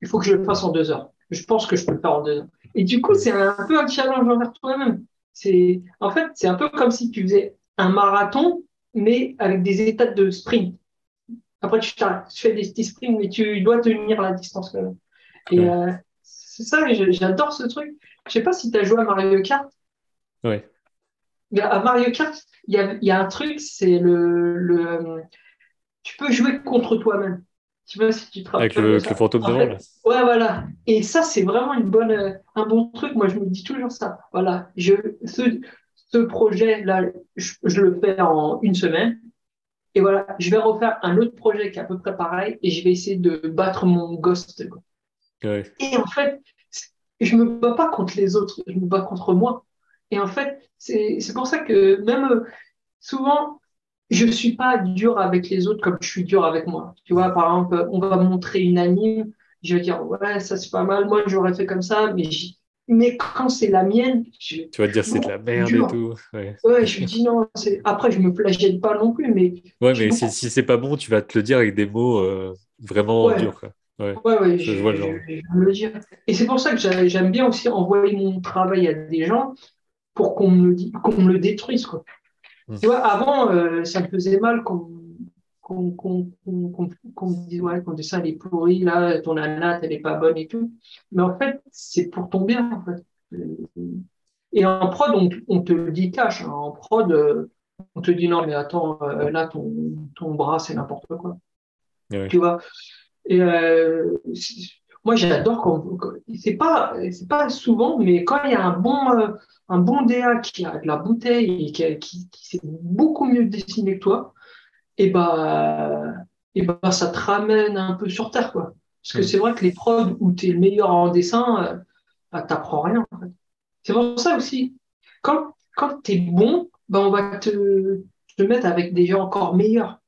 il faut que je le fasse en deux heures. Je pense que je peux le faire en deux heures. Et du coup, c'est un peu un challenge envers toi-même. C'est, en fait, c'est un peu comme si tu faisais un marathon, mais avec des étapes de sprint. Après, tu, tu fais des petits sprints, mais tu dois tenir la distance quand même. Et euh, c'est ça, j'adore ce truc. Je sais pas si tu as joué à Mario Kart. Oui. À Mario Kart, il y a, y a, un truc, c'est le, le. Tu peux jouer contre toi-même. Tu vois, si tu Avec le, fantôme devant, Ouais, voilà. Et ça, c'est vraiment une bonne, un bon truc. Moi, je me dis toujours ça. Voilà. Je, ce, ce projet-là, je, le fais en une semaine. Et voilà, je vais refaire un autre projet qui est à peu près pareil et je vais essayer de battre mon ghost. Et en fait, je me bats pas contre les autres, je me bats contre moi. Et en fait, c'est pour ça que même euh, souvent, je suis pas dur avec les autres comme je suis dur avec moi. Tu vois, par exemple, on va montrer une anime, je vais dire, ouais, ça c'est pas mal, moi j'aurais fait comme ça, mais, mais quand c'est la mienne, tu vas te dire c'est de la merde et tout. Ouais. je me dis non, après je me flagelle pas non plus, mais. Ouais, mais si, si c'est pas bon, tu vas te le dire avec des mots euh, vraiment durs. Quoi. Ouais, ouais, je, vois le genre. me le dire. Et c'est pour ça que j'aime bien aussi envoyer mon travail à des gens pour qu'on me, qu'on me le détruise. Quoi. Mm. Tu vois, avant, euh, ça me faisait mal qu'on me dise ouais, ton dessin est pourri, là, ton anat, elle est pas bonne et tout. Mais en fait, c'est pour ton bien, en fait. Et en prod, on, on te le dit cash. Hein. En prod, euh, on te dit non, mais attends, euh, là, ton, ton bras, c'est n'importe quoi. Tu vois Et moi, j'adore quand. C'est pas, c'est pas souvent, mais quand il y a un bon un bon DA qui a de la bouteille et qui, qui, sait beaucoup mieux dessiner que toi, et bah, et bah, ça te ramène un peu sur terre, quoi. Parce que mm. c'est vrai que les prods où tu es le meilleur en dessin, euh, bah, t'apprends rien, en fait. C'est pour ça aussi, quand, quand tu es bon, bah, on va te, te mettre avec des gens encore meilleurs.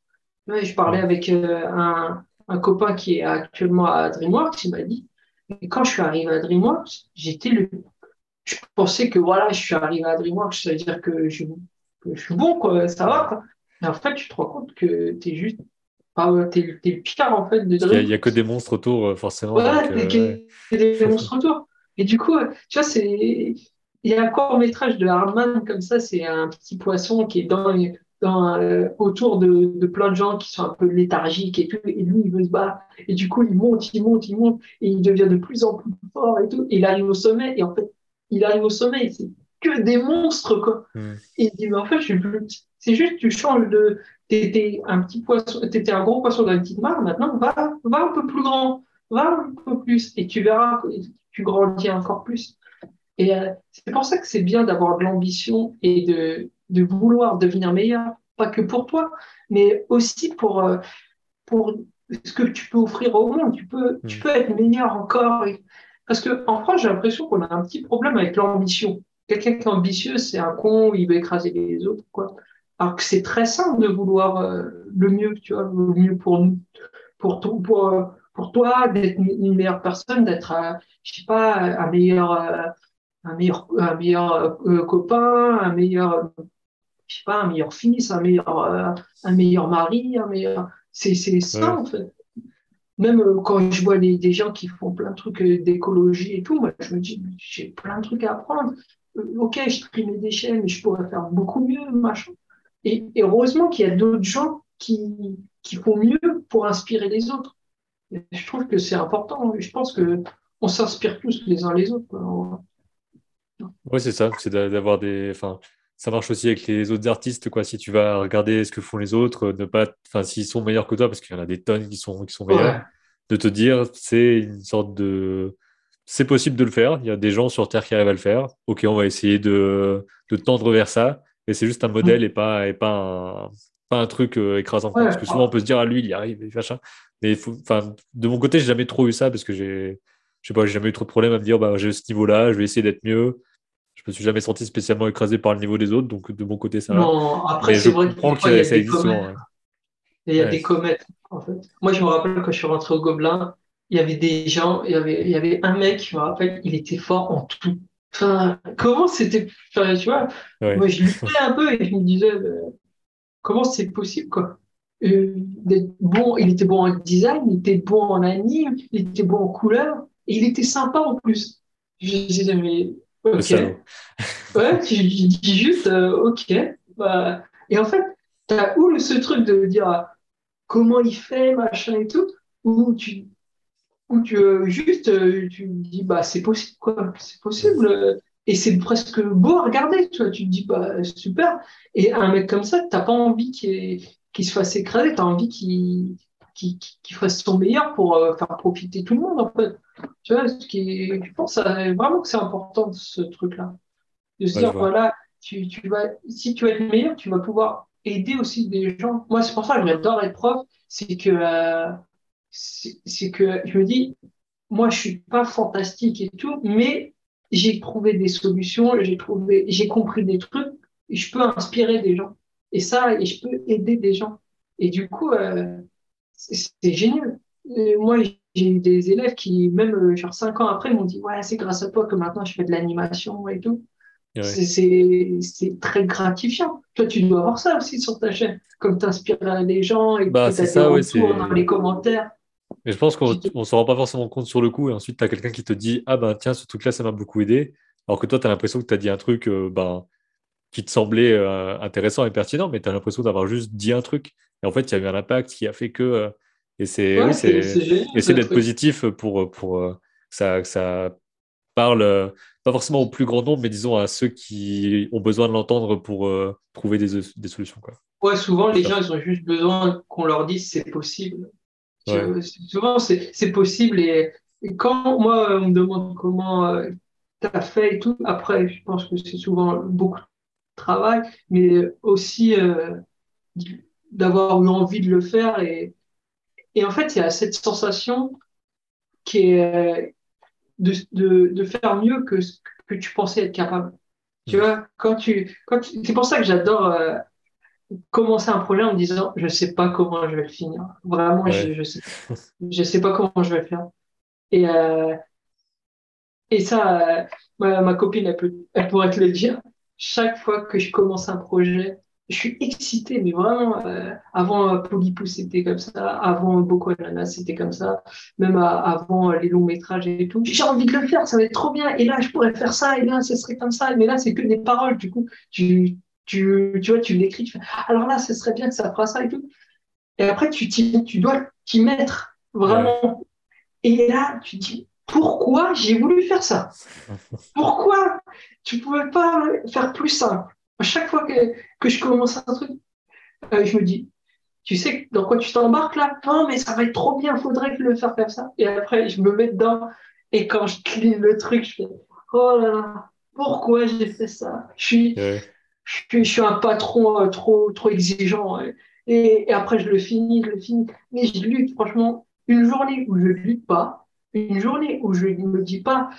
je parlais avec euh, un, un, copain qui est actuellement à DreamWorks, il m'a dit, et quand je suis arrivé à DreamWorks, j'étais le je pensais que voilà, je suis arrivé à DreamWorks, ça veut dire que je, que je suis bon, quoi, ça va. Quoi. Mais en fait, tu te rends compte que tu es juste. T'es, le pire en fait de Il n'y a, que des monstres autour, euh, forcément. Ouais, il y a des monstres autour. Et du coup, tu vois, c'est. Il y a un court métrage de Hardman comme ça, c'est un petit poisson qui est dans, dans, euh, autour de, de, plein de gens qui sont un peu léthargiques et tout, et lui il veut se battre, et du coup il monte, il monte, il monte, et il devient de plus en plus fort et tout, et il arrive au sommet, et en fait il arrive au sommet, c'est que des monstres, quoi. Hmm. Et il dit, mais en fait, je suis plus C'est juste, tu changes de. T'étais un petit poisson, t'étais un gros poisson dans une petite mare, maintenant, va, va un peu plus grand, va un peu plus, et tu verras, tu grandis encore plus. Et euh, c'est pour ça que c'est bien d'avoir de l'ambition et de, de vouloir devenir meilleur, pas que pour toi, mais aussi pour, euh, pour ce que tu peux offrir au monde. Tu peux, tu hmm. peux être meilleur encore. Parce qu'en France, j'ai l'impression qu'on a un petit problème avec l'ambition. Quelqu'un qui est ambitieux, c'est un con, il veut écraser les autres, quoi. Alors que c'est très simple de vouloir euh, le mieux, tu vois, le mieux pour nous, pour, ton, pour, euh, pour toi d'être une meilleure personne, d'être, je sais pas, un meilleur, un meilleur, un meilleur copain, un meilleur, je sais pas, un meilleur fils, un meilleur, un meilleur mari, un meilleur. C'est, ça en fait même euh, quand je vois des gens qui font plein de trucs euh, d'écologie et tout, moi, je me dis, j'ai plein de trucs à apprendre. Euh, ok, je trie mes déchets, mais je pourrais faire beaucoup mieux, machin. Et, heureusement qu'il y a d'autres gens qui, qui font mieux pour inspirer les autres. je trouve que c'est important. Je pense que on s'inspire tous les uns les autres. Oui, c'est ça. C'est d'avoir des. Enfin, ça marche aussi avec les autres artistes, quoi. Si tu vas regarder ce que font les autres, ne pas, enfin, s'ils sont meilleurs que toi, parce qu'il y en a des tonnes qui sont, qui sont meilleurs, de te dire, c'est une sorte de, c'est possible de le faire. Il y a des gens sur Terre qui arrivent à le faire. Ok, on va essayer de, de tendre vers ça. Et c'est juste un modèle mm. et pas, et pas un, pas un truc euh, écrasant. Parce que souvent, on peut se dire, à lui, il y arrive, machin. Mais enfin, de mon côté, j'ai jamais trop eu ça parce que j'ai, je sais pas, j'ai jamais eu trop de problèmes à me dire, bah, j'ai ce niveau-là, je vais essayer d'être mieux me suis jamais senti spécialement écrasé par le niveau des autres, donc de mon côté, ça non, après, c'est vrai que, ça existe souvent. Il y a des comètes, en fait. Moi, je me rappelle quand je suis rentré au Gobelin, il y avait des gens, il y avait, il y avait un mec, je me rappelle, il était fort en tout. Enfin, comment c'était. tu vois, moi, je luttais un peu et je me disais, comment c'est possible, quoi. Euh, bon, il était bon en design, il était bon en anime, il était bon en couleur, et il était sympa en plus. Je disais, mais Ok. ouais, tu, dis juste, euh, ok. Bah, et en fait, tu as où ce truc de dire euh, comment il fait, machin et tout, ou tu, ou tu euh, juste tu dis, bah, c'est possible, quoi. C'est possible. Et c'est presque beau à regarder, tu vois. Tu te dis, bah, super. Et un mec comme ça, tu n'as pas envie qu'il se fasse écraser, tu as envie qu'il qui, fasse son meilleur pour euh, faire profiter tout le monde, en fait. Tu vois, ce qui je pense vraiment que c'est important, ce truc-là. De se dire, voilà, tu, tu, vas, si tu vas être meilleur, tu vas pouvoir aider aussi des gens. Moi, c'est pour ça que j'adore être prof, c'est que, euh, c'est que je me dis, moi, je suis pas fantastique et tout, mais j'ai trouvé des solutions, j'ai trouvé, j'ai compris des trucs, et je peux inspirer des gens. Et ça, et je peux aider des gens. Et du coup, euh, c'est génial. moi, j'ai eu des élèves qui, même euh, genre cinq ans après, m'ont dit Ouais, c'est grâce à toi que maintenant je fais de l'animation et tout. C'est très gratifiant. Toi, tu dois avoir ça aussi sur ta chaîne, comme tu inspires les gens et bah, tu as ça, dans les commentaires. Mais je pense qu'on ne s'en rend pas forcément compte sur le coup, et ensuite tu as quelqu'un qui te dit Ah ben tiens, ce truc-là, ça m'a beaucoup aidé. Alors que toi, tu as l'impression que tu as dit un truc euh, ben, qui te semblait euh, intéressant et pertinent, mais tu as l'impression d'avoir juste dit un truc. Et en fait, il y a eu un impact qui a fait que. Euh, et c'est oui, essayer d'être positif pour, pour euh, ça, que ça parle, pas forcément au plus grand nombre, mais disons à ceux qui ont besoin de l'entendre pour trouver des, des, solutions. Quoi. Ouais, souvent, les gens, ils ont juste besoin qu'on leur dise c'est possible. Souvent, c'est possible. Et, quand moi, on me demande comment tu as fait et tout, après, je pense que c'est souvent beaucoup travail, mais aussi euh, d'avoir eu envie de le faire. Et, et en fait, il y a cette sensation qui est de, de, de faire mieux que ce que tu pensais être capable. Tu vois, quand tu, quand c'est pour ça que j'adore euh, commencer un projet en me disant, je sais pas comment je vais le finir. Vraiment, je, je sais, je sais pas comment je vais le faire. Et, euh, et ça, ma, ma, copine, elle, peut, elle pourrait te le dire chaque fois que je commence un projet, je suis excité, mais vraiment, euh, avant euh, Polypus, c'était comme ça, avant Boko Ananas, c'était comme ça, même avant les longs métrages et tout. J'ai envie de le faire, ça va être trop bien, et là, je pourrais faire ça, et là, ce serait comme ça, mais là, c'est que des paroles, du coup, tu, tu, tu vois, tu l'écris, tu fais, alors là, ce serait bien que ça fera ça et tout. Et après, tu, tu dois t'y mettre, vraiment. Et là, tu dis, pourquoi j'ai voulu faire ça? Pourquoi tu pouvais pas faire plus simple? À chaque fois que, que je commence un truc, euh, je me dis, tu sais dans quoi tu t'embarques là? Non, mais ça va être trop bien, faudrait que le faire comme ça. Et après, je me mets dedans, et quand je clean le truc, je fais, oh là là, pourquoi j'ai fait ça? Je suis, je suis, un patron euh, trop, trop exigeant. Et, et, après, je le finis, je le finis. Mais je lutte, franchement, une journée où je lutte pas, une journée où je ne me dis pas,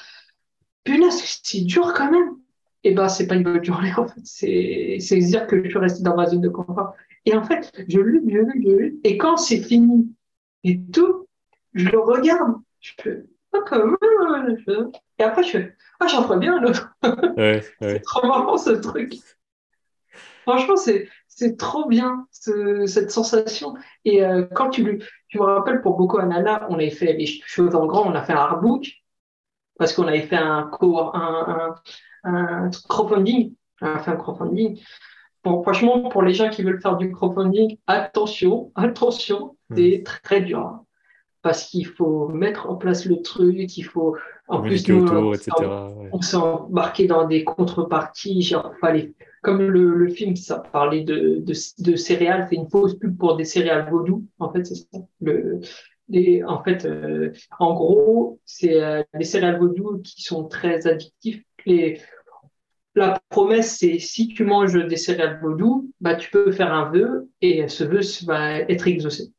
punaise, c'est dur quand même, et eh ben, c'est pas une bonne journée, en fait. C'est, c'est dire que je suis resté dans ma zone de confort. Et en fait, je lutte, je lutte, je lutte. Et quand c'est fini et tout, je le regarde, je fais, ah, quand Et après, je fais, ah, j'en ferais bien l'autre. Ouais, c'est trop marrant ce truc. Franchement, c'est, c'est trop bien cette sensation. Et euh, quand tu, tu me rappelles, pour Boko Anana, on avait fait les choses en grand, on a fait un artbook parce qu'on avait fait un, un, un, un crowdfunding. Fait un crowdfunding. Bon, franchement, pour les gens qui veulent faire du crowdfunding, attention, attention, hmm. c'est très dur. Hein. parce qu'il faut mettre en place le truc, il faut en plus nous, on, s'est embarqué dans des contreparties, genre fallait comme le, le, film, ça parlait de, de, de céréales, c'est une fausse pub pour des céréales vaudou. En fait, c'est ça. Le, en fait, euh, en gros, c'est euh, les céréales vaudou qui sont très addictifs. Les, la promesse, c'est si tu manges des céréales vaudou, bah, tu peux faire un vœu et ce vœu va être exaucé.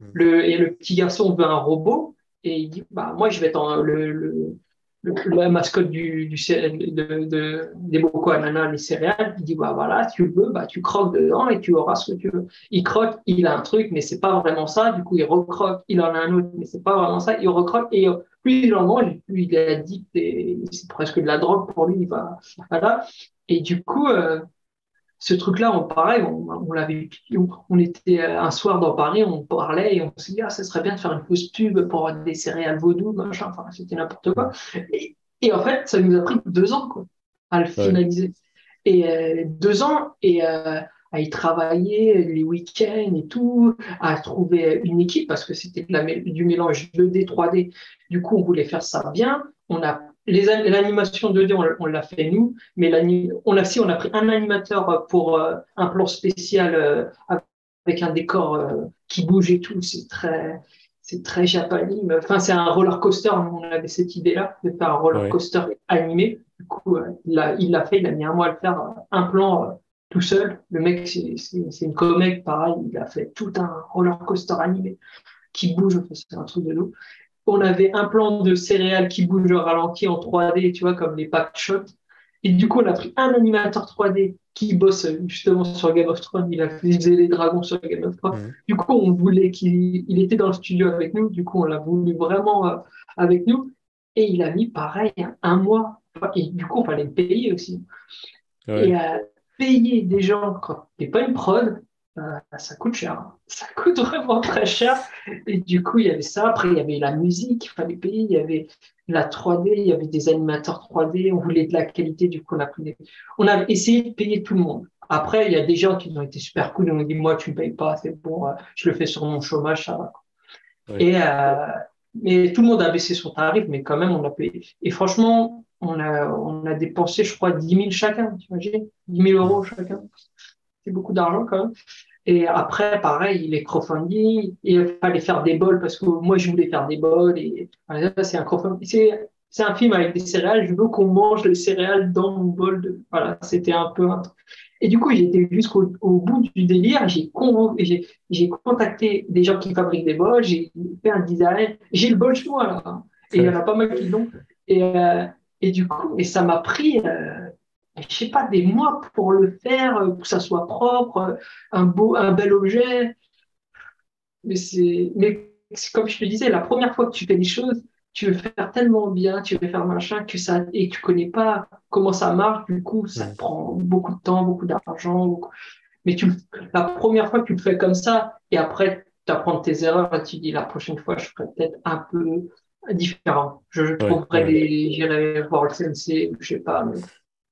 Hmm. Le, et le petit garçon veut un robot et il dit, bah, moi, je vais être le, le la mascotte du, du de, de, des Boko Ananas, les céréales, il dit bah voilà, tu veux, bah tu croques dedans et tu auras ce que tu veux. Il croque, il a un truc, mais c'est pas vraiment ça. Du coup, il recroque, il en a un autre, mais c'est pas vraiment ça. Il recroque et plus il en mange, plus il est addict et c'est presque de la drogue pour lui. Va, voilà. Et du coup, euh, ce truc-là, on, pareil, on, on l'avait, on, était euh, un soir dans Paris, on parlait et on s'est dit, ah, ça serait bien de faire une fausse pub pour des céréales vaudou, machin, enfin, c'était n'importe quoi. Et, et, en fait, ça nous a pris deux ans, quoi, à le finaliser. Et euh, deux ans, et euh, à y travailler les week-ends et tout, à trouver une équipe parce que c'était du mélange 2D, 3D. Du coup, on voulait faire ça bien. On a l'animation 2D, on, l'a fait nous, mais on a, si, on a pris un animateur pour euh, un plan spécial euh, avec un décor euh, qui bouge et tout. C'est très, c'est très japonais. Enfin, c'est un roller coaster. On avait cette idée-là de faire un roller coaster animé. Du coup, il l'a fait. Il a mis un mois à le faire, un plan tout seul. Le mec, c'est une comique, pareil. Il a fait tout un roller coaster animé qui bouge. c'est un truc de nous on avait un plan de céréales qui bouge au ralenti en 3D, tu vois, comme les pack shots. Et du coup, on a pris un animateur 3D qui bosse justement sur Game of Thrones. Il a fait les dragons sur Game of Thrones. Du coup, on voulait qu'il il était dans le studio avec nous. Du coup, on l'a voulu vraiment euh, avec nous. Et il a mis pareil un mois. Et du coup, on fallait le payer aussi. Et euh, payer des gens quand t'es pas une prod, euh, ça coûte cher. Hein. Ça coûte vraiment très cher. Et du coup, il y avait ça. Après, il y avait la musique, il fallait payer. Il y avait la 3D, il y avait des animateurs 3D. On voulait de la qualité. Du coup, on a, pris on a essayé de payer tout le monde. Après, il y a des gens qui ont été super cool. Ils ont dit, moi, tu ne payes pas, c'est bon, euh, je le fais sur mon chômage, ça va. Et, euh, mais tout le monde a baissé son tarif, mais quand même, on a payé. Et franchement, on a, on a dépensé, je crois, 10 000 chacun, tu imagines 10 000 euros chacun. C'est beaucoup d'argent quand même. Et après, pareil, les crowdfunding, il fallait faire des bols parce que moi, je voulais faire des bols. Et c'est un C'est un film avec des céréales. Je veux qu'on mange les céréales dans mon bol. Voilà, c'était un peu. Et du coup, j'étais jusqu'au bout du délire. J'ai j'ai contacté des gens qui fabriquent des bols. J'ai fait un design. J'ai le bol chez moi là. Et il y en a pas mal qui l'ont. Et, euh, et du coup, et ça m'a pris. Euh, je sais pas, des mois pour le faire, euh, pour que ça soit propre, euh, un beau, un bel objet. Mais c'est, mais comme je te disais, la première fois que tu fais des choses, tu veux faire tellement bien, tu veux faire machin que ça, et tu connais pas comment ça marche, du coup, ça prend beaucoup de temps, beaucoup d'argent. Mais tu, la première fois que tu le fais comme ça, et après, tu apprends tes erreurs, et tu dis la prochaine fois, je ferai peut-être un peu différent. Je, trouverai des, j'irai voir le CNC, je sais pas, mais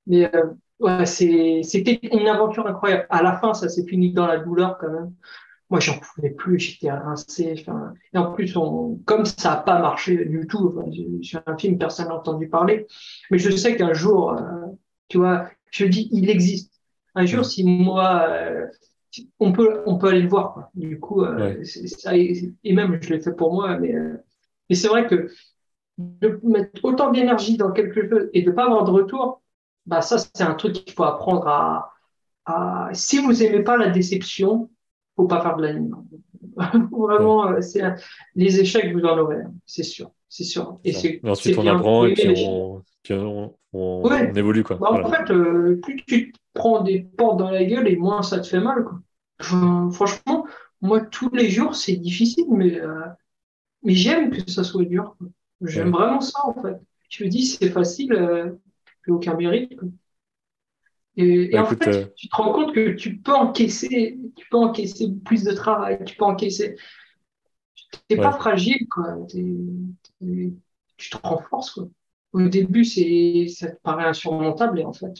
mais euh, ouais, c'était une aventure incroyable. À la fin, ça s'est fini dans la douleur quand même. Moi, j'en pouvais plus, j'étais rincé. Enfin, et en plus, on, comme ça n'a pas marché du tout, enfin, sur un film, personne n'a entendu parler. Mais je sais qu'un jour, euh, tu vois, je dis, il existe. Un jour, si moi, euh, on peut, on peut aller le voir. Quoi. Du coup, euh, ça, et même, je l'ai fait pour moi. Mais, mais c'est vrai que de mettre autant d'énergie dans quelque chose et de pas avoir de retour, bah ça, c'est un truc qu'il faut apprendre à, à, Si vous aimez pas la déception, faut pas faire de l'anime. Vraiment, c'est les échecs, vous en aurez, c'est sûr. C'est sûr. Et c'est, ensuite, on apprend et puis on, on, on, évolue. Quoi. Bah, en fait, euh, plus tu prends des portes dans la gueule et moins ça te fait mal. Quoi. franchement, moi, tous les jours, c'est difficile, mais euh, mais j'aime que ça soit dur. J'aime vraiment ça, en fait. Je me dis, c'est facile, euh, aucun mérite. Et, bah, en fait, euh, tu te rends compte que tu peux encaisser, tu peux encaisser plus de travail, tu peux encaisser. Tu n'es pas fragile, quoi. tu te renforces, quoi. Au début, c'est, ça te paraît insurmontable et en fait,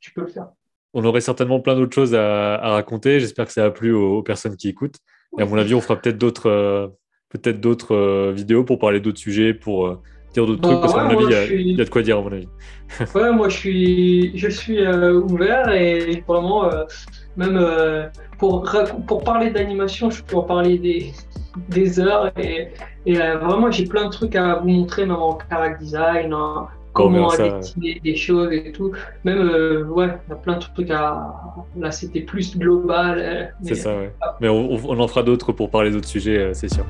tu peux le faire. On aurait certainement plein d'autres choses à, raconter. J'espère que ça a plu aux, personnes qui écoutent. Et à mon avis, on fera peut-être d'autres, euh, peut-être d'autres euh, vidéos pour parler d'autres sujets, pour euh, dire d'autres trucs, parce qu'à mon avis, il y, a de quoi dire, à mon avis. ouais, moi, je suis, je suis ouvert et vraiment, même pour, pour parler d'animation, je peux en parler des, des heures et, et vraiment, j'ai plein de trucs à vous montrer, même en character design, comment dessiner des choses et tout. Même, euh, ouais, il y a plein de trucs à. Là, c'était plus global. C'est ça, ouais. Mais on, on en fera d'autres pour parler d'autres sujets, euh, c'est sûr.